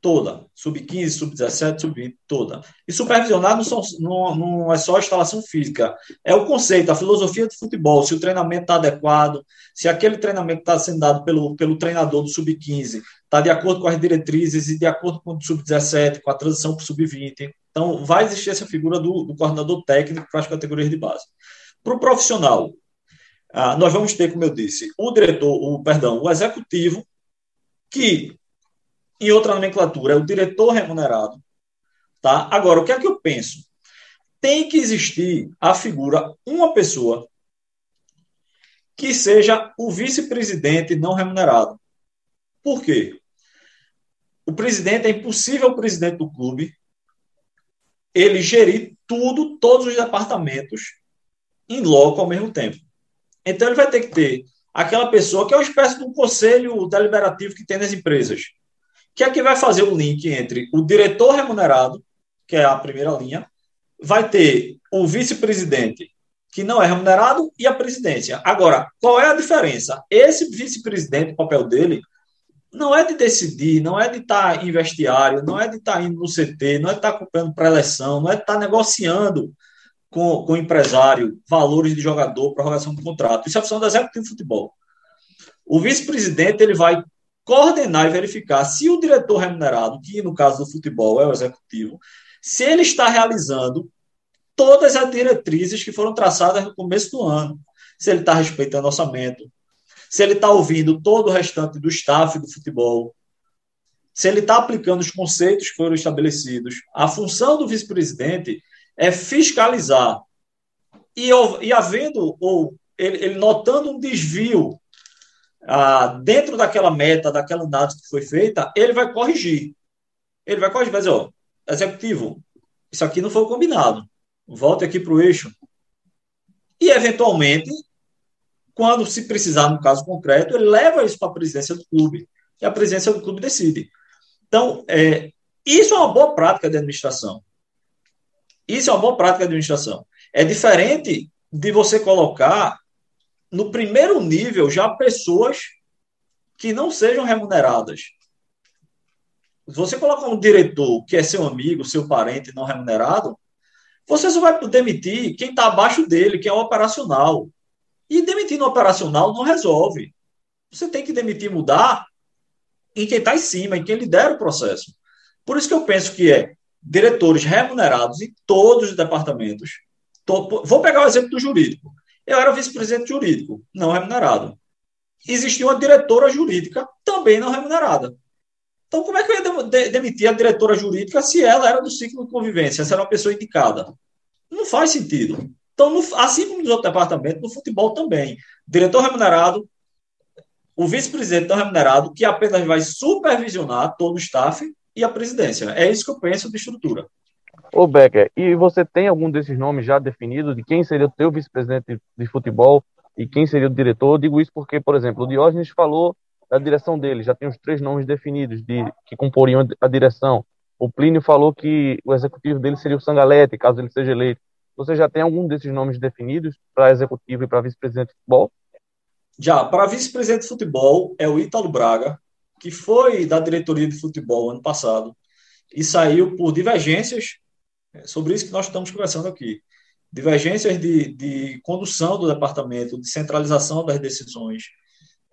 toda, sub-15, sub-17, sub-20, toda. E supervisionar não, são, não, não, é só a instalação física, é o conceito, a filosofia do futebol, se o treinamento está adequado, se aquele treinamento está sendo dado pelo, pelo treinador do sub-15 está de acordo com as diretrizes e de acordo com o sub-17, com a transição para o sub-20. Então, vai existir essa figura do, do coordenador técnico para as categorias de base. Para o profissional, ah, nós vamos ter, como eu disse, o diretor, o perdão, o executivo, que em outra nomenclatura, é o diretor remunerado. Tá? Agora, o que é que eu penso? Tem que existir a figura, uma pessoa, que seja o vice-presidente não remunerado. Por quê? O presidente é impossível o presidente do clube ele gerir tudo, todos os departamentos em loco ao mesmo tempo. Então ele vai ter que ter aquela pessoa que é uma espécie de um conselho deliberativo que tem nas empresas que é que vai fazer o link entre o diretor remunerado, que é a primeira linha, vai ter o vice-presidente, que não é remunerado, e a presidência. Agora, qual é a diferença? Esse vice-presidente, o papel dele, não é de decidir, não é de estar tá em vestiário, não é de estar tá indo no CT, não é de estar tá acompanhando pré-eleção, não é de estar negociando com, com o empresário valores de jogador, prorrogação do contrato. Isso é a função do executivo de futebol. O vice-presidente ele vai coordenar e verificar se o diretor remunerado, que no caso do futebol é o executivo, se ele está realizando todas as diretrizes que foram traçadas no começo do ano, se ele está respeitando orçamento, se ele está ouvindo todo o restante do staff do futebol, se ele está aplicando os conceitos que foram estabelecidos. A função do vice-presidente é fiscalizar. E, e havendo, ou ele, ele notando um desvio ah, dentro daquela meta, daquela análise que foi feita, ele vai corrigir. Ele vai corrigir, vai dizer, ó, executivo, isso aqui não foi combinado. Volte aqui para o eixo. E, eventualmente, quando se precisar, no caso concreto, ele leva isso para a presidência do clube. E a presidência do clube decide. Então, é, isso é uma boa prática de administração. Isso é uma boa prática de administração. É diferente de você colocar no primeiro nível, já pessoas que não sejam remuneradas. Se você colocar um diretor que é seu amigo, seu parente não remunerado, você só vai demitir quem está abaixo dele, que é o operacional. E demitir no operacional não resolve. Você tem que demitir, mudar em quem está em cima, em quem lidera o processo. Por isso que eu penso que é diretores remunerados em todos os departamentos. Vou pegar o exemplo do jurídico. Eu era vice-presidente jurídico, não remunerado. Existia uma diretora jurídica, também não remunerada. Então, como é que eu ia demitir a diretora jurídica se ela era do ciclo de convivência, se era uma pessoa indicada? Não faz sentido. Então, no, assim como nos outros departamentos, no futebol também. Diretor remunerado, o vice-presidente não remunerado, que apenas vai supervisionar todo o staff e a presidência. É isso que eu penso de estrutura. Ô Becker, e você tem algum desses nomes já definido de quem seria o teu vice-presidente de futebol e quem seria o diretor? Eu digo isso porque, por exemplo, o Diógenes falou da direção dele, já tem os três nomes definidos de que comporiam a direção. O Plínio falou que o executivo dele seria o Sangalete, caso ele seja eleito. Você já tem algum desses nomes definidos para executivo e para vice-presidente de futebol? Já, para vice-presidente de futebol é o Ítalo Braga, que foi da diretoria de futebol ano passado e saiu por divergências é sobre isso que nós estamos conversando aqui. Divergências de, de condução do departamento, de centralização das decisões.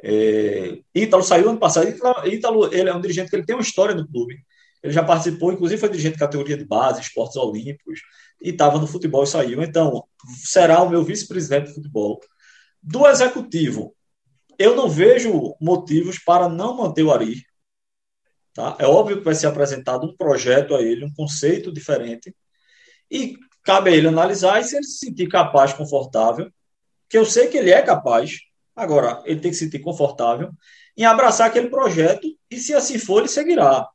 É, Ítalo saiu ano passado. Ítalo ele é um dirigente que ele tem uma história no clube. Ele já participou, inclusive foi dirigente de categoria de base, esportes olímpicos, e estava no futebol e saiu. Então, será o meu vice-presidente de futebol. Do executivo, eu não vejo motivos para não manter o Ari. Tá? É óbvio que vai ser apresentado um projeto a ele, um conceito diferente, e cabe a ele analisar e se ele se sentir capaz, confortável, que eu sei que ele é capaz, agora ele tem que se sentir confortável em abraçar aquele projeto e se assim for, ele seguirá.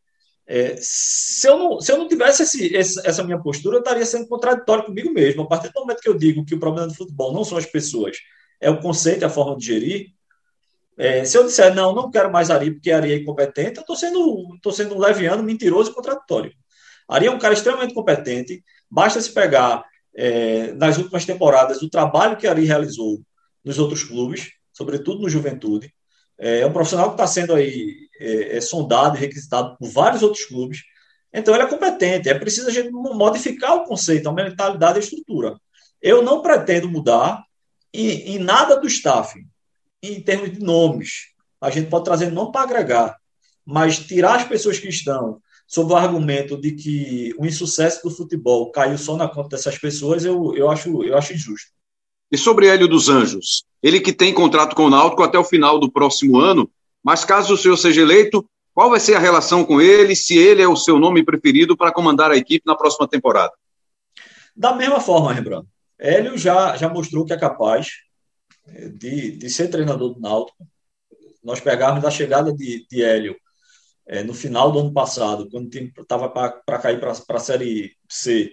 É, se, eu não, se eu não tivesse esse, esse, essa minha postura, eu estaria sendo contraditório comigo mesmo. A partir do momento que eu digo que o problema do futebol não são as pessoas, é o conceito, é a forma de gerir. É, se eu disser, não, não quero mais Ari porque Ari é incompetente, eu estou sendo, tô sendo leviano, mentiroso e contraditório. Ari é um cara extremamente competente, Basta se pegar é, nas últimas temporadas o trabalho que Ari realizou nos outros clubes, sobretudo no Juventude. É, é um profissional que está sendo aí é, é, sondado e requisitado por vários outros clubes. Então ele é competente. É preciso a gente modificar o conceito, a mentalidade e a estrutura. Eu não pretendo mudar em, em nada do staff, em termos de nomes. A gente pode trazer nome para agregar, mas tirar as pessoas que estão sob o argumento de que o insucesso do futebol caiu só na conta dessas pessoas, eu, eu, acho, eu acho injusto. E sobre Hélio dos Anjos? Ele que tem contrato com o Náutico até o final do próximo ano, mas caso o senhor seja eleito, qual vai ser a relação com ele, se ele é o seu nome preferido para comandar a equipe na próxima temporada? Da mesma forma, Rembrandt. Hélio já, já mostrou que é capaz eh, de, de ser treinador do Náutico. Nós pegarmos a chegada de, de Hélio é, no final do ano passado, quando o time estava para cair para a Série C,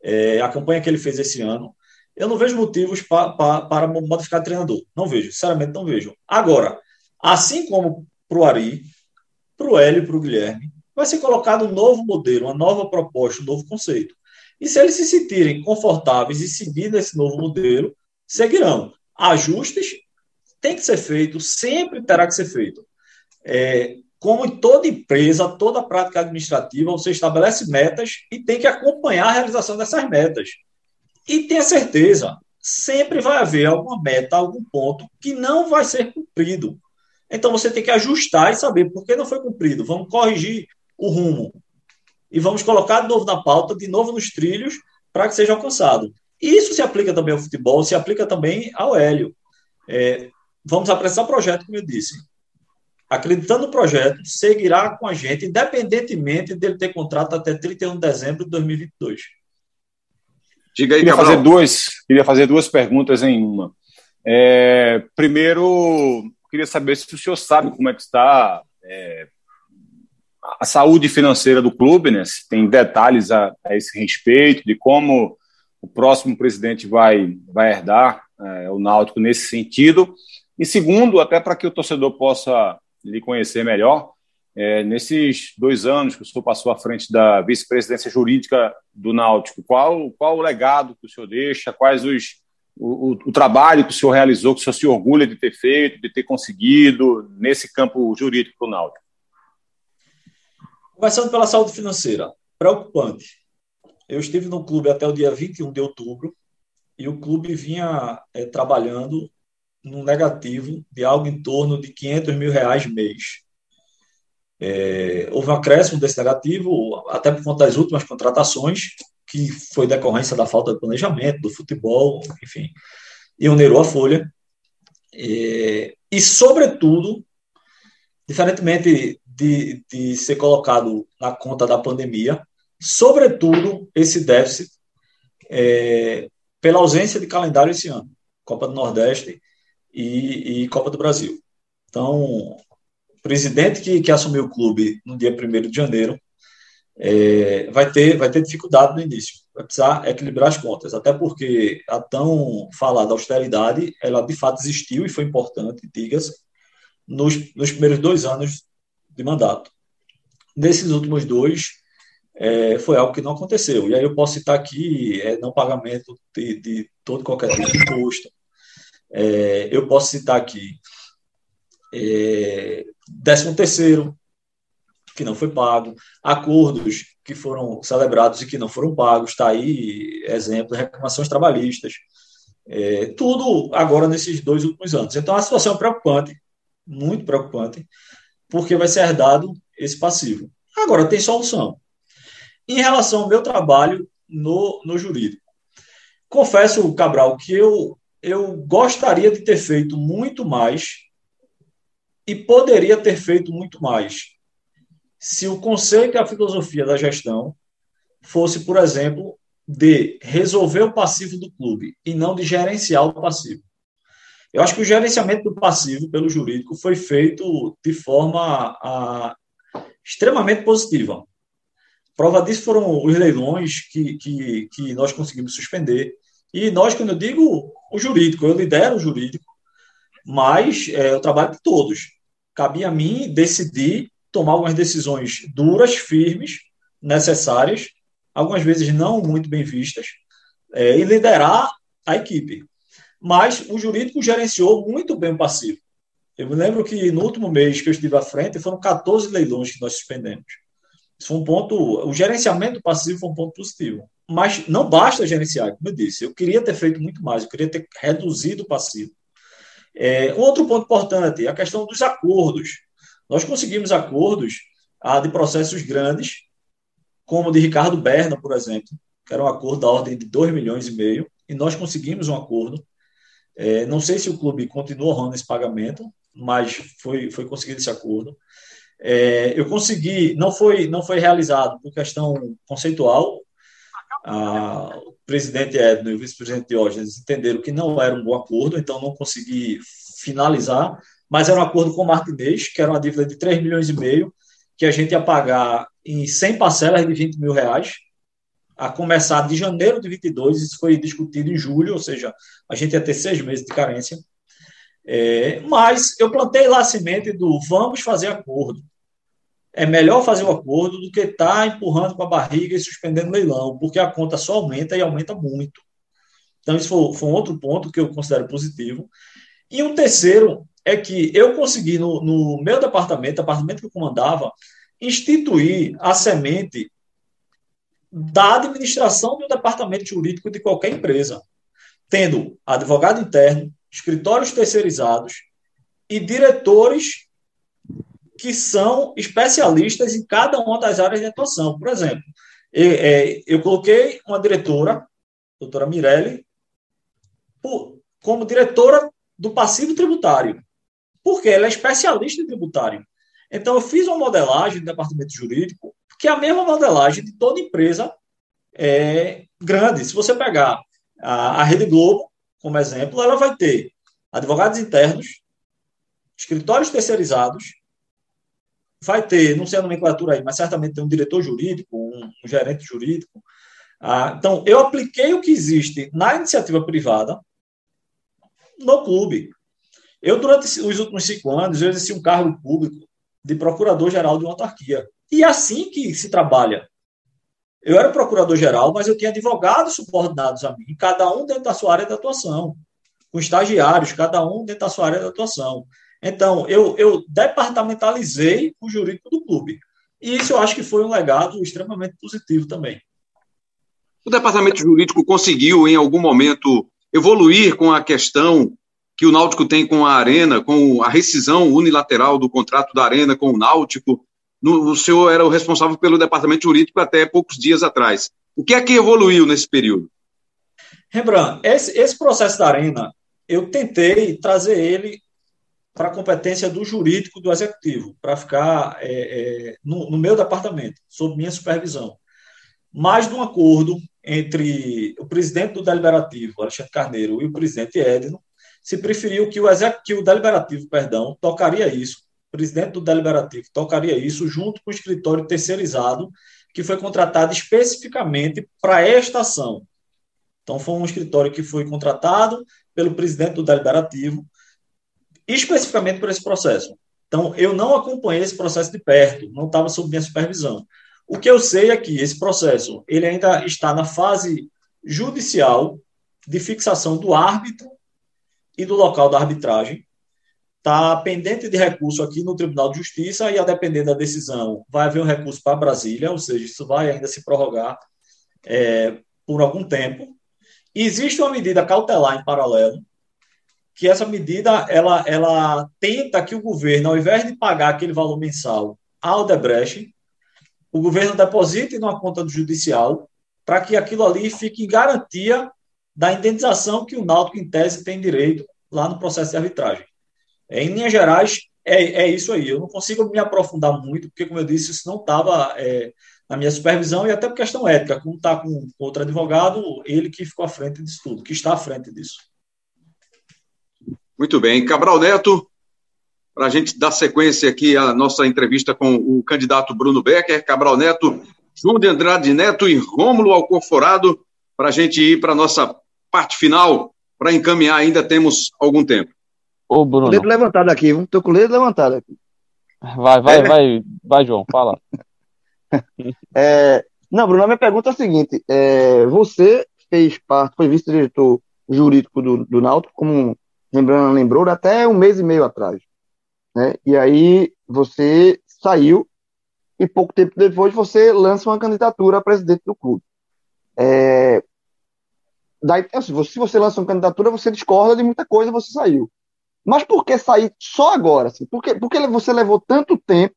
é, a campanha que ele fez esse ano, eu não vejo motivos pa, pa, para modificar treinador. Não vejo, sinceramente não vejo. Agora, assim como para o Ari, para o Hélio e para o Guilherme, vai ser colocado um novo modelo, uma nova proposta, um novo conceito. E se eles se sentirem confortáveis e seguindo esse novo modelo, seguirão. Ajustes tem que ser feito, sempre terá que ser feito. É, como em toda empresa, toda prática administrativa, você estabelece metas e tem que acompanhar a realização dessas metas. E tenha certeza, sempre vai haver alguma meta, algum ponto que não vai ser cumprido. Então você tem que ajustar e saber por que não foi cumprido. Vamos corrigir o rumo. E vamos colocar de novo na pauta, de novo nos trilhos, para que seja alcançado. Isso se aplica também ao futebol, se aplica também ao Hélio. É, vamos apresentar o projeto, como eu disse acreditando no projeto, seguirá com a gente, independentemente dele ter contrato até 31 de dezembro de 2022. Diga aí, queria fazer duas, queria fazer duas perguntas em uma. É, primeiro, queria saber se o senhor sabe como é que está é, a saúde financeira do clube, né? Se tem detalhes a, a, esse respeito, de como o próximo presidente vai, vai herdar é, o Náutico nesse sentido. E segundo, até para que o torcedor possa lhe conhecer melhor. É, nesses dois anos que o senhor passou à frente da vice-presidência jurídica do Náutico, qual, qual o legado que o senhor deixa, quais os, o, o, trabalho que o senhor realizou, que o senhor se orgulha de ter feito, de ter conseguido nesse campo jurídico do Náutico? Começando pela saúde financeira, preocupante. Eu estive no clube até o dia 21 de outubro e o clube vinha é, trabalhando no negativo de algo em torno de 500 mil reais mês. É, houve um acréscimo desse negativo, até por conta das últimas contratações, que foi decorrência da falta de planejamento, do futebol, enfim, e onerou a folha. É, e, sobretudo, diferentemente de, de ser colocado na conta da pandemia, sobretudo esse déficit é, pela ausência de calendário esse ano. Copa do Nordeste e, e Copa do Brasil. Então, o presidente que, que assumiu o clube no dia 1 de janeiro é, vai, ter, vai ter dificuldade no início, vai precisar equilibrar as contas, até porque a tão falada austeridade, ela de fato existiu e foi importante, diga-se, nos, nos primeiros dois anos de mandato. Nesses últimos dois, é, foi algo que não aconteceu. E aí eu posso citar aqui é, não pagamento de, de todo qualquer tipo de imposto. É, eu posso citar aqui é, décimo terceiro, que não foi pago, acordos que foram celebrados e que não foram pagos, está aí exemplo, reclamações trabalhistas, é, tudo agora nesses dois últimos anos. Então a situação é preocupante, muito preocupante, porque vai ser herdado esse passivo. Agora tem solução. Em relação ao meu trabalho no, no jurídico, confesso, Cabral, que eu, eu gostaria de ter feito muito mais e poderia ter feito muito mais se o conceito e a filosofia da gestão fosse, por exemplo, de resolver o passivo do clube e não de gerenciar o passivo. Eu acho que o gerenciamento do passivo pelo jurídico foi feito de forma a, extremamente positiva. Prova disso foram os leilões que, que, que nós conseguimos suspender. E nós, quando eu digo o jurídico, eu lidero o jurídico, mas é, eu trabalho de todos. Cabia a mim decidir tomar algumas decisões duras, firmes, necessárias, algumas vezes não muito bem vistas, é, e liderar a equipe. Mas o jurídico gerenciou muito bem o passivo. Eu me lembro que no último mês que eu estive à frente, foram 14 leilões que nós suspendemos. Isso foi um ponto. O gerenciamento do passivo foi um ponto positivo. Mas não basta gerenciar, como eu disse. Eu queria ter feito muito mais, eu queria ter reduzido o passivo. É, outro ponto importante, a questão dos acordos. Nós conseguimos acordos ah, de processos grandes, como o de Ricardo Berna, por exemplo, que era um acordo da ordem de 2 milhões e meio, e nós conseguimos um acordo. É, não sei se o clube continua honrando esse pagamento, mas foi, foi conseguido esse acordo. É, eu consegui, não foi, não foi realizado por questão conceitual. o presidente Edno e o vice-presidente Diógenes entenderam que não era um bom acordo, então não consegui finalizar mas era um acordo com o Martinez, que era uma dívida de 3 milhões e meio, que a gente ia pagar em 100 parcelas de 20 mil reais, a começar de janeiro de 22, isso foi discutido em julho, ou seja, a gente ia ter seis meses de carência. É, mas eu plantei lá a semente do vamos fazer acordo. É melhor fazer o acordo do que estar tá empurrando com a barriga e suspendendo o leilão, porque a conta só aumenta e aumenta muito. Então, isso foi, foi um outro ponto que eu considero positivo. E um terceiro é que eu consegui, no, no meu departamento, departamento que eu comandava, instituir a semente da administração do departamento jurídico de qualquer empresa, tendo advogado interno, escritórios terceirizados e diretores que são especialistas em cada uma das áreas de atuação. Por exemplo, eu, é, eu coloquei uma diretora, doutora Mirelli, como diretora do passivo tributário porque ela é especialista em tributário. Então, eu fiz uma modelagem do departamento jurídico, que é a mesma modelagem de toda empresa é, grande. Se você pegar a, a Rede Globo, como exemplo, ela vai ter advogados internos, escritórios terceirizados, vai ter, não sei a nomenclatura aí, mas certamente tem um diretor jurídico, um, um gerente jurídico. Ah, então, eu apliquei o que existe na iniciativa privada no clube. Eu, durante os últimos cinco anos, eu exerci um cargo público de procurador-geral de uma autarquia. E é assim que se trabalha. Eu era procurador-geral, mas eu tinha advogados subordinados a mim, cada um dentro da sua área de atuação, com estagiários, cada um dentro da sua área de atuação. Então, eu, eu departamentalizei o jurídico do clube. E isso eu acho que foi um legado extremamente positivo também. O departamento jurídico conseguiu, em algum momento, evoluir com a questão que o Náutico tem com a Arena, com a rescisão unilateral do contrato da Arena com o Náutico. No, o senhor era o responsável pelo departamento jurídico até poucos dias atrás. O que é que evoluiu nesse período? Rembrandt, esse, esse processo da Arena, eu tentei trazer ele para a competência do jurídico do executivo, para ficar é, é, no, no meu departamento, sob minha supervisão. Mais de um acordo entre o presidente do Deliberativo, Alexandre Carneiro, e o presidente Edno, se preferiu que o executivo deliberativo, perdão, tocaria isso, o presidente do deliberativo tocaria isso junto com o escritório terceirizado que foi contratado especificamente para esta ação. Então, foi um escritório que foi contratado pelo presidente do Deliberativo, especificamente por esse processo. Então, eu não acompanhei esse processo de perto, não estava sob minha supervisão. O que eu sei é que esse processo ele ainda está na fase judicial de fixação do árbitro e do local da arbitragem. Está pendente de recurso aqui no Tribunal de Justiça e, a depender da decisão, vai haver um recurso para Brasília, ou seja, isso vai ainda se prorrogar é, por algum tempo. Existe uma medida cautelar em paralelo, que essa medida ela, ela tenta que o governo, ao invés de pagar aquele valor mensal ao Debrecht, o governo deposite numa conta do judicial para que aquilo ali fique em garantia da indenização que o Náutico, em tese, tem direito lá no processo de arbitragem. É, em linhas gerais, é, é isso aí. Eu não consigo me aprofundar muito, porque, como eu disse, isso não estava é, na minha supervisão e até por questão ética. Como está com outro advogado, ele que ficou à frente disso tudo, que está à frente disso. Muito bem. Cabral Neto, para a gente dar sequência aqui à nossa entrevista com o candidato Bruno Becker, Cabral Neto, de Andrade Neto e Rômulo Alcorforado, para a gente ir para a nossa parte final, para encaminhar, ainda temos algum tempo. Ô, Bruno. Com o dedo levantado aqui, estou com o dedo levantado aqui. Vai, vai, é, vai, vai, João, fala. é, não, Bruno, a minha pergunta é a seguinte: é, você fez parte, foi vice-diretor jurídico do, do Náutico, como lembrando, lembrou, até um mês e meio atrás. Né? E aí você saiu e pouco tempo depois você lança uma candidatura a presidente do clube. É, daí, assim, se você lança uma candidatura, você discorda de muita coisa, você saiu. Mas por que sair só agora? Assim? Por, que, por que você levou tanto tempo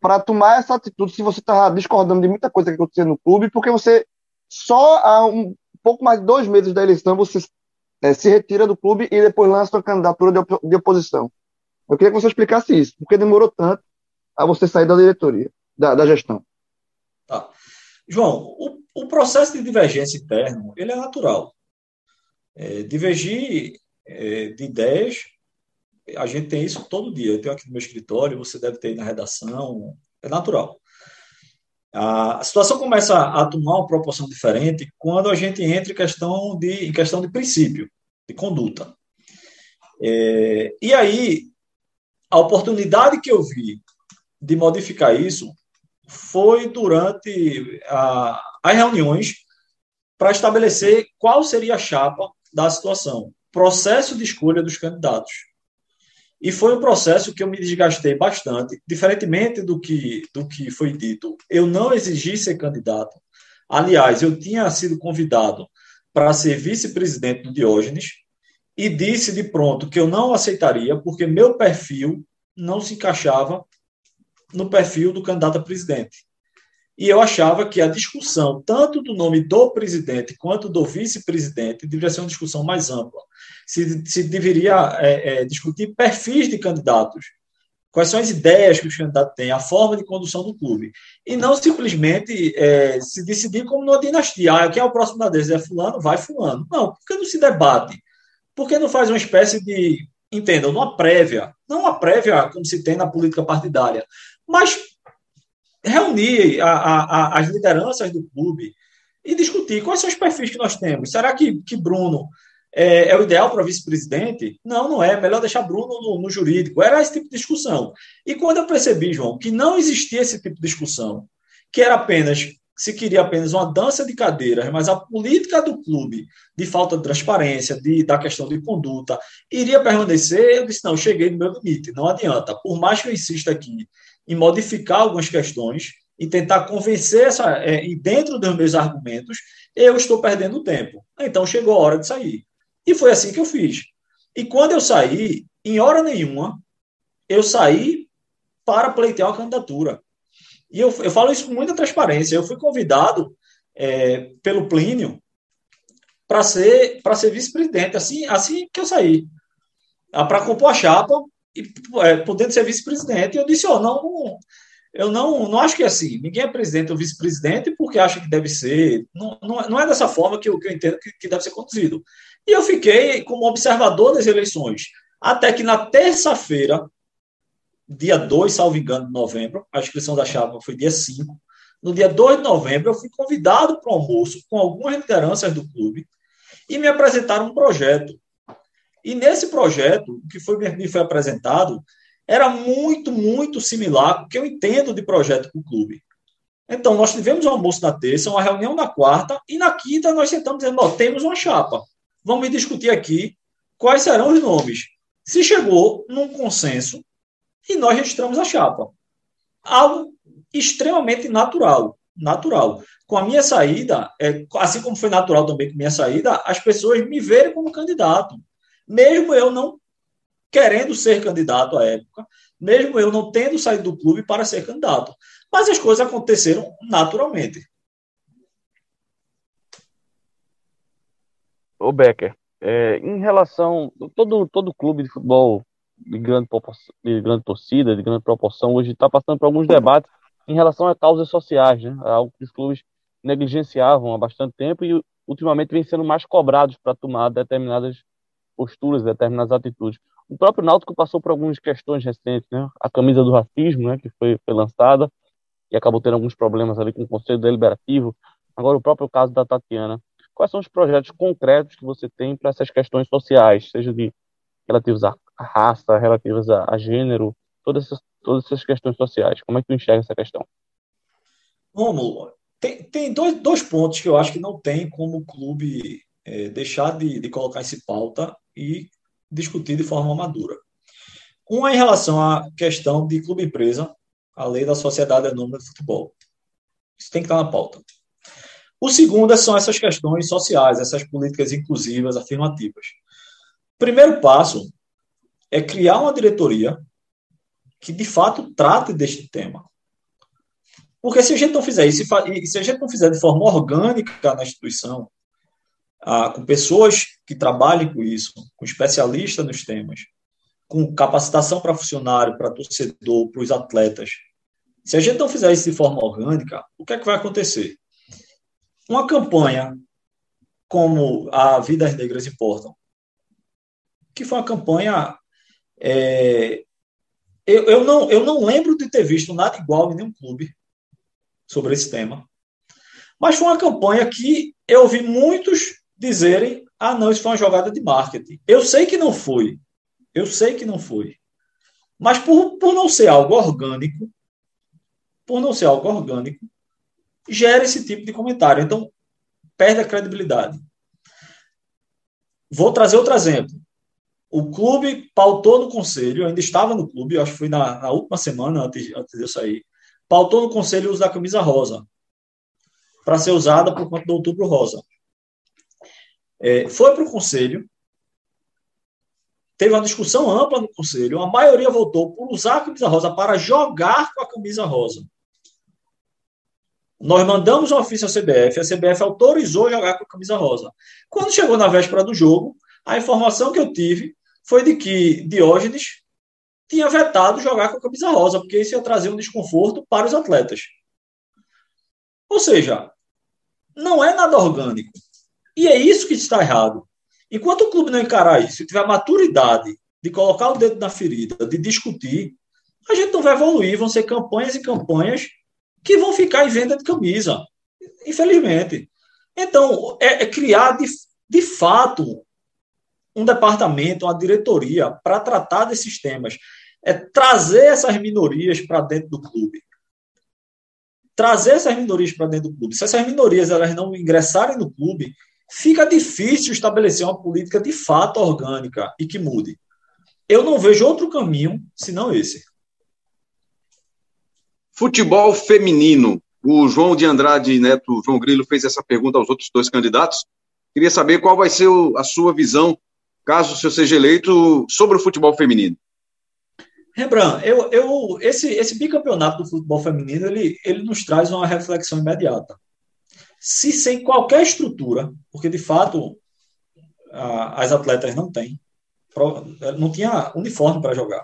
para tomar essa atitude se você está discordando de muita coisa que aconteceu no clube? Porque você, só há um pouco mais de dois meses da eleição, você é, se retira do clube e depois lança uma candidatura de, op de oposição. Eu queria que você explicasse isso. Por que demorou tanto a você sair da diretoria, da, da gestão? Tá. João, o, o, processo de divergência interno ele é natural. É, divergir é, de ideias, a gente tem isso todo dia. Eu tenho aqui no meu escritório, você deve ter na redação, é natural. A situação começa a tomar uma proporção diferente quando a gente entra em questão de, em questão de princípio, de conduta. É, e aí, a oportunidade que eu vi de modificar isso foi durante a, as reuniões para estabelecer qual seria a chapa da situação, processo de escolha dos candidatos. E foi um processo que eu me desgastei bastante, diferentemente do que, do que foi dito. Eu não exigi ser candidato. Aliás, eu tinha sido convidado para ser vice-presidente do Diógenes e disse de pronto que eu não aceitaria, porque meu perfil não se encaixava no perfil do candidato a presidente. E eu achava que a discussão, tanto do nome do presidente quanto do vice-presidente, deveria ser uma discussão mais ampla. Se, se deveria é, é, discutir perfis de candidatos, quais são as ideias que o candidato tem, a forma de condução do clube. E não simplesmente é, se decidir como numa dinastia. Ah, quem é o próximo da deles? É fulano? Vai fulano. Não, por que não se debate? Por que não faz uma espécie de, entendam, uma prévia, não uma prévia como se tem na política partidária, mas reunir a, a, as lideranças do clube e discutir quais são os perfis que nós temos. Será que, que Bruno é, é o ideal para vice-presidente? Não, não é. Melhor deixar Bruno no, no, jurídico. Era esse tipo de discussão. E quando eu percebi, João, que não existia esse tipo de discussão, que era apenas se queria apenas uma dança de cadeiras, mas a política do clube de falta de transparência, de, da questão de conduta, iria permanecer, eu disse, não, cheguei no meu limite, não adianta. Por mais que eu insista aqui em modificar algumas questões e tentar convencer essa, é, e dentro dos meus argumentos, eu estou perdendo tempo. Então chegou a hora de sair. E foi assim que eu fiz. E quando eu saí, em hora nenhuma, eu saí para pleitear uma candidatura. E eu, eu falo isso com muita transparência. Eu fui convidado é, pelo Plínio para ser, ser vice-presidente, assim, assim que eu saí. Ah, para compor a chapa e é, podendo ser vice-presidente. Eu disse, oh, não, eu não, não acho que é assim. Ninguém é presidente ou vice-presidente porque acha que deve ser. Não, não, não é dessa forma que eu, que eu entendo que, que deve ser conduzido. E eu fiquei como observador das eleições. Até que na terça-feira, dia 2, salvo engano, de novembro, a inscrição da chapa foi dia 5. no dia 2 de novembro, eu fui convidado para um almoço com algumas lideranças do clube e me apresentaram um projeto. E nesse projeto, o que foi, me foi apresentado era muito, muito similar com o que eu entendo de projeto para o clube. Então, nós tivemos um almoço na terça, uma reunião na quarta, e na quinta nós sentamos dizendo: ó, temos uma chapa. Vamos discutir aqui quais serão os nomes. Se chegou num consenso e nós registramos a chapa. Algo extremamente natural. Natural. Com a minha saída, é, assim como foi natural também com a minha saída, as pessoas me verem como candidato. Mesmo eu não querendo ser candidato à época, mesmo eu não tendo saído do clube para ser candidato. Mas as coisas aconteceram naturalmente. Ô Becker, é, em relação todo todo clube de futebol de grande, de grande torcida, de grande proporção, hoje está passando por alguns debates em relação a causas sociais, né? algo que os clubes negligenciavam há bastante tempo e ultimamente vem sendo mais cobrados para tomar determinadas posturas, determinadas atitudes. O próprio Náutico passou por algumas questões recentes, né? A camisa do racismo, né, que foi, foi lançada e acabou tendo alguns problemas ali com o Conselho Deliberativo. Agora o próprio caso da Tatiana. Quais são os projetos concretos que você tem para essas questões sociais, seja de relativos à raça, relativos a, a gênero, todas essas, todas essas questões sociais? Como é que tu enxerga essa questão? Romulo, tem, tem dois, dois pontos que eu acho que não tem como o clube é, deixar de, de colocar esse pauta e discutir de forma madura. Um é em relação à questão de clube-empresa, a lei da sociedade anônima de futebol. Isso tem que estar na pauta. O segundo são essas questões sociais, essas políticas inclusivas, afirmativas. O primeiro passo é criar uma diretoria que, de fato, trate deste tema. Porque se a gente não fizer isso, e se a gente não fizer de forma orgânica na instituição, ah, com pessoas que trabalhem com isso, com especialistas nos temas, com capacitação para funcionário, para torcedor, para os atletas. Se a gente não fizer isso de forma orgânica, o que é que vai acontecer? Uma campanha como a Vidas Negras Importam, que foi uma campanha. É, eu, eu, não, eu não lembro de ter visto nada igual em nenhum clube sobre esse tema. Mas foi uma campanha que eu ouvi muitos dizerem: ah, não, isso foi uma jogada de marketing. Eu sei que não foi. Eu sei que não foi. Mas por, por não ser algo orgânico, por não ser algo orgânico, gera esse tipo de comentário. Então, perde a credibilidade. Vou trazer outro exemplo. O clube pautou no conselho, ainda estava no clube, acho que foi na, na última semana antes, antes de eu sair, pautou no conselho o uso da camisa rosa para ser usada por conta do outubro rosa. É, foi para o conselho, teve uma discussão ampla no conselho, a maioria votou por usar a camisa rosa para jogar com a camisa rosa. Nós mandamos um ofício à CBF, a CBF autorizou jogar com a camisa rosa. Quando chegou na véspera do jogo, a informação que eu tive foi de que Diógenes tinha vetado jogar com a camisa rosa, porque isso ia trazer um desconforto para os atletas. Ou seja, não é nada orgânico. E é isso que está errado. Enquanto o clube não encarar isso e tiver maturidade de colocar o dedo na ferida, de discutir, a gente não vai evoluir. Vão ser campanhas e campanhas que vão ficar em venda de camisa. Infelizmente. Então, é, é criar de, de fato um departamento, uma diretoria para tratar desses temas. É trazer essas minorias para dentro do clube. Trazer essas minorias para dentro do clube. Se essas minorias elas não ingressarem no clube, fica difícil estabelecer uma política de fato orgânica e que mude. Eu não vejo outro caminho senão esse. Futebol feminino. O João de Andrade Neto, João Grilo, fez essa pergunta aos outros dois candidatos. Queria saber qual vai ser a sua visão, caso você seja eleito, sobre o futebol feminino. Rembrandt, eu, eu, esse, esse bicampeonato do futebol feminino ele, ele nos traz uma reflexão imediata se sem qualquer estrutura, porque de fato as atletas não têm, não tinha uniforme para jogar.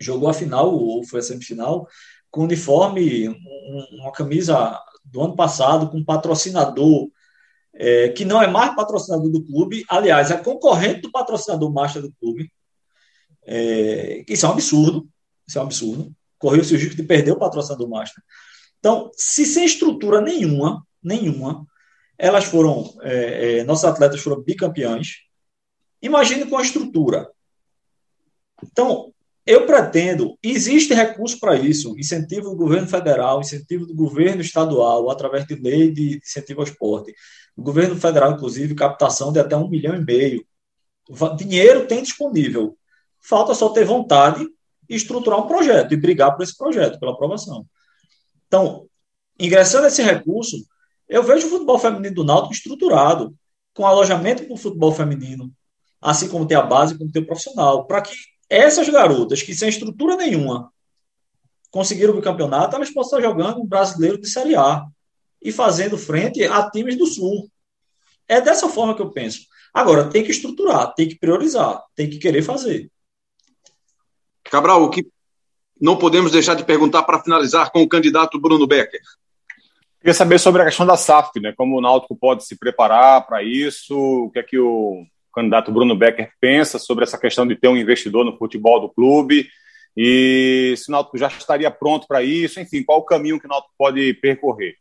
Jogou a final, ou foi a semifinal, com uniforme, um, uma camisa do ano passado, com patrocinador, é, que não é mais patrocinador do clube, aliás, é concorrente do patrocinador master do clube. É, isso é um absurdo. Isso é um absurdo. Correu-se o risco de perder o patrocinador master. Então, se sem estrutura nenhuma, nenhuma, elas foram, é, é, nossos atletas foram bicampeões, imagine com a estrutura. Então, eu pretendo, existe recurso para isso, incentivo do governo federal, incentivo do governo estadual, através de lei de incentivo ao esporte. O governo federal, inclusive, captação de até um milhão e meio. Dinheiro tem disponível. Falta só ter vontade e estruturar um projeto e brigar por esse projeto, pela aprovação. Então, ingressando esse recurso, eu vejo o futebol feminino do Náutico estruturado, com alojamento para o futebol feminino, assim como tem a base, como tem o profissional, para que essas garotas que sem estrutura nenhuma conseguiram o campeonato, elas possam estar jogando um brasileiro de Série A e fazendo frente a times do Sul. É dessa forma que eu penso. Agora, tem que estruturar, tem que priorizar, tem que querer fazer. Cabral, o que não podemos deixar de perguntar para finalizar com o candidato Bruno Becker. Queria saber sobre a questão da SAF, né? Como o Náutico pode se preparar para isso, o que é que o candidato Bruno Becker pensa sobre essa questão de ter um investidor no futebol do clube e se o Náutico já estaria pronto para isso, enfim, qual o caminho que o Náutico pode percorrer?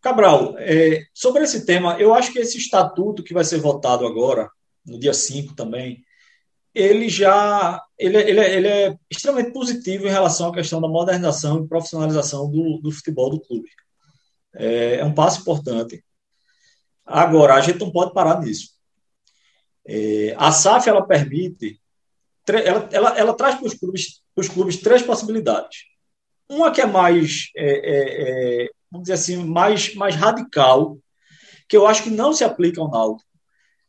Cabral, é, sobre esse tema, eu acho que esse estatuto que vai ser votado agora, no dia 5 também, ele já ele, ele, ele é extremamente positivo em relação à questão da modernização e profissionalização do, do futebol do clube. É, é um passo importante. Agora, a gente não pode parar nisso. É, a SAF ela permite, ela, ela, ela traz para os clubes, para os clubes três possibilidades. Uma que é mais, é, é, é, vamos dizer assim, mais, mais radical, que eu acho que não se aplica ao Náutico,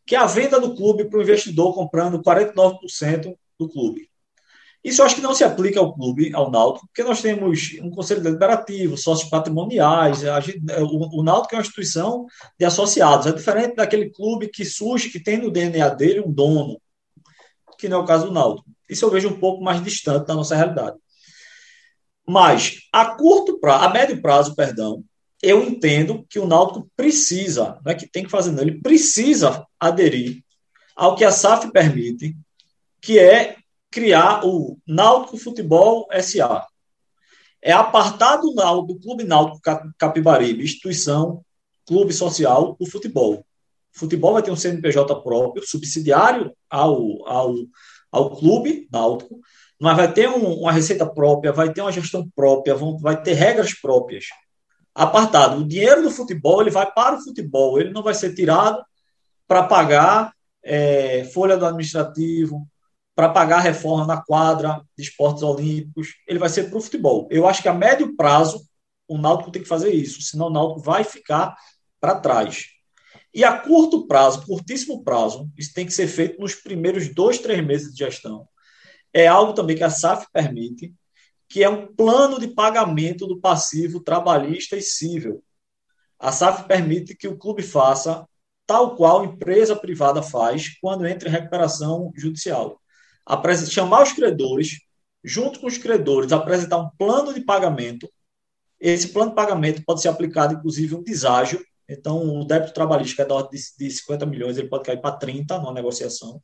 que é a venda do clube para o investidor comprando 49% do clube. Isso eu acho que não se aplica ao clube, ao Náutico, porque nós temos um conselho deliberativo, sócios patrimoniais, gente, o, o Náutico é uma instituição de associados, é diferente daquele clube que surge, que tem no DNA dele um dono, que não é o caso do Náutico. Isso eu vejo um pouco mais distante da nossa realidade. Mas, a curto prazo, a médio prazo, perdão, eu entendo que o Náutico precisa, não é que tem que fazer, não, ele precisa aderir ao que a SAF permite, que é criar o Náutico Futebol SA. É apartar do, do Clube Náutico Capibaribe, instituição, clube social, o futebol. O futebol vai ter um CNPJ próprio, subsidiário ao, ao, ao clube náutico, mas vai ter um, uma receita própria, vai ter uma gestão própria, vão, vai ter regras próprias. Apartado. O dinheiro do futebol ele vai para o futebol, ele não vai ser tirado para pagar é, folha do administrativo, para pagar a reforma na quadra de esportes olímpicos, ele vai ser para o futebol. Eu acho que a médio prazo o Náutico tem que fazer isso, senão o Náutico vai ficar para trás. E a curto prazo, curtíssimo prazo, isso tem que ser feito nos primeiros dois, três meses de gestão. É algo também que a SAF permite, que é um plano de pagamento do passivo trabalhista e civil. A SAF permite que o clube faça tal qual empresa privada faz quando entra em recuperação judicial chamar os credores, junto com os credores, apresentar um plano de pagamento. Esse plano de pagamento pode ser aplicado, inclusive, um deságio. Então, o débito trabalhista, que é da ordem de 50 milhões, ele pode cair para 30 numa negociação.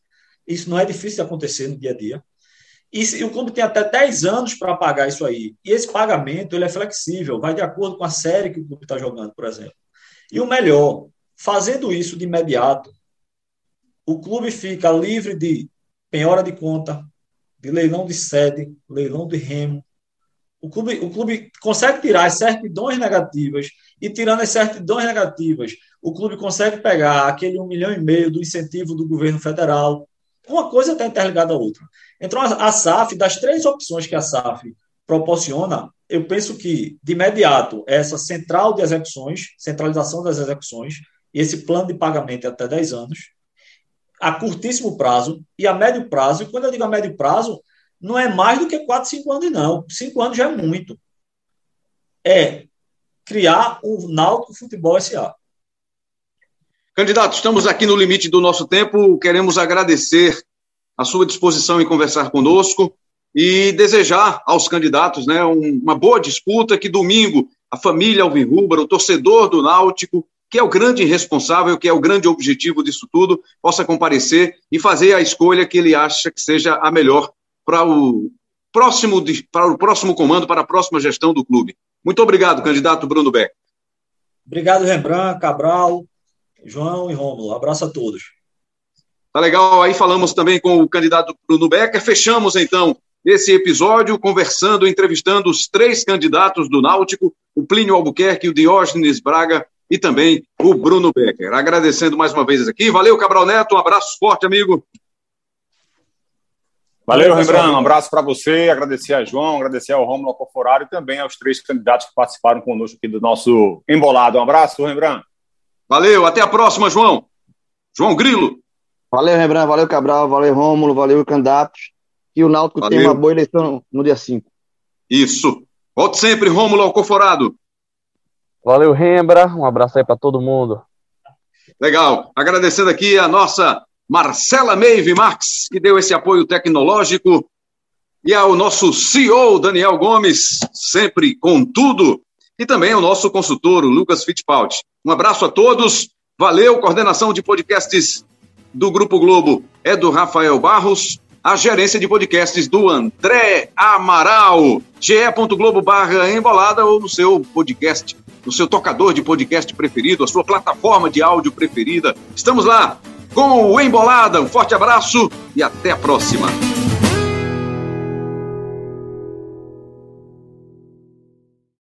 Isso não é difícil de acontecer no dia a dia. E, se, o clube tem até 10 anos para pagar isso aí. E esse pagamento ele é flexível, vai de acordo com a série que o clube está jogando, por exemplo. E o melhor, fazendo isso de imediato, o clube fica livre de penhora de conta, de leilão de sede, leilão de remo. O clube, o clube consegue tirar as certidões negativas e, tirando as certidões negativas, o clube consegue pegar aquele um milhão e meio do incentivo do governo federal. Uma coisa está interligada à outra. Então, a SAF, das três opções que a SAF proporciona, eu penso que, de imediato, essa central de execuções, centralização das execuções, e esse plano de pagamento é até 10 anos, a curtíssimo prazo e a médio prazo. E quando eu digo a médio prazo, não é mais do que 4, 5 anos, não. 5 anos já é muito. É criar o Náutico Futebol SA. Candidato, estamos aqui no limite do nosso tempo. Queremos agradecer a sua disposição em conversar conosco e desejar aos candidatos né, uma boa disputa, que domingo a família Alvirrubra, o torcedor do Náutico, que é o grande responsável, que é o grande objetivo disso tudo, possa comparecer e fazer a escolha que ele acha que seja a melhor para o próximo, para o próximo comando, para a próxima gestão do clube. Muito obrigado, candidato Bruno Beck. Obrigado, Rembrandt, Cabral, João e Rômulo. Abraço a todos. Tá legal. Aí falamos também com o candidato Bruno Becker. Fechamos então esse episódio conversando, entrevistando os três candidatos do Náutico, o Plínio Albuquerque, o Diógenes Braga e também o Bruno Becker. Agradecendo mais uma vez aqui. Valeu, Cabral Neto. Um abraço forte, amigo. Valeu, Rembrandt. Um abraço para você. Agradecer a João, agradecer ao Romulo Alcoforaro e também aos três candidatos que participaram conosco aqui do nosso embolado. Um abraço, Rembrandt. Valeu. Até a próxima, João. João Grilo. Valeu, Rembrandt, valeu, Cabral, valeu, Rômulo, valeu, candidatos. E o Náutico valeu. tem uma boa eleição no dia 5. Isso. Volte sempre, Rômulo Alcoforado. Valeu, Rembra. Um abraço aí para todo mundo. Legal. Agradecendo aqui a nossa Marcela Meive Marx, que deu esse apoio tecnológico, e ao nosso CEO, Daniel Gomes, sempre com tudo, e também ao nosso consultor, Lucas Fittipaldi. Um abraço a todos. Valeu, coordenação de podcasts do Grupo Globo é do Rafael Barros, a gerência de podcasts do André Amaral, ge.globo barra embolada ou no seu podcast, no seu tocador de podcast preferido, a sua plataforma de áudio preferida. Estamos lá com o Embolada. Um forte abraço e até a próxima.